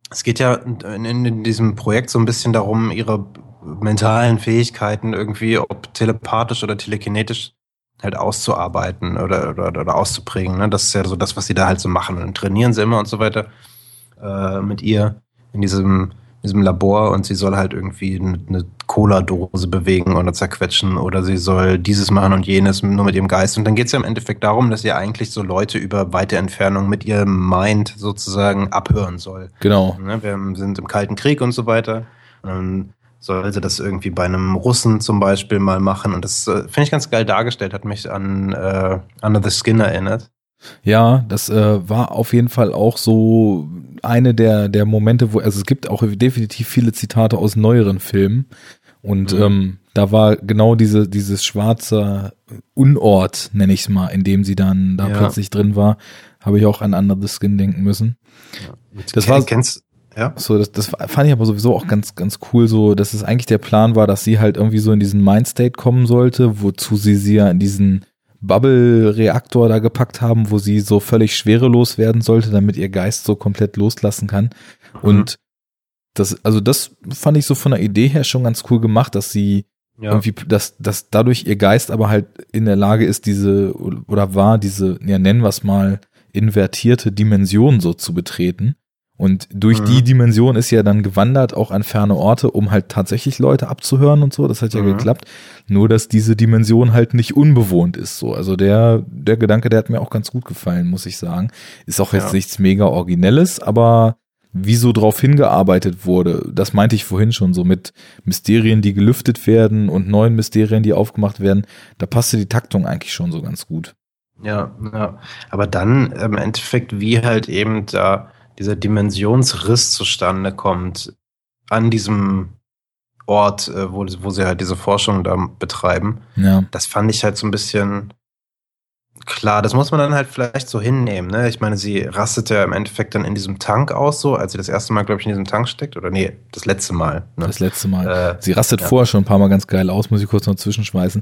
Speaker 2: es geht ja in, in, in diesem Projekt so ein bisschen darum, ihre mentalen Fähigkeiten irgendwie, ob telepathisch oder telekinetisch, halt auszuarbeiten oder, oder, oder auszuprägen. Ne? Das ist ja so das, was sie da halt so machen. Und dann trainieren sie immer und so weiter äh, mit ihr in diesem, diesem Labor und sie soll halt irgendwie eine, eine Cola-Dose bewegen oder zerquetschen oder sie soll dieses machen und jenes nur mit ihrem Geist. Und dann geht es ja im Endeffekt darum, dass sie eigentlich so Leute über weite Entfernung mit ihrem Mind sozusagen abhören soll.
Speaker 1: Genau.
Speaker 2: Ne, wir sind im Kalten Krieg und so weiter. Und dann soll sie das irgendwie bei einem Russen zum Beispiel mal machen. Und das äh, finde ich ganz geil dargestellt, hat mich an äh, Under the Skin erinnert.
Speaker 1: Ja, das äh, war auf jeden Fall auch so eine der, der Momente, wo, also es gibt auch definitiv viele Zitate aus neueren Filmen. Und
Speaker 2: Mhm.
Speaker 1: ähm, da war genau diese, dieses schwarze Unort, nenne ich es mal, in dem sie dann da
Speaker 2: Ja.
Speaker 1: plötzlich drin war, habe ich auch an Under the Skin denken müssen. Das
Speaker 2: Ken-
Speaker 1: war-
Speaker 2: kennst ja.
Speaker 1: So, das, das fand ich aber sowieso auch ganz, ganz cool, so, dass es eigentlich der Plan war, dass sie halt irgendwie so in diesen Mindstate kommen sollte, wozu sie sie ja in diesen Bubble-Reaktor da gepackt haben, wo sie so völlig schwerelos werden sollte, damit ihr Geist so komplett loslassen kann. Und das, also das fand ich so von der Idee her schon ganz cool gemacht, dass sie
Speaker 2: ja.
Speaker 1: irgendwie, dass, dass dadurch ihr Geist aber halt in der Lage ist, diese, oder war diese, ja, nennen wir es mal, invertierte Dimension so zu betreten. Und durch
Speaker 2: Mhm.
Speaker 1: die Dimension ist ja dann gewandert auch an ferne Orte, um halt tatsächlich Leute abzuhören und so. Das hat ja
Speaker 2: Mhm.
Speaker 1: geklappt. Nur, dass diese Dimension halt nicht unbewohnt ist. So, also der, der Gedanke, der hat mir auch ganz gut gefallen, muss ich sagen. Ist auch jetzt
Speaker 2: Ja.
Speaker 1: nichts mega Originelles, aber wie so drauf hingearbeitet wurde, das meinte ich vorhin schon so mit Mysterien, die gelüftet werden und neuen Mysterien, die aufgemacht werden, da passte die Taktung eigentlich schon so ganz gut.
Speaker 2: Ja, ja. Aber dann im Endeffekt, wie halt eben da dieser Dimensionsriss zustande kommt an diesem Ort, äh, wo, wo sie halt diese Forschung da betreiben.
Speaker 1: Ja.
Speaker 2: Das fand ich halt so ein bisschen klar. Das muss man dann halt vielleicht so hinnehmen. Ne? Ich meine, sie rastet ja im Endeffekt dann in diesem Tank aus, so als sie das erste Mal, glaube ich, in diesem Tank steckt. Oder nee, das letzte Mal.
Speaker 1: Ne? Das letzte Mal. Äh, sie rastet ja. vorher schon ein paar Mal ganz geil aus, muss ich kurz noch zwischenschmeißen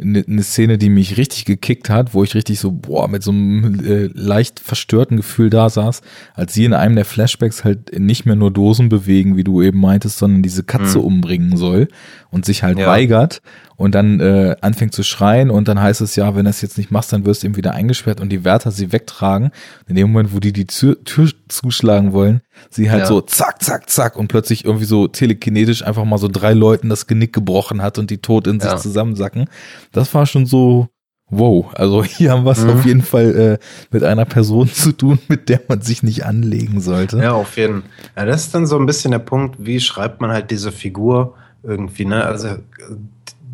Speaker 1: eine, eine Szene, die mich richtig gekickt hat, wo ich richtig so, boah, mit so einem äh, leicht verstörten Gefühl da saß, als sie in einem der Flashbacks halt nicht mehr nur Dosen bewegen, wie du eben meintest, sondern diese Katze mhm. umbringen soll und sich halt ja. weigert und dann äh, anfängt zu schreien und dann heißt es ja, wenn du es jetzt nicht machst, dann wirst du eben wieder eingesperrt und die Wärter sie wegtragen. In dem Moment, wo die die Tür, Tür zuschlagen wollen, sie halt ja. so zack, zack, zack und plötzlich irgendwie so telekinetisch einfach mal so drei Leuten das Genick gebrochen hat und die tot in sich ja. zusammensacken. Das war schon so, wow. Also hier haben wir es mhm. auf jeden Fall äh, mit einer Person zu tun, mit der man sich nicht anlegen sollte.
Speaker 2: Ja, auf jeden Fall. Ja, das ist dann so ein bisschen der Punkt, wie schreibt man halt diese Figur irgendwie, ne? Also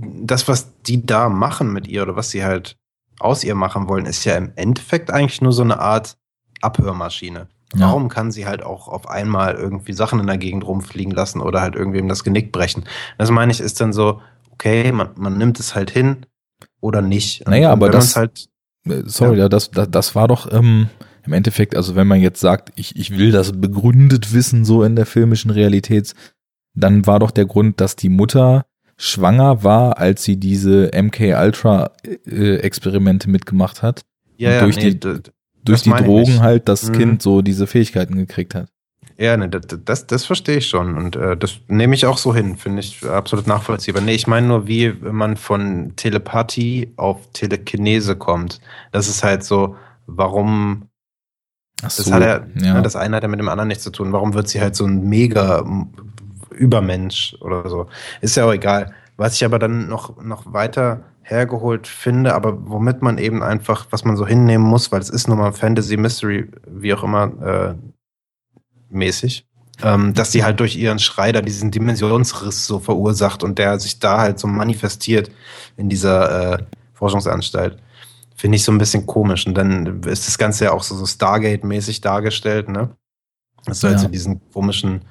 Speaker 2: das, was die da machen mit ihr oder was sie halt aus ihr machen wollen, ist ja im Endeffekt eigentlich nur so eine Art Abhörmaschine. Ja. Warum kann sie halt auch auf einmal irgendwie Sachen in der Gegend rumfliegen lassen oder halt irgendwem das Genick brechen? Das meine ich, ist dann so, okay, man, man nimmt es halt hin oder nicht.
Speaker 1: Und naja, aber das, halt, äh, sorry, ja. das, das, das war doch ähm, im Endeffekt, also wenn man jetzt sagt, ich, ich will das begründet wissen, so in der filmischen Realität, dann war doch der Grund, dass die Mutter schwanger war, als sie diese MK Ultra äh, Experimente mitgemacht hat.
Speaker 2: Ja, ja
Speaker 1: durch nee, die, durch die Drogen halt das mhm. Kind so diese Fähigkeiten gekriegt hat.
Speaker 2: Ja, ne, das, das, das verstehe ich schon und äh, das nehme ich auch so hin, finde ich absolut nachvollziehbar. Nee, ich meine nur, wie man von Telepathie auf Telekinese kommt. Das ist halt so, warum Ach so, das hat ja, ja. Das eine hat ja mit dem anderen nichts zu tun. Warum wird sie halt so ein mega Übermensch oder so? Ist ja auch egal. Was ich aber dann noch, noch weiter hergeholt finde, aber womit man eben einfach, was man so hinnehmen muss, weil es ist nun mal Fantasy, Mystery, wie auch immer, äh, mäßig, ähm, dass sie halt durch ihren Schrei da diesen Dimensionsriss so verursacht und der sich da halt so manifestiert in dieser äh, Forschungsanstalt. Finde ich so ein bisschen komisch. Und dann ist das Ganze ja auch so, so Stargate-mäßig dargestellt, ne? Dass du ja. halt so diesen komischen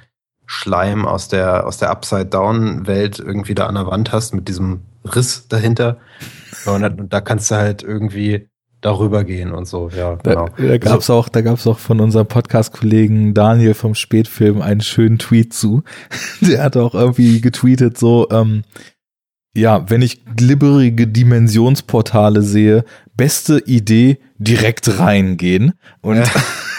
Speaker 2: Schleim aus der, aus der Upside-Down-Welt irgendwie da an der Wand hast mit diesem Riss dahinter. Und da kannst du halt irgendwie darüber gehen und so, ja,
Speaker 1: genau. Da, da gab's also, auch, da gab's auch von unserem Podcast-Kollegen Daniel vom Spätfilm einen schönen Tweet zu. Der hat auch irgendwie getweetet so, ähm, ja, wenn ich glibberige Dimensionsportale sehe, beste Idee, direkt reingehen. Und ja.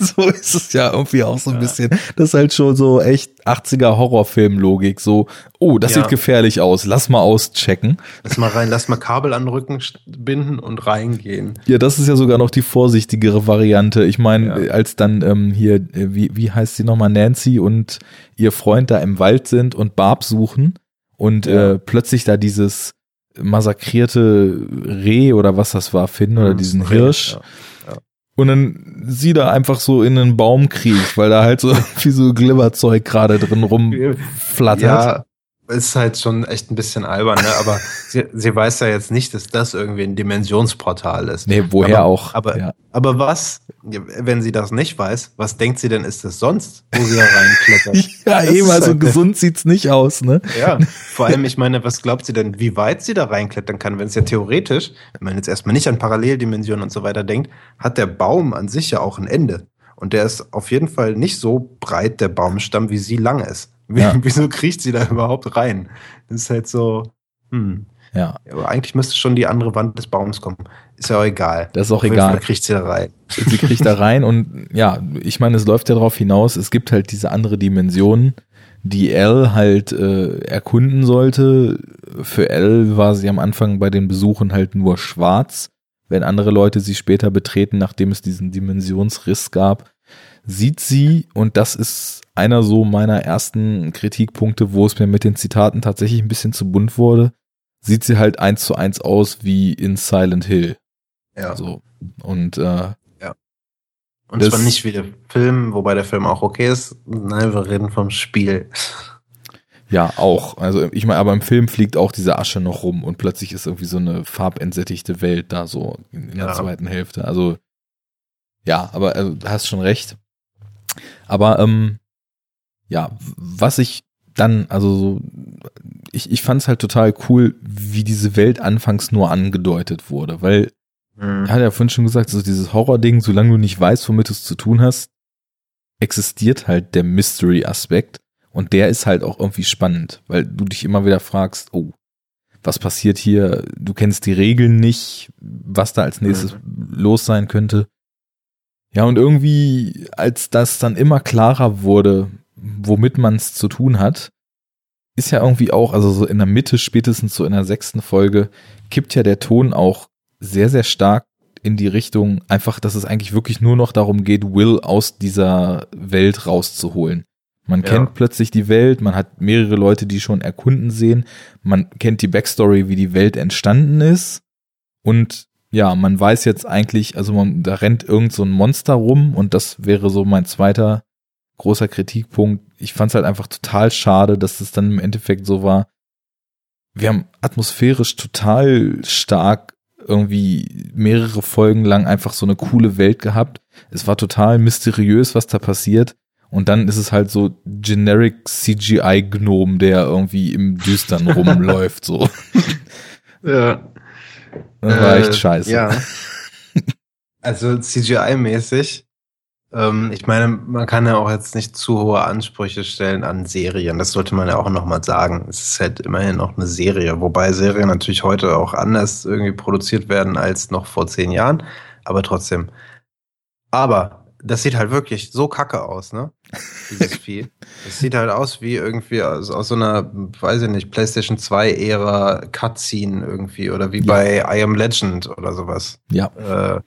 Speaker 1: so ist es ja irgendwie auch so ein ja. bisschen. Das ist halt schon so echt 80er Horrorfilm-Logik. So, oh, das ja. sieht gefährlich aus. Lass mal auschecken.
Speaker 2: Lass mal rein, lass mal Kabel an den Rücken binden und reingehen.
Speaker 1: Ja, das ist ja sogar noch die vorsichtigere Variante. Ich meine, ja. als dann ähm, hier, äh, wie, wie heißt sie nochmal, Nancy und ihr Freund da im Wald sind und Barb suchen und äh, plötzlich da dieses massakrierte Reh oder was das war finden oder mhm, diesen Hirsch. Ja und dann sie da einfach so in einen Baum kriecht, weil da halt so wie so Glibberzeug gerade drin rumflattert. Ja,
Speaker 2: ist halt schon echt ein bisschen albern, ne? aber sie, sie weiß ja jetzt nicht, dass das irgendwie ein Dimensionsportal ist.
Speaker 1: Nee, woher
Speaker 2: aber,
Speaker 1: auch.
Speaker 2: Aber, ja. aber was, wenn sie das nicht weiß, was denkt sie denn, ist es sonst, wo sie da reinklettert?
Speaker 1: ja, das eben, also halt gesund sieht's nicht aus, ne?
Speaker 2: Ja, vor allem, ich meine, was glaubt sie denn, wie weit sie da reinklettern kann, wenn es ja theoretisch, wenn man jetzt erstmal nicht an Paralleldimensionen und so weiter denkt, hat der Baum an sich ja auch ein Ende. Und der ist auf jeden Fall nicht so breit, der Baumstamm, wie sie lang ist. Ja. Wieso kriecht sie da überhaupt rein? Das ist halt so, hm.
Speaker 1: Ja.
Speaker 2: Aber eigentlich müsste schon die andere Wand des Baums kommen. Ist ja auch egal.
Speaker 1: Das ist auch egal. Fall
Speaker 2: kriegt sie da rein.
Speaker 1: Sie kriegt da rein und ja, ich meine, es läuft ja darauf hinaus, es gibt halt diese andere Dimension, die Elle halt äh, erkunden sollte. Für Elle war sie am Anfang bei den Besuchen halt nur schwarz. Wenn andere Leute sie später betreten, nachdem es diesen Dimensionsriss gab, sieht sie, und das ist einer so meiner ersten Kritikpunkte, wo es mir mit den Zitaten tatsächlich ein bisschen zu bunt wurde, sieht sie halt eins zu eins aus wie in Silent Hill.
Speaker 2: Ja.
Speaker 1: So. Und äh,
Speaker 2: ja. Und zwar nicht wie der Film, wobei der Film auch okay ist. Nein, wir reden vom Spiel.
Speaker 1: Ja, auch. Also ich meine, aber im Film fliegt auch diese Asche noch rum und plötzlich ist irgendwie so eine farbentsättigte Welt da so in der ja. zweiten Hälfte. Also ja, aber also, du hast schon recht. Aber ähm, ja, was ich dann, also so, ich, ich fand es halt total cool, wie diese Welt anfangs nur angedeutet wurde, weil mhm. er hat ja vorhin schon gesagt, so dieses Horror-Ding, solange du nicht weißt, womit du es zu tun hast, existiert halt der Mystery-Aspekt. Und der ist halt auch irgendwie spannend, weil du dich immer wieder fragst, oh, was passiert hier? Du kennst die Regeln nicht, was da als nächstes mhm. los sein könnte. Ja, und irgendwie, als das dann immer klarer wurde, womit man es zu tun hat, ist ja irgendwie auch, also so in der Mitte, spätestens so in der sechsten Folge, kippt ja der Ton auch sehr, sehr stark in die Richtung, einfach, dass es eigentlich wirklich nur noch darum geht, Will aus dieser Welt rauszuholen. Man ja. kennt plötzlich die Welt, man hat mehrere Leute, die schon erkunden sehen, man kennt die Backstory, wie die Welt entstanden ist und ja, man weiß jetzt eigentlich, also man, da rennt irgend so ein Monster rum und das wäre so mein zweiter großer Kritikpunkt. Ich fand es halt einfach total schade, dass es dann im Endeffekt so war. Wir haben atmosphärisch total stark irgendwie mehrere Folgen lang einfach so eine coole Welt gehabt. Es war total mysteriös, was da passiert. Und dann ist es halt so generic CGI Gnome, der irgendwie im Düstern rumläuft, so.
Speaker 2: Ja.
Speaker 1: Das war echt äh, scheiße.
Speaker 2: Ja. Also CGI-mäßig. Ähm, ich meine, man kann ja auch jetzt nicht zu hohe Ansprüche stellen an Serien. Das sollte man ja auch nochmal sagen. Es ist halt immerhin noch eine Serie, wobei Serien natürlich heute auch anders irgendwie produziert werden als noch vor zehn Jahren. Aber trotzdem. Aber das sieht halt wirklich so kacke aus, ne? Dieses Vieh. Das sieht halt aus wie irgendwie aus, aus so einer, weiß ich nicht, PlayStation 2 Ära Cutscene irgendwie oder wie ja. bei I Am Legend oder sowas.
Speaker 1: Ja.
Speaker 2: Äh,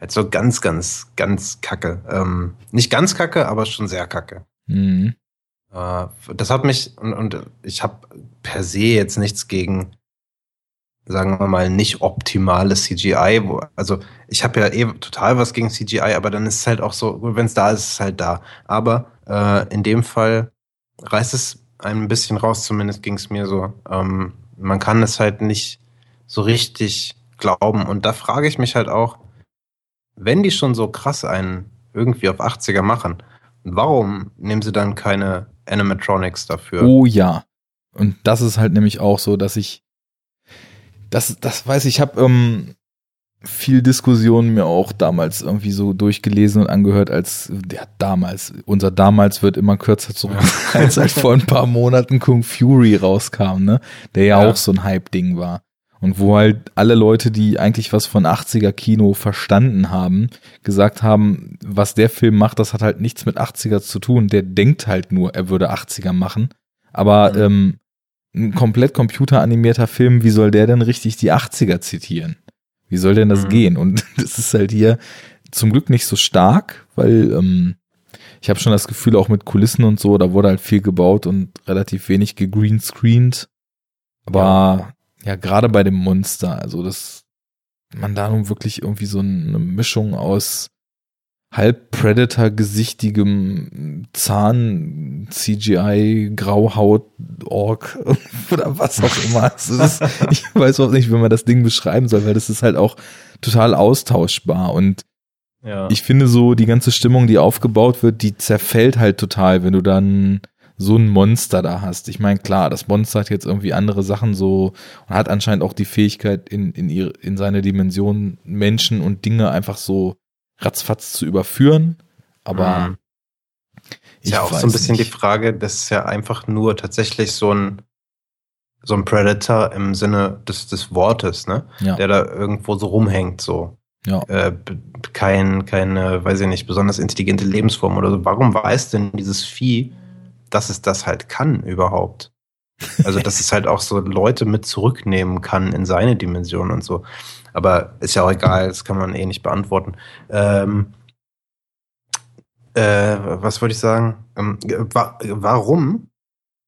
Speaker 2: halt so ganz, ganz, ganz kacke. Ähm, nicht ganz kacke, aber schon sehr kacke.
Speaker 1: Mhm.
Speaker 2: Äh, das hat mich, und, und ich habe per se jetzt nichts gegen sagen wir mal, nicht optimales CGI. Wo, also ich habe ja eh total was gegen CGI, aber dann ist es halt auch so, wenn es da ist, ist es halt da. Aber äh, in dem Fall reißt es ein bisschen raus, zumindest ging es mir so. Ähm, man kann es halt nicht so richtig glauben. Und da frage ich mich halt auch, wenn die schon so krass einen irgendwie auf 80er machen, warum nehmen sie dann keine Animatronics dafür?
Speaker 1: Oh ja. Und das ist halt nämlich auch so, dass ich das, das weiß ich, ich habe ähm, viel Diskussionen mir auch damals irgendwie so durchgelesen und angehört, als ja, damals, unser damals wird immer kürzer zurück, als halt vor ein paar Monaten Kung Fury rauskam, ne? Der ja, ja. auch so ein Hype-Ding war. Und wo halt alle Leute, die eigentlich was von 80er Kino verstanden haben, gesagt haben, was der Film macht, das hat halt nichts mit 80er zu tun. Der denkt halt nur, er würde 80er machen. Aber mhm. ähm, ein komplett computeranimierter Film, wie soll der denn richtig die 80er zitieren? Wie soll denn das mhm. gehen? Und das ist halt hier zum Glück nicht so stark, weil ähm, ich habe schon das Gefühl, auch mit Kulissen und so, da wurde halt viel gebaut und relativ wenig gegreenscreened. Aber ja, ja gerade bei dem Monster, also das, man da nun wirklich irgendwie so eine Mischung aus halb Predator-gesichtigem Zahn, CGI, Grauhaut, Ork oder was auch immer. Ist, ich weiß auch nicht, wie man das Ding beschreiben soll, weil das ist halt auch total austauschbar und ja. ich finde so, die ganze Stimmung, die aufgebaut wird, die zerfällt halt total, wenn du dann so ein Monster da hast. Ich meine, klar, das Monster hat jetzt irgendwie andere Sachen so und hat anscheinend auch die Fähigkeit, in, in, ihre, in seine Dimension Menschen und Dinge einfach so ratzfatz zu überführen. Aber mhm.
Speaker 2: ist ja auch so ein bisschen nicht. die Frage, das ist ja einfach nur tatsächlich so ein so ein Predator im Sinne des, des Wortes, ne? Ja. Der da irgendwo so rumhängt, so.
Speaker 1: Ja.
Speaker 2: Äh, kein, keine, weiß ich nicht, besonders intelligente Lebensform oder so. Warum weiß denn dieses Vieh, dass es das halt kann überhaupt? Also, dass es halt auch so Leute mit zurücknehmen kann in seine Dimension und so. Aber ist ja auch egal, das kann man eh nicht beantworten. Ähm, äh, was wollte ich sagen? Ähm, wa warum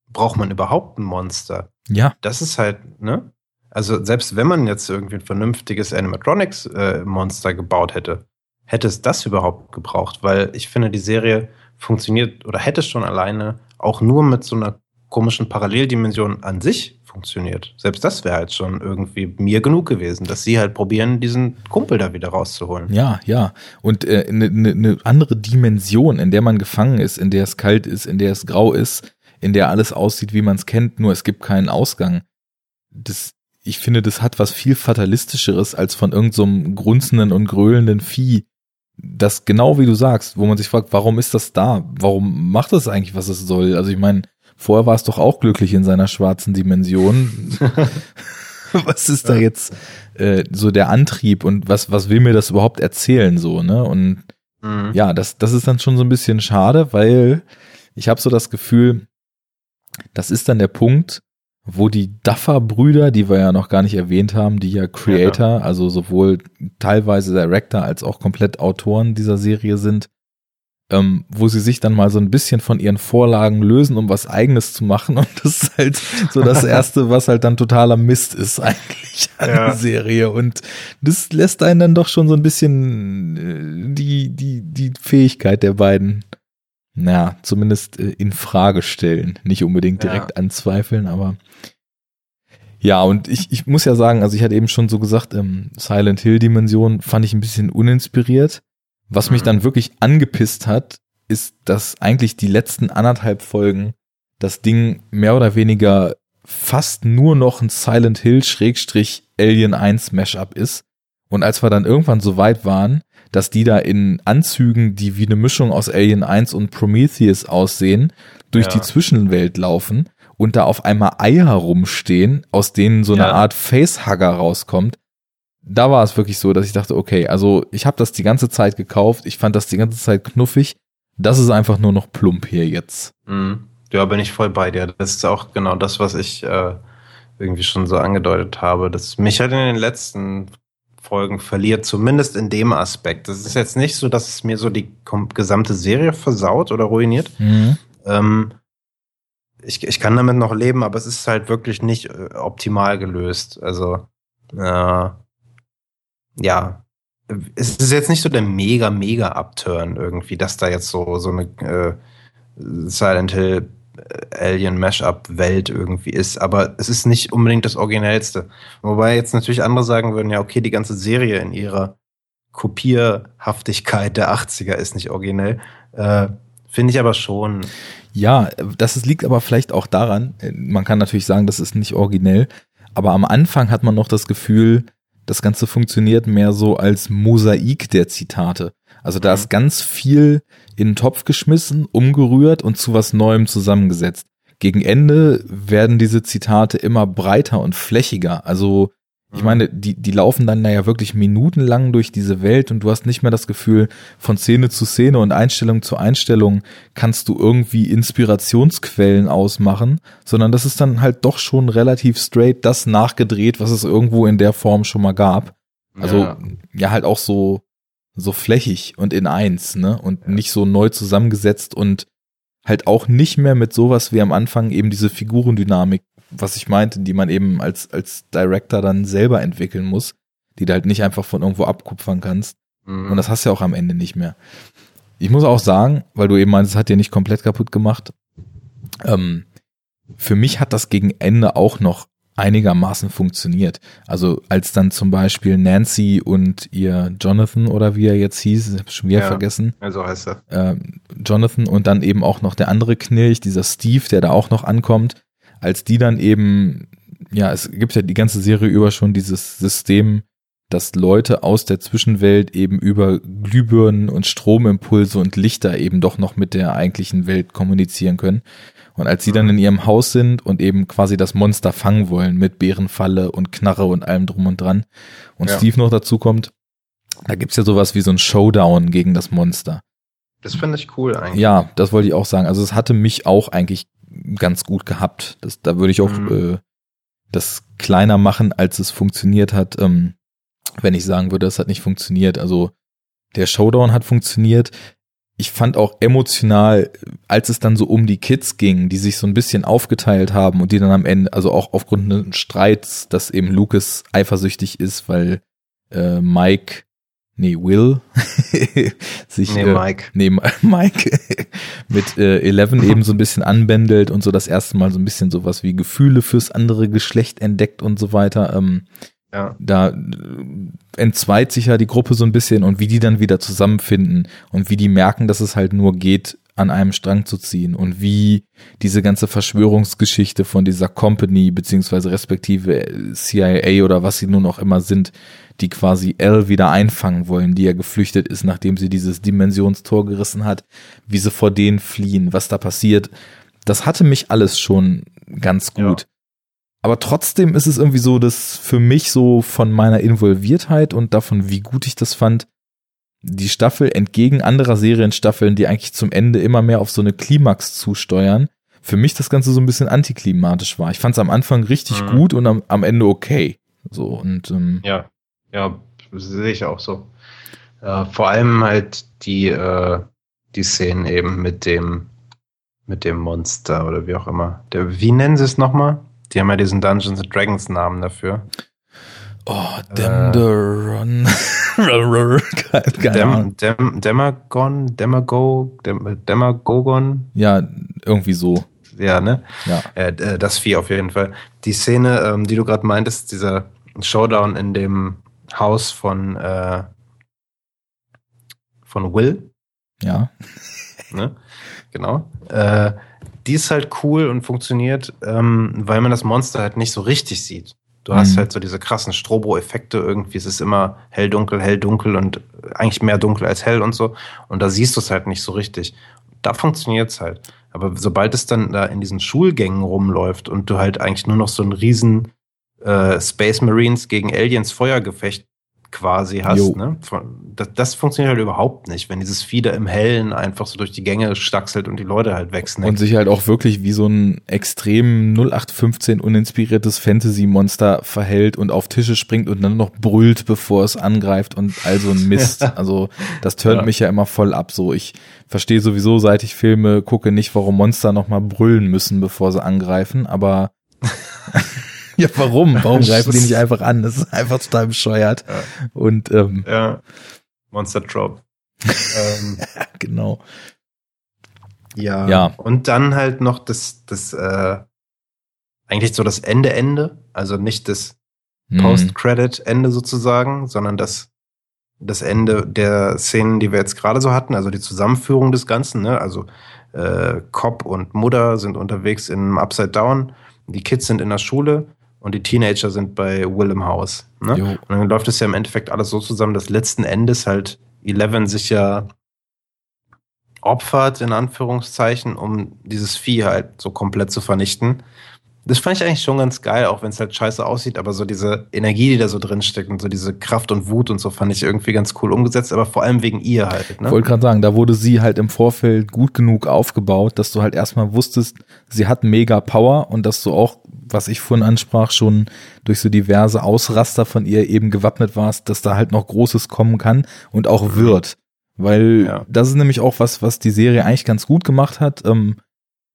Speaker 2: braucht man überhaupt ein Monster?
Speaker 1: Ja.
Speaker 2: Das ist halt, ne? Also selbst wenn man jetzt irgendwie ein vernünftiges Animatronics-Monster äh, gebaut hätte, hätte es das überhaupt gebraucht? Weil ich finde, die Serie funktioniert oder hätte schon alleine auch nur mit so einer komischen Paralleldimension an sich funktioniert. Selbst das wäre halt schon irgendwie mir genug gewesen, dass sie halt probieren, diesen Kumpel da wieder rauszuholen.
Speaker 1: Ja, ja. Und eine äh, ne, ne, ne andere Dimension, in der man gefangen ist, in der es kalt ist, in der es grau ist, in der alles aussieht, wie man es kennt, nur es gibt keinen Ausgang. Das, ich finde, das hat was viel fatalistischeres als von irgendeinem so grunzenden und gröhlenden Vieh. Das genau wie du sagst, wo man sich fragt, warum ist das da? Warum macht das eigentlich, was es soll? Also ich meine, Vorher war es doch auch glücklich in seiner schwarzen Dimension. was ist da jetzt äh, so der Antrieb und was, was will mir das überhaupt erzählen so, ne? Und mhm. ja, das, das ist dann schon so ein bisschen schade, weil ich habe so das Gefühl, das ist dann der Punkt, wo die Duffer-Brüder, die wir ja noch gar nicht erwähnt haben, die ja Creator, ja. also sowohl teilweise Director als auch komplett Autoren dieser Serie sind, ähm, wo sie sich dann mal so ein bisschen von ihren Vorlagen lösen, um was eigenes zu machen. Und das ist halt so das Erste, was halt dann totaler Mist ist eigentlich an ja. der Serie. Und das lässt einen dann doch schon so ein bisschen äh, die, die, die Fähigkeit der beiden, naja, zumindest äh, in Frage stellen. Nicht unbedingt direkt ja. anzweifeln, aber ja, und ich, ich muss ja sagen, also ich hatte eben schon so gesagt, ähm, Silent Hill Dimension fand ich ein bisschen uninspiriert. Was mich dann wirklich angepisst hat, ist, dass eigentlich die letzten anderthalb Folgen das Ding mehr oder weniger fast nur noch ein Silent Hill Schrägstrich Alien 1 Mashup ist. Und als wir dann irgendwann so weit waren, dass die da in Anzügen, die wie eine Mischung aus Alien 1 und Prometheus aussehen, durch ja. die Zwischenwelt laufen und da auf einmal Eier rumstehen, aus denen so eine ja. Art Facehugger rauskommt, da war es wirklich so, dass ich dachte, okay, also ich habe das die ganze Zeit gekauft, ich fand das die ganze Zeit knuffig. Das ist einfach nur noch plump hier jetzt.
Speaker 2: Mhm. Ja, bin ich voll bei dir. Das ist auch genau das, was ich äh, irgendwie schon so angedeutet habe, dass mich halt in den letzten Folgen verliert, zumindest in dem Aspekt. Das ist jetzt nicht so, dass es mir so die gesamte Serie versaut oder ruiniert. Mhm. Ähm, ich, ich kann damit noch leben, aber es ist halt wirklich nicht äh, optimal gelöst. Also äh, ja, es ist jetzt nicht so der mega, mega Upturn irgendwie, dass da jetzt so, so eine äh, Silent Hill äh, Alien Mashup Welt irgendwie ist, aber es ist nicht unbedingt das Originellste. Wobei jetzt natürlich andere sagen würden, ja, okay, die ganze Serie in ihrer Kopierhaftigkeit der 80er ist nicht originell. Äh, Finde ich aber schon.
Speaker 1: Ja, das liegt aber vielleicht auch daran, man kann natürlich sagen, das ist nicht originell, aber am Anfang hat man noch das Gefühl, das Ganze funktioniert mehr so als Mosaik der Zitate. Also da ist mhm. ganz viel in den Topf geschmissen, umgerührt und zu was Neuem zusammengesetzt. Gegen Ende werden diese Zitate immer breiter und flächiger. Also ich meine, die, die laufen dann naja wirklich minutenlang durch diese Welt und du hast nicht mehr das Gefühl, von Szene zu Szene und Einstellung zu Einstellung kannst du irgendwie Inspirationsquellen ausmachen, sondern das ist dann halt doch schon relativ straight das nachgedreht, was es irgendwo in der Form schon mal gab. Also ja, ja halt auch so, so flächig und in eins, ne? Und ja. nicht so neu zusammengesetzt und halt auch nicht mehr mit sowas wie am Anfang eben diese Figurendynamik was ich meinte, die man eben als, als Director dann selber entwickeln muss, die du halt nicht einfach von irgendwo abkupfern kannst. Mhm. Und das hast du ja auch am Ende nicht mehr. Ich muss auch sagen, weil du eben meinst, es hat dir nicht komplett kaputt gemacht. Ähm, für mich hat das gegen Ende auch noch einigermaßen funktioniert. Also als dann zum Beispiel Nancy und ihr Jonathan oder wie er jetzt hieß, ich habe schon wieder ja, vergessen.
Speaker 2: Also heißt er.
Speaker 1: Äh, Jonathan und dann eben auch noch der andere Knirch, dieser Steve, der da auch noch ankommt als die dann eben, ja, es gibt ja die ganze Serie über schon dieses System, dass Leute aus der Zwischenwelt eben über Glühbirnen und Stromimpulse und Lichter eben doch noch mit der eigentlichen Welt kommunizieren können. Und als sie dann in ihrem Haus sind und eben quasi das Monster fangen wollen mit Bärenfalle und Knarre und allem drum und dran und ja. Steve noch dazu kommt, da gibt's ja sowas wie so ein Showdown gegen das Monster.
Speaker 2: Das finde ich cool eigentlich.
Speaker 1: Ja, das wollte ich auch sagen. Also es hatte mich auch eigentlich ganz gut gehabt. Das, da würde ich auch mhm. äh, das kleiner machen, als es funktioniert hat, ähm, wenn ich sagen würde, es hat nicht funktioniert. Also der Showdown hat funktioniert. Ich fand auch emotional, als es dann so um die Kids ging, die sich so ein bisschen aufgeteilt haben und die dann am Ende, also auch aufgrund eines Streits, dass eben Lucas eifersüchtig ist, weil äh, Mike nee, Will sich
Speaker 2: nee,
Speaker 1: äh,
Speaker 2: Mike.
Speaker 1: nee, Mike mit äh, Eleven eben so ein bisschen anbändelt und so das erste Mal so ein bisschen sowas wie Gefühle fürs andere Geschlecht entdeckt und so weiter. Ähm, ja. Da äh, entzweit sich ja die Gruppe so ein bisschen und wie die dann wieder zusammenfinden und wie die merken, dass es halt nur geht, an einem Strang zu ziehen und wie diese ganze Verschwörungsgeschichte von dieser Company beziehungsweise respektive CIA oder was sie nun auch immer sind, die quasi L wieder einfangen wollen, die ja geflüchtet ist, nachdem sie dieses Dimensionstor gerissen hat, wie sie vor denen fliehen, was da passiert. Das hatte mich alles schon ganz gut. Ja. Aber trotzdem ist es irgendwie so, dass für mich so von meiner Involviertheit und davon, wie gut ich das fand, die Staffel entgegen anderer Serienstaffeln, die eigentlich zum Ende immer mehr auf so eine Klimax zusteuern, für mich das Ganze so ein bisschen antiklimatisch war. Ich fand es am Anfang richtig mhm. gut und am, am Ende okay. So und ähm,
Speaker 2: ja, ja, sehe ich auch so. Äh, vor allem halt die äh, die Szenen eben mit dem mit dem Monster oder wie auch immer. Der, wie nennen sie es nochmal? Die haben ja diesen Dungeons and Dragons Namen dafür.
Speaker 1: Oh, Demderon.
Speaker 2: Dem, Dem, Demagon, Demago, Dem, Demagogon.
Speaker 1: Ja, irgendwie so.
Speaker 2: Ja, ne?
Speaker 1: Ja.
Speaker 2: Äh, äh das Vieh auf jeden Fall. Die Szene, ähm, die du gerade meintest, dieser Showdown in dem Haus von, äh, von Will.
Speaker 1: Ja.
Speaker 2: Ne? Genau. Äh, die ist halt cool und funktioniert, ähm, weil man das Monster halt nicht so richtig sieht. Du mhm. hast halt so diese krassen Strobo-Effekte irgendwie. Es ist immer hell, dunkel, hell, dunkel und eigentlich mehr dunkel als hell und so. Und da siehst du es halt nicht so richtig. Da funktioniert es halt. Aber sobald es dann da in diesen Schulgängen rumläuft und du halt eigentlich nur noch so ein riesen äh, Space Marines gegen Aliens Feuergefecht quasi hast. Ne? Das, das, funktioniert halt überhaupt nicht, wenn dieses da im Hellen einfach so durch die Gänge stachselt und die Leute halt wechseln.
Speaker 1: Und sich halt auch wirklich wie so ein extrem 0815 uninspiriertes Fantasy-Monster verhält und auf Tische springt und dann noch brüllt, bevor es angreift und also ein Mist. also das turnt ja. mich ja immer voll ab. So, ich verstehe sowieso, seit ich Filme gucke, nicht, warum Monster nochmal brüllen müssen, bevor sie angreifen, aber ja, warum? Warum greifen die nicht einfach an? Das ist einfach total bescheuert. Ja. Und ähm,
Speaker 2: ja, Monster Drop.
Speaker 1: ähm, genau.
Speaker 2: Ja. ja. Und dann halt noch das, das, äh, eigentlich so das Ende-Ende, also nicht das hm. Post-Credit-Ende sozusagen, sondern das, das Ende der Szenen, die wir jetzt gerade so hatten, also die Zusammenführung des Ganzen, ne? Also äh, Cop und Mutter sind unterwegs in Upside Down, die Kids sind in der Schule und die Teenager sind bei Will im Haus. Ne? Und dann läuft es ja im Endeffekt alles so zusammen, dass letzten Endes halt Eleven sich ja opfert, in Anführungszeichen, um dieses Vieh halt so komplett zu vernichten. Das fand ich eigentlich schon ganz geil, auch wenn es halt scheiße aussieht, aber so diese Energie, die da so drin steckt und so diese Kraft und Wut und so fand ich irgendwie ganz cool umgesetzt, aber vor allem wegen ihr halt.
Speaker 1: Ne? Ich wollte gerade sagen, da wurde sie halt im Vorfeld gut genug aufgebaut, dass du halt erstmal wusstest, sie hat mega Power und dass du auch, was ich vorhin ansprach, schon durch so diverse Ausraster von ihr eben gewappnet warst, dass da halt noch Großes kommen kann und auch mhm. wird. Weil ja. das ist nämlich auch was, was die Serie eigentlich ganz gut gemacht hat. Ähm,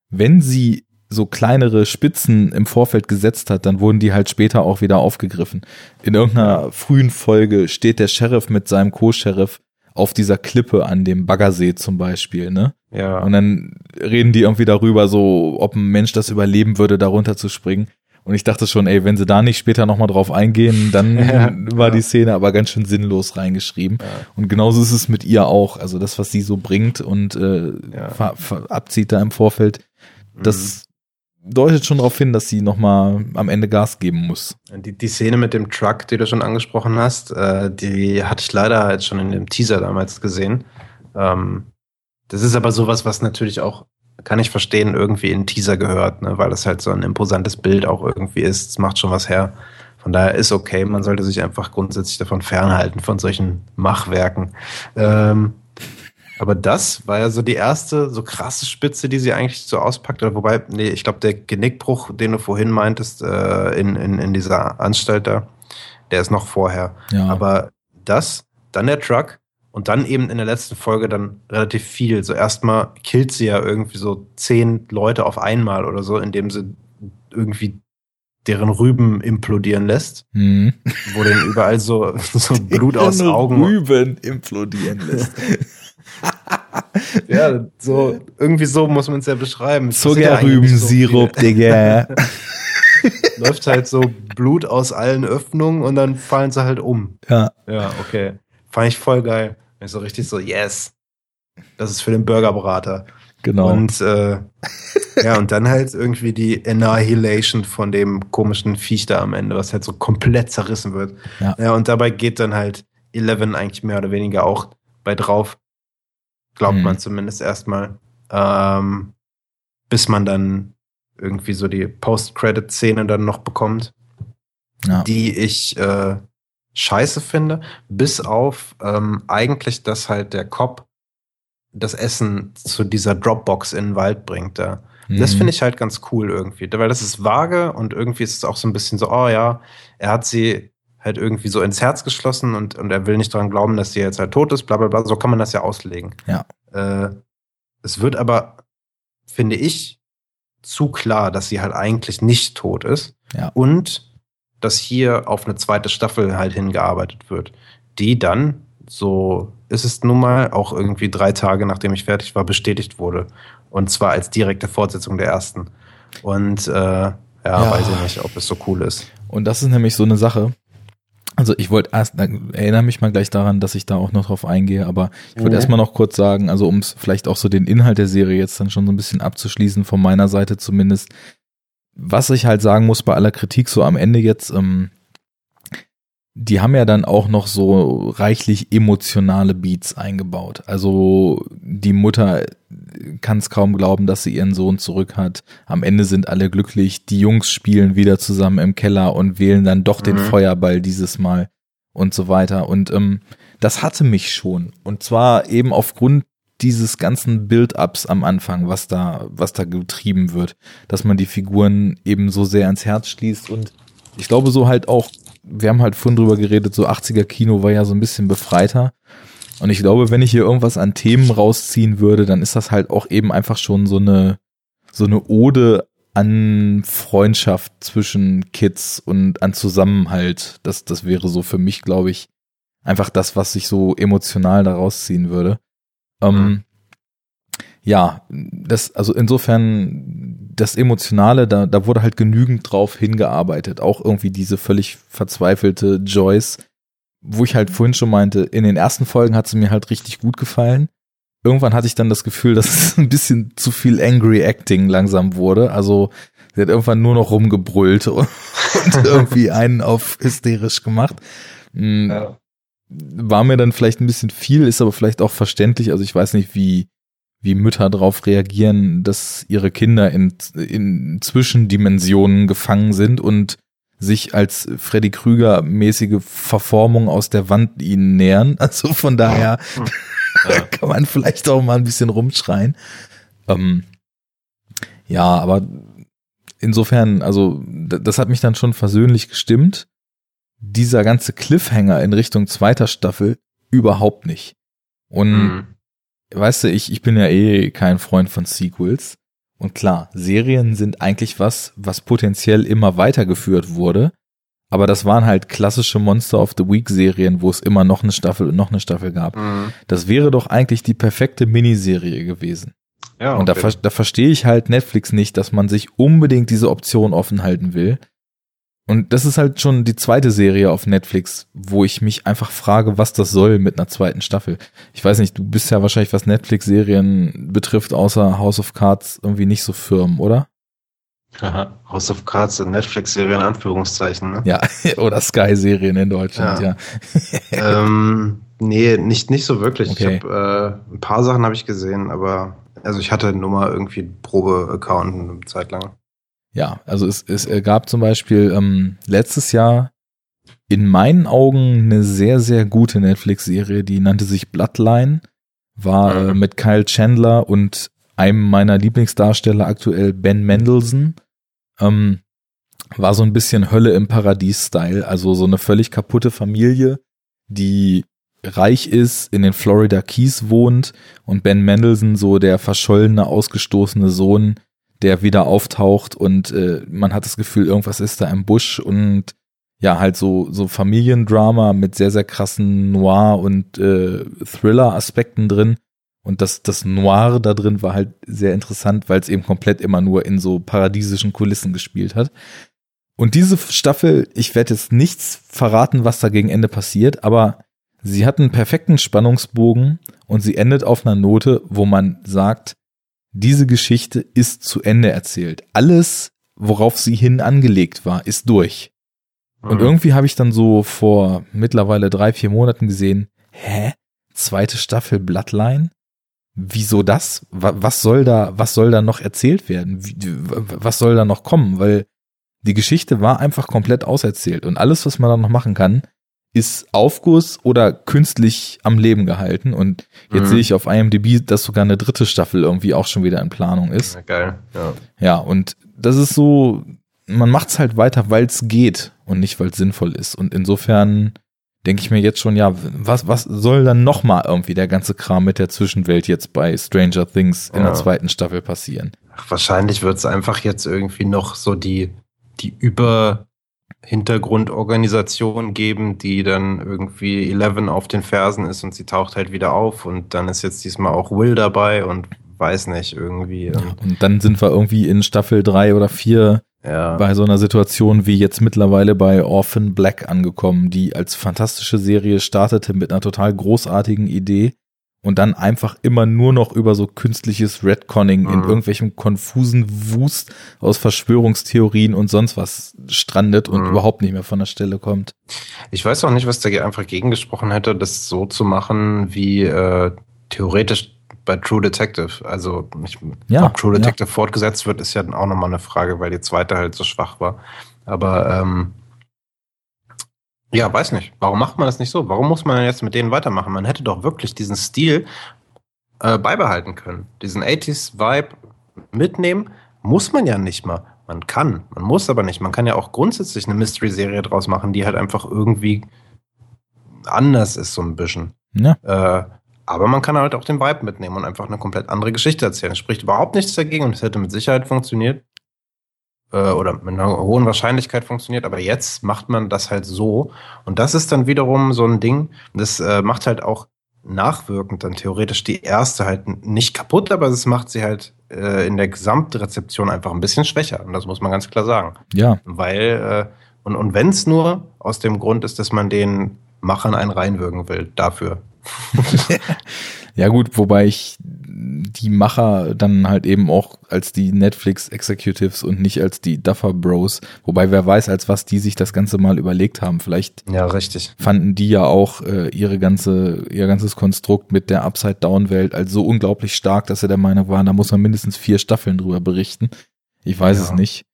Speaker 1: wenn sie so kleinere Spitzen im Vorfeld gesetzt hat, dann wurden die halt später auch wieder aufgegriffen. In irgendeiner frühen Folge steht der Sheriff mit seinem Co-Sheriff auf dieser Klippe an dem Baggersee zum Beispiel, ne?
Speaker 2: Ja.
Speaker 1: Und dann reden die irgendwie darüber, so, ob ein Mensch das überleben würde, darunter zu springen. Und ich dachte schon, ey, wenn sie da nicht später nochmal drauf eingehen, dann ja, war ja. die Szene aber ganz schön sinnlos reingeschrieben. Ja. Und genauso ist es mit ihr auch. Also das, was sie so bringt und äh, abzieht da im Vorfeld, das mhm deutet schon darauf hin, dass sie nochmal am Ende Gas geben muss.
Speaker 2: Die, die Szene mit dem Truck, die du schon angesprochen hast, äh, die hatte ich leider jetzt schon in dem Teaser damals gesehen. Ähm, das ist aber sowas, was natürlich auch, kann ich verstehen, irgendwie in Teaser gehört, ne? weil das halt so ein imposantes Bild auch irgendwie ist. Es macht schon was her. Von daher ist okay, man sollte sich einfach grundsätzlich davon fernhalten, von solchen Machwerken. Ähm, aber das war ja so die erste so krasse Spitze, die sie eigentlich so auspackt. Oder wobei, nee, ich glaube, der Genickbruch, den du vorhin meintest, äh, in, in, in dieser Anstalt da, der ist noch vorher. Ja. Aber das, dann der Truck und dann eben in der letzten Folge dann relativ viel. So erstmal killt sie ja irgendwie so zehn Leute auf einmal oder so, indem sie irgendwie deren Rüben implodieren lässt, mhm. wo denen überall so, so Blut aus Augen.
Speaker 1: Rüben implodieren lässt.
Speaker 2: ja, so, irgendwie so muss man es ja beschreiben.
Speaker 1: Zuckerrübensirup, so Digga.
Speaker 2: Läuft halt so Blut aus allen Öffnungen und dann fallen sie halt um.
Speaker 1: Ja.
Speaker 2: Ja, okay. Fand ich voll geil. Ich so richtig so, yes. Das ist für den Burgerberater.
Speaker 1: Genau.
Speaker 2: Und äh, ja, und dann halt irgendwie die Annihilation von dem komischen Viech da am Ende, was halt so komplett zerrissen wird.
Speaker 1: Ja.
Speaker 2: ja und dabei geht dann halt Eleven eigentlich mehr oder weniger auch bei drauf. Glaubt
Speaker 1: Mhm.
Speaker 2: man zumindest erstmal. Ähm, bis man dann irgendwie so die Post-Credit-Szene dann noch bekommt,
Speaker 1: Ja.
Speaker 2: die ich äh, scheiße finde, bis auf ähm, eigentlich, dass halt der Cop das Essen zu dieser Dropbox in den Wald bringt da. Das
Speaker 1: Mhm.
Speaker 2: finde ich halt ganz cool irgendwie, weil das ist vage und irgendwie ist es auch so ein bisschen so, oh ja, er hat sie halt irgendwie so ins Herz geschlossen und, und er will nicht daran glauben, dass sie jetzt halt tot ist, bla bla bla. So kann man das ja auslegen.
Speaker 1: Ja.
Speaker 2: Äh, es wird aber, finde ich, zu klar, dass sie halt eigentlich nicht tot ist.
Speaker 1: Ja.
Speaker 2: Und dass hier auf eine zweite Staffel halt hingearbeitet wird, die dann, so ist es nun mal, auch irgendwie drei Tage nachdem ich fertig war, bestätigt wurde. Und zwar als direkte Fortsetzung der ersten. Und äh, ja,
Speaker 1: Ja.
Speaker 2: weiß ich nicht, ob es so cool ist.
Speaker 1: Und das ist nämlich so eine Sache. Also ich wollte erst, erinnere mich mal gleich daran, dass ich da auch noch drauf eingehe, aber ich wollte
Speaker 2: Mhm.
Speaker 1: erstmal noch kurz sagen, also um es vielleicht auch so den Inhalt der Serie jetzt dann schon so ein bisschen abzuschließen, von meiner Seite zumindest, was ich halt sagen muss bei aller Kritik so am Ende jetzt, ähm, die haben ja dann auch noch so reichlich emotionale Beats eingebaut. Also die Mutter kann es kaum glauben, dass sie ihren Sohn zurück hat. Am Ende sind alle glücklich. Die Jungs spielen wieder zusammen im Keller und wählen dann doch den
Speaker 2: Mhm.
Speaker 1: Feuerball dieses Mal und so weiter. Und ähm, das hatte mich schon. Und zwar eben aufgrund dieses ganzen Build-ups am Anfang, was da, was da getrieben wird, dass man die Figuren eben so sehr ans Herz schließt und ich glaube so halt auch, wir haben halt vorhin drüber geredet, so 80er Kino war ja so ein bisschen befreiter. Und ich glaube, wenn ich hier irgendwas an Themen rausziehen würde, dann ist das halt auch eben einfach schon so eine, so eine Ode an Freundschaft zwischen Kids und an Zusammenhalt. Das, das wäre so für mich, glaube ich, einfach das, was ich so emotional da rausziehen würde. Ähm, ja, das, also insofern, das Emotionale, da, da wurde halt genügend drauf hingearbeitet. Auch irgendwie diese völlig verzweifelte Joyce, wo ich halt vorhin schon meinte, in den ersten Folgen hat sie mir halt richtig gut gefallen. Irgendwann hatte ich dann das Gefühl, dass es ein bisschen zu viel Angry Acting langsam wurde. Also sie hat irgendwann nur noch rumgebrüllt und irgendwie einen auf hysterisch gemacht. Mm, War mir dann vielleicht ein bisschen viel, ist aber vielleicht auch verständlich. Also ich weiß nicht, wie, wie Mütter darauf reagieren, dass ihre Kinder in, in Zwischendimensionen gefangen sind und sich als Freddy Krüger mäßige Verformung aus der Wand ihnen nähern. Also von daher
Speaker 2: Ja.
Speaker 1: kann man vielleicht auch mal ein bisschen rumschreien. Ähm, ja, aber insofern, also das hat mich dann schon versöhnlich gestimmt. Dieser ganze Cliffhanger in Richtung zweiter Staffel überhaupt nicht. Und
Speaker 2: Mhm.
Speaker 1: Weißt du, ich, ich bin ja eh kein Freund von Sequels. Und klar, Serien sind eigentlich was, was potenziell immer weitergeführt wurde. Aber das waren halt klassische Monster of the Week Serien, wo es immer noch eine Staffel und noch eine Staffel gab.
Speaker 2: Mhm.
Speaker 1: Das wäre doch eigentlich die perfekte Miniserie gewesen.
Speaker 2: Ja,
Speaker 1: und da,
Speaker 2: okay.
Speaker 1: da verstehe ich halt Netflix nicht, dass man sich unbedingt diese Option offen halten will. Und das ist halt schon die zweite Serie auf Netflix, wo ich mich einfach frage, was das soll mit einer zweiten Staffel. Ich weiß nicht, du bist ja wahrscheinlich, was Netflix-Serien betrifft, außer House of Cards irgendwie nicht so firm, oder?
Speaker 2: Aha. House of Cards sind Netflix-Serie in Anführungszeichen, ne?
Speaker 1: Ja, oder Sky-Serien in Deutschland, ja.
Speaker 2: Ja. ähm, nee, nicht, nicht so wirklich.
Speaker 1: Okay.
Speaker 2: Ich hab, äh, ein paar Sachen habe ich gesehen, aber also ich hatte nur mal irgendwie Probe-Account eine Zeit lang.
Speaker 1: Ja, also es, es gab zum Beispiel ähm, letztes Jahr in meinen Augen eine sehr, sehr gute Netflix-Serie, die nannte sich Bloodline, war äh,
Speaker 2: Mhm.
Speaker 1: mit Kyle Chandler und einem meiner Lieblingsdarsteller aktuell, Ben Mendelssohn. Ähm, war so ein bisschen Hölle im Paradies-Style, also so eine völlig kaputte Familie, die reich ist, in den Florida Keys wohnt und Ben Mendelssohn so der verschollene, ausgestoßene Sohn, der wieder auftaucht und äh, man hat das Gefühl, irgendwas ist da im Busch und ja, halt so, so Familiendrama mit sehr, sehr krassen Noir- und äh, Thriller-Aspekten drin. Und das, das Noir da drin war halt sehr interessant, weil es eben komplett immer nur in so paradiesischen Kulissen gespielt hat. Und diese Staffel, ich werde jetzt nichts verraten, was da gegen Ende passiert, aber sie hat einen perfekten Spannungsbogen und sie endet auf einer Note, wo man sagt, diese Geschichte ist zu Ende erzählt. Alles, worauf sie hin angelegt war, ist durch. Und
Speaker 2: Mhm.
Speaker 1: irgendwie habe ich dann so vor mittlerweile drei, vier Monaten gesehen, hä? Zweite Staffel Bloodline? Wieso das? Wa- Was soll da, was soll da noch erzählt werden? Was soll da noch kommen? Weil die Geschichte war einfach komplett auserzählt und alles, was man da noch machen kann, ist Aufguss oder künstlich am Leben gehalten. Und jetzt
Speaker 2: Mhm.
Speaker 1: sehe ich auf IMDb, dass sogar eine dritte Staffel irgendwie auch schon wieder in Planung ist.
Speaker 2: Ja, geil. Ja.
Speaker 1: Ja, und das ist so, man macht's halt weiter, weil es geht und nicht, weil es sinnvoll ist. Und insofern denke ich mir jetzt schon, ja, was, was soll dann noch mal irgendwie der ganze Kram mit der Zwischenwelt jetzt bei Stranger Things in
Speaker 2: Ja.
Speaker 1: der zweiten Staffel passieren?
Speaker 2: Ach, wahrscheinlich wird es einfach jetzt irgendwie noch so die, die Über-Hintergrundorganisation geben, die dann irgendwie Eleven auf den Fersen ist und sie taucht halt wieder auf und dann ist jetzt diesmal auch Will dabei und weiß nicht, irgendwie.
Speaker 1: Ja,
Speaker 2: ähm,
Speaker 1: und dann sind wir irgendwie in Staffel drei oder vier
Speaker 2: Ja,
Speaker 1: bei so einer Situation wie jetzt mittlerweile bei Orphan Black angekommen, die als fantastische Serie startete mit einer total großartigen Idee und dann einfach immer nur noch über so künstliches Redconning in
Speaker 2: Mhm.
Speaker 1: irgendwelchem konfusen Wust aus Verschwörungstheorien und sonst was strandet und
Speaker 2: Mhm.
Speaker 1: überhaupt nicht mehr von der Stelle kommt.
Speaker 2: Ich weiß auch nicht, was da einfach gegengesprochen hätte, das so zu machen wie äh, theoretisch bei True Detective. Also ich,
Speaker 1: Ja,
Speaker 2: ob True
Speaker 1: ja.
Speaker 2: Detective fortgesetzt wird, ist ja dann auch nochmal eine Frage, weil die zweite halt so schwach war. Aber ähm, ja, weiß nicht. Warum macht man das nicht so? Warum muss man jetzt mit denen weitermachen? Man hätte doch wirklich diesen Stil äh, beibehalten können. Diesen 80s-Vibe mitnehmen, muss man ja nicht mal. Man kann, man muss aber nicht. Man kann ja auch grundsätzlich eine Mystery-Serie draus machen, die halt einfach irgendwie anders ist, so ein bisschen.
Speaker 1: Ja,
Speaker 2: Äh, aber man kann halt auch den Vibe mitnehmen und einfach eine komplett andere Geschichte erzählen. Es spricht überhaupt nichts dagegen und es hätte mit Sicherheit funktioniert. Äh, oder mit einer hohen Wahrscheinlichkeit funktioniert. Aber jetzt macht man das halt so. Und das ist dann wiederum so ein Ding, das äh, macht halt auch nachwirkend dann theoretisch die erste halt nicht kaputt, aber es macht sie halt äh, in der Gesamtrezeption einfach ein bisschen schwächer. Und das muss man ganz klar sagen.
Speaker 1: ja,
Speaker 2: Weil, äh, und, und wenn es nur aus dem Grund ist, dass man den Machern einen reinwürgen will, dafür.
Speaker 1: ja gut, wobei ich die Macher dann halt eben auch als die Netflix Executives und nicht als die Duffer Bros, wobei wer weiß, als was die sich das Ganze mal überlegt haben. Vielleicht
Speaker 2: Ja, richtig.
Speaker 1: fanden die ja auch äh, ihre ganze, ihr ganzes Konstrukt mit der Upside-Down-Welt als so unglaublich stark, dass sie der Meinung waren, da muss man mindestens vier Staffeln drüber berichten. Ich weiß
Speaker 2: Ja.
Speaker 1: es nicht.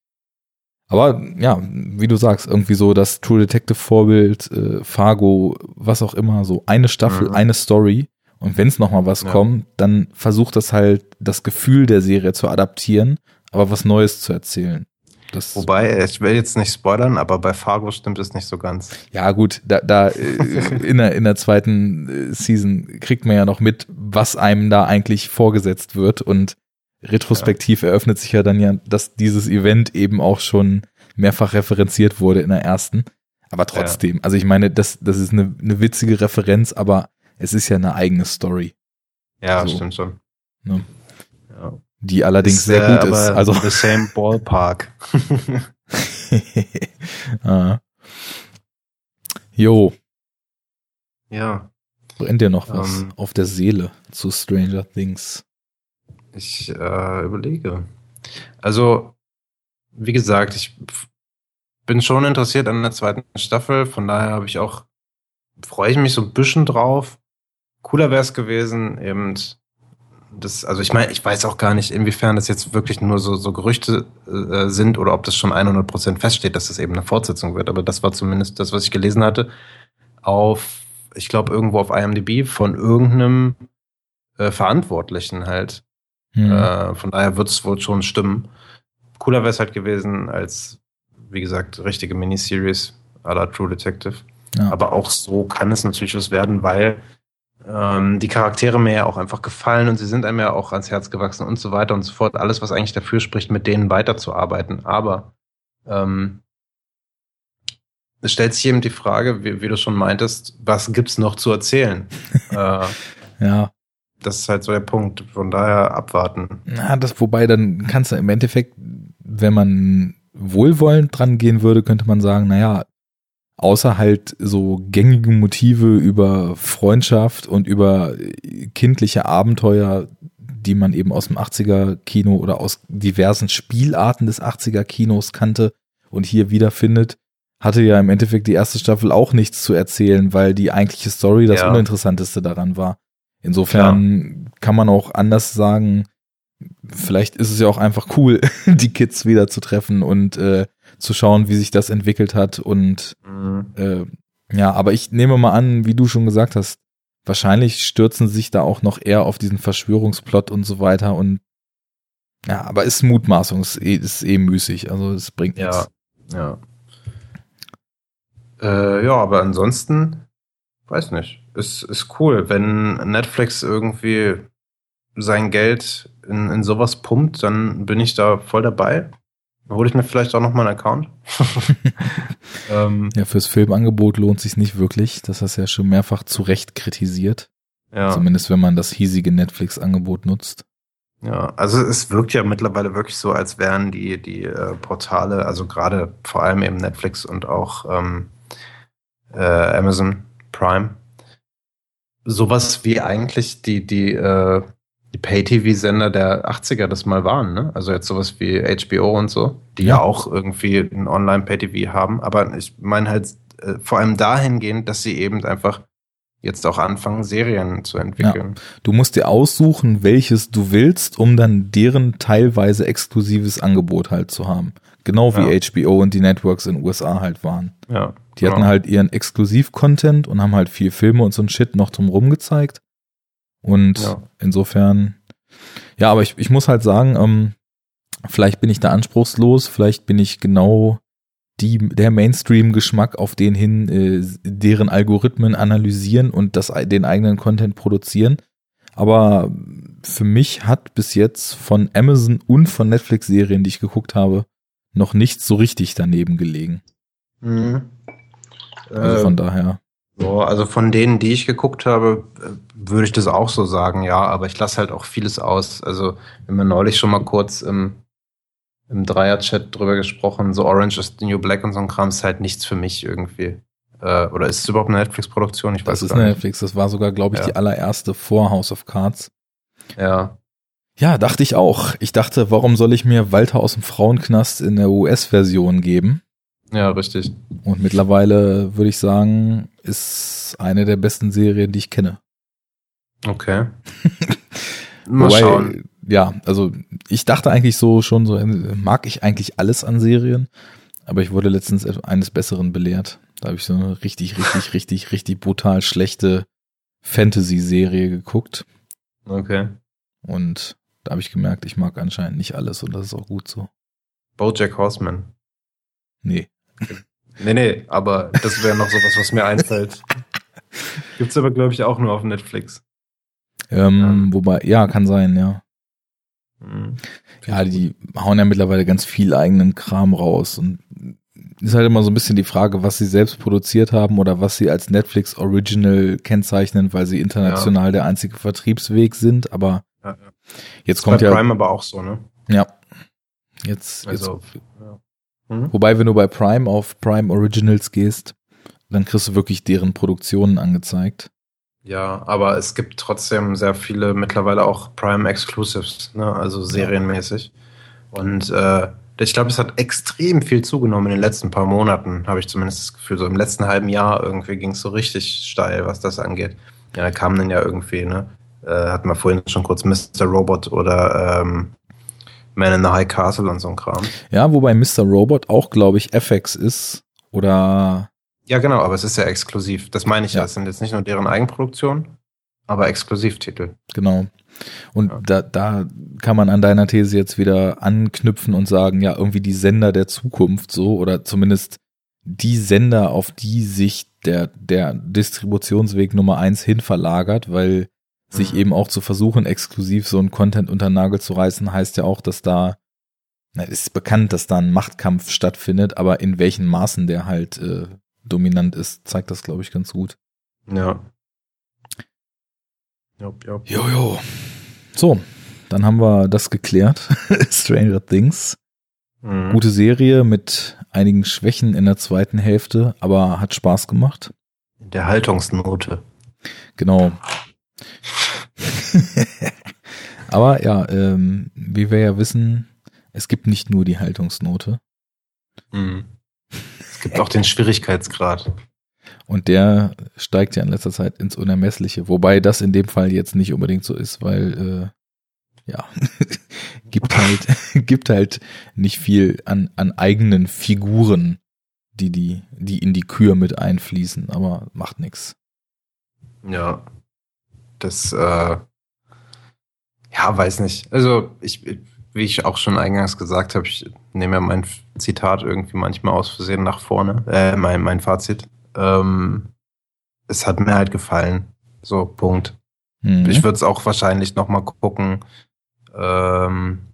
Speaker 1: Aber ja, wie du sagst, irgendwie so das True Detective Vorbild, äh, Fargo, was auch immer, so eine Staffel,
Speaker 2: Mhm.
Speaker 1: eine Story. Und wenn es noch mal was
Speaker 2: Ja.
Speaker 1: kommt, dann versucht das halt das Gefühl der Serie zu adaptieren, aber was Neues zu erzählen. Das,
Speaker 2: Wobei, ich will jetzt nicht spoilern, aber bei Fargo stimmt es nicht so ganz.
Speaker 1: Ja, gut, da, da äh, in, der, in der zweiten äh, Season kriegt man ja noch mit, was einem da eigentlich vorgesetzt wird. Und retrospektiv eröffnet sich ja dann ja, dass dieses Event eben auch schon mehrfach referenziert wurde in der ersten. Aber trotzdem, also ich meine, das, das ist eine, eine witzige Referenz, aber es ist ja eine eigene Story,
Speaker 2: Ja,
Speaker 1: So.
Speaker 2: stimmt schon.
Speaker 1: ne?
Speaker 2: Ja.
Speaker 1: die allerdings
Speaker 2: Ist,
Speaker 1: sehr
Speaker 2: äh,
Speaker 1: gut ist.
Speaker 2: aber
Speaker 1: Also
Speaker 2: the same ballpark.
Speaker 1: ah. Jo,
Speaker 2: ja,
Speaker 1: brennt dir noch was
Speaker 2: Ähm.
Speaker 1: auf der Seele zu Stranger Things?
Speaker 2: ich äh, überlege. Also, wie gesagt, ich bin schon interessiert an der zweiten Staffel, von daher habe ich auch, freue ich mich so ein bisschen drauf. Cooler wäre es gewesen, eben das, also ich meine, ich weiß auch gar nicht, inwiefern das jetzt wirklich nur so, so Gerüchte äh, sind oder ob das schon 100% feststeht, dass das eben eine Fortsetzung wird. Aber das war zumindest das, was ich gelesen hatte, auf, ich glaube, irgendwo auf IMDb von irgendeinem äh, Verantwortlichen halt.
Speaker 1: Hm.
Speaker 2: Äh, von daher wird es wohl schon stimmen. Cooler wäre es halt gewesen als, wie gesagt, richtige Miniseries à la True Detective.
Speaker 1: ja.
Speaker 2: Aber auch so kann es natürlich was werden, weil ähm, die Charaktere mir ja auch einfach gefallen und sie sind einem ja auch ans Herz gewachsen und so weiter und so fort. Alles, was eigentlich dafür spricht, mit denen weiterzuarbeiten. Aber ähm, es stellt sich eben die Frage, wie, wie du schon meintest, was gibt's noch zu erzählen? äh,
Speaker 1: Ja,
Speaker 2: Das ist halt so der Punkt. Von daher abwarten.
Speaker 1: Na, das, wobei dann kannst du im Endeffekt, wenn man wohlwollend dran gehen würde, könnte man sagen, naja, außer halt so gängige Motive über Freundschaft und über kindliche Abenteuer, die man eben aus dem 80er Kino oder aus diversen Spielarten des 80er Kinos kannte und hier wiederfindet, hatte ja im Endeffekt die erste Staffel auch nichts zu erzählen, weil die eigentliche Story das ja. uninteressanteste daran war. Insofern Klar. kann man auch anders sagen, vielleicht ist es ja auch einfach cool, die Kids wieder zu treffen und äh, zu schauen, wie sich das entwickelt hat. Und mhm. äh, ja, aber ich nehme mal an, wie du schon gesagt hast, wahrscheinlich stürzen sich da auch noch eher auf diesen Verschwörungsplot und so weiter. Und ja, aber ist Mutmaßung, ist eh, ist eh müßig. Also es bringt
Speaker 2: nichts. Ja, ja. Äh, ja, aber ansonsten, weiß nicht. Ist, ist cool, wenn Netflix irgendwie sein Geld in, in sowas pumpt, dann bin ich da voll dabei. Hole ich mir vielleicht auch noch mal einen Account.
Speaker 1: ähm, ja, fürs Filmangebot lohnt sich nicht wirklich. Das hast du ja schon mehrfach zu Recht kritisiert. Ja. Zumindest wenn man das hiesige Netflix-Angebot nutzt.
Speaker 2: Ja, also es wirkt ja mittlerweile wirklich so, als wären die, die äh, Portale, also gerade vor allem eben Netflix und auch ähm, äh, Amazon Prime, sowas wie eigentlich die, die äh, die Pay-TV-Sender der 80er das mal waren, ne? Also jetzt sowas wie HBO und so, die ja, ja auch irgendwie ein Online-Pay-TV haben. Aber ich meine halt äh, vor allem dahingehend, dass sie eben einfach jetzt auch anfangen, Serien zu entwickeln.
Speaker 1: Ja. Du musst dir aussuchen, welches du willst, um dann deren teilweise exklusives Angebot halt zu haben. Genau wie ja. HBO und die Networks in den USA halt waren.
Speaker 2: Ja.
Speaker 1: Die hatten halt ihren Exklusiv-Content und haben halt viel Filme und so ein Shit noch drumrum gezeigt. Und ja. insofern, ja, aber ich, ich muss halt sagen, ähm, vielleicht bin ich da anspruchslos, vielleicht bin ich genau die, der Mainstream-Geschmack auf den hin, äh, deren Algorithmen analysieren und das, den eigenen Content produzieren. Aber für mich hat bis jetzt von Amazon und von Netflix-Serien, die ich geguckt habe, noch nichts so richtig daneben gelegen. Mhm. Also von äh, daher.
Speaker 2: So, also von denen, die ich geguckt habe, würde ich das auch so sagen, ja, aber ich lasse halt auch vieles aus. Also, wir haben ja neulich schon mal kurz im, im Dreier-Chat drüber gesprochen, so Orange is the New Black und so ein Kram ist halt nichts für mich irgendwie. Äh, oder ist es überhaupt eine Netflix-Produktion?
Speaker 1: Ich weiß Das ist eine Netflix, das war sogar, glaube ich, ja. die allererste vor House of Cards.
Speaker 2: Ja.
Speaker 1: Ja, dachte ich auch. Ich dachte, warum soll ich mir Walter aus dem Frauenknast in der US-Version geben?
Speaker 2: Ja, richtig.
Speaker 1: Und mittlerweile würde ich sagen, ist eine der besten Serien, die ich kenne.
Speaker 2: Okay.
Speaker 1: Mal Wobei, schauen. Ja, also ich dachte eigentlich so schon so, mag ich eigentlich alles an Serien, aber ich wurde letztens eines Besseren belehrt. Da habe ich so eine richtig, richtig, richtig, richtig brutal schlechte Fantasy-Serie geguckt.
Speaker 2: Okay.
Speaker 1: Und da habe ich gemerkt, ich mag anscheinend nicht alles und das ist auch gut so.
Speaker 2: Bojack Horseman.
Speaker 1: Nee.
Speaker 2: Nee, nee, aber das wäre noch sowas, was mir einfällt. Gibt's aber, glaube ich, auch nur auf Netflix.
Speaker 1: Ähm, ja. Wobei, ja, kann sein, ja. Mhm. Ja, die hauen ja mittlerweile ganz viel eigenen Kram raus und ist halt immer so ein bisschen die Frage, was sie selbst produziert haben oder was sie als Netflix Original kennzeichnen, weil sie international ja. der einzige Vertriebsweg sind, aber ja, ja. jetzt kommt
Speaker 2: bei
Speaker 1: ja.
Speaker 2: Prime aber auch so, ne?
Speaker 1: Ja. Jetzt, also, jetzt ja. Mhm. Wobei, wenn du bei Prime auf Prime Originals gehst, dann kriegst du wirklich deren Produktionen angezeigt.
Speaker 2: Ja, aber es gibt trotzdem sehr viele mittlerweile auch Prime Exclusives, ne? also serienmäßig. Und äh, ich glaube, es hat extrem viel zugenommen in den letzten paar Monaten, habe ich zumindest das Gefühl. So im letzten halben Jahr irgendwie ging es so richtig steil, was das angeht. Ja, da kamen dann ja irgendwie, ne? Äh, hatten wir vorhin schon kurz Mr. Robot oder ähm, man in the High Castle und so ein Kram.
Speaker 1: Ja, wobei Mr. Robot auch, glaube ich, FX ist oder.
Speaker 2: Ja, genau, aber es ist ja exklusiv. Das meine ich ja. Es sind jetzt nicht nur deren Eigenproduktion, aber Exklusivtitel.
Speaker 1: Genau. Und ja. da, da kann man an deiner These jetzt wieder anknüpfen und sagen, ja, irgendwie die Sender der Zukunft so oder zumindest die Sender, auf die sich der, der Distributionsweg Nummer eins hin verlagert, weil sich mhm. eben auch zu versuchen, exklusiv so ein Content unter den Nagel zu reißen, heißt ja auch, dass da, na, ist bekannt, dass da ein Machtkampf stattfindet, aber in welchen Maßen der halt äh, dominant ist, zeigt das, glaube ich, ganz gut.
Speaker 2: Ja.
Speaker 1: Jop, jop. Jojo. So, dann haben wir das geklärt. Stranger Things. Mhm. Gute Serie mit einigen Schwächen in der zweiten Hälfte, aber hat Spaß gemacht.
Speaker 2: Der Haltungsnote.
Speaker 1: Genau. aber ja, ähm, wie wir ja wissen, es gibt nicht nur die Haltungsnote.
Speaker 2: Mhm. Es gibt auch den Schwierigkeitsgrad.
Speaker 1: Und der steigt ja in letzter Zeit ins Unermessliche, wobei das in dem Fall jetzt nicht unbedingt so ist, weil äh, ja gibt halt gibt halt nicht viel an an eigenen Figuren, die die die in die Kür mit einfließen, aber macht nichts.
Speaker 2: Ja, das äh, ja weiß nicht. Also ich wie ich auch schon eingangs gesagt habe, ich nehme ja mein Zitat irgendwie manchmal aus Versehen nach vorne, äh, mein, mein Fazit. Ähm, es hat mir halt gefallen. So, Punkt. Mhm. Ich würde es auch wahrscheinlich nochmal gucken. Ähm,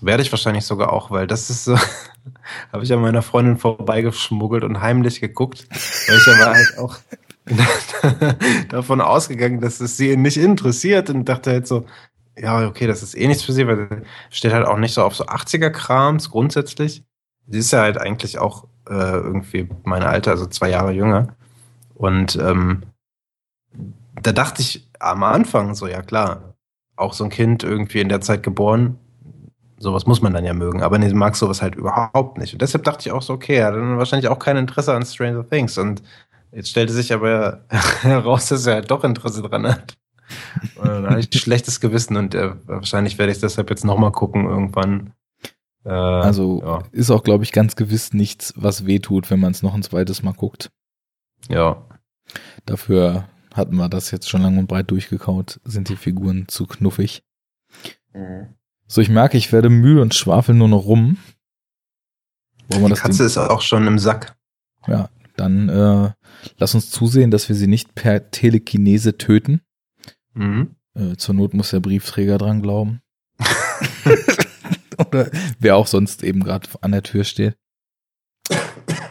Speaker 2: werde ich wahrscheinlich sogar auch, weil das ist so, habe ich an meiner Freundin vorbeigeschmuggelt und heimlich geguckt, weil ich aber halt auch davon ausgegangen, dass es sie nicht interessiert und dachte halt so, ja, okay, das ist eh nichts für sie, weil steht halt auch nicht so auf so 80er-Krams grundsätzlich. Sie ist ja halt eigentlich auch äh, irgendwie mein Alter, also zwei Jahre jünger. Und ähm, da dachte ich am Anfang so, ja klar, auch so ein Kind irgendwie in der Zeit geboren, sowas muss man dann ja mögen, aber nee, mag sowas halt überhaupt nicht. Und deshalb dachte ich auch so, okay, er hat dann wahrscheinlich auch kein Interesse an Stranger Things. Und jetzt stellte sich aber heraus, dass er halt doch Interesse dran hat. Und dann hatte ich ein schlechtes Gewissen und äh, wahrscheinlich werde ich deshalb jetzt nochmal gucken irgendwann.
Speaker 1: Äh, also ja. ist auch, glaube ich, ganz gewiss nichts, was wehtut, wenn man es noch ein zweites Mal guckt.
Speaker 2: Ja.
Speaker 1: Dafür hatten wir das jetzt schon lang und breit durchgekaut, sind die Figuren zu knuffig. Mhm. So, ich merke, ich werde müde und schwafel nur noch rum.
Speaker 2: Wollen die Katze ist auch schon im Sack.
Speaker 1: Ja, dann äh, lass uns zusehen, dass wir sie nicht per Telekinese töten. Mhm. Äh, zur Not muss der Briefträger dran glauben. Oder wer auch sonst eben gerade an der Tür steht.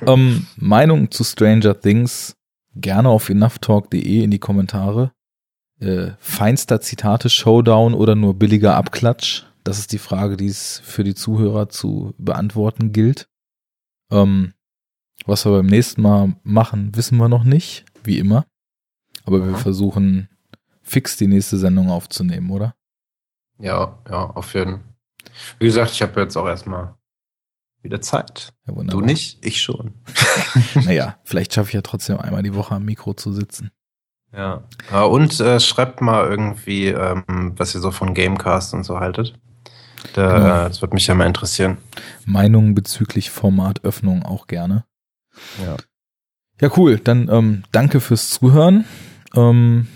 Speaker 1: Ähm, Meinung zu Stranger Things gerne auf enoughtalk.de in die Kommentare. Äh, feinster Zitate, Showdown oder nur billiger Abklatsch? Das ist die Frage, die es für die Zuhörer zu beantworten gilt. Ähm, was wir beim nächsten Mal machen, wissen wir noch nicht, wie immer. Aber wir versuchen fix die nächste Sendung aufzunehmen, oder?
Speaker 2: Ja, ja, auf jeden Fall. Wie gesagt, ich habe jetzt auch erstmal wieder Zeit. Ja, du nicht, ich schon.
Speaker 1: naja, vielleicht schaffe ich ja trotzdem einmal die Woche am Mikro zu sitzen.
Speaker 2: Ja. Und äh, schreibt mal irgendwie, ähm, was ihr so von Gamecast und so haltet. Da, genau. Das würde mich ja mal interessieren.
Speaker 1: Meinungen bezüglich Formatöffnung auch gerne.
Speaker 2: Ja.
Speaker 1: Ja, cool. Dann ähm, danke fürs Zuhören. Ähm,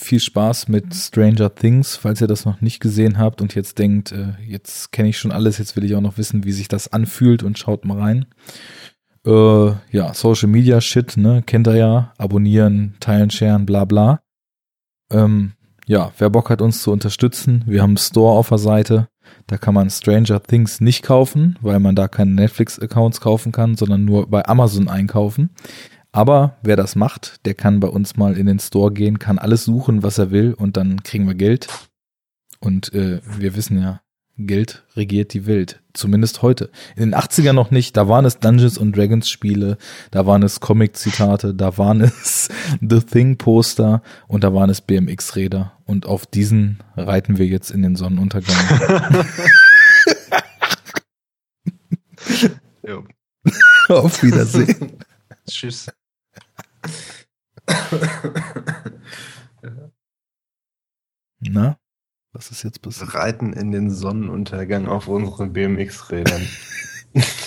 Speaker 1: viel Spaß mit Stranger Things, falls ihr das noch nicht gesehen habt und jetzt denkt, äh, jetzt kenne ich schon alles, jetzt will ich auch noch wissen, wie sich das anfühlt und schaut mal rein. Äh, ja, Social Media Shit, ne, kennt ihr ja. Abonnieren, teilen, sharen, bla bla. Ähm, ja, wer Bock hat, uns zu unterstützen, wir haben einen Store auf der Seite. Da kann man Stranger Things nicht kaufen, weil man da keine Netflix-Accounts kaufen kann, sondern nur bei Amazon einkaufen. Aber wer das macht, der kann bei uns mal in den Store gehen, kann alles suchen, was er will und dann kriegen wir Geld. Und äh, wir wissen ja, Geld regiert die Welt. Zumindest heute. In den 80ern noch nicht. Da waren es Dungeons und Dragons Spiele, da waren es Comic-Zitate, da waren es The Thing Poster und da waren es BMX Räder. Und auf diesen reiten wir jetzt in den Sonnenuntergang. auf Wiedersehen.
Speaker 2: Tschüss.
Speaker 1: Na, was ist jetzt passiert?
Speaker 2: Reiten in den Sonnenuntergang auf unseren BMX-Rädern.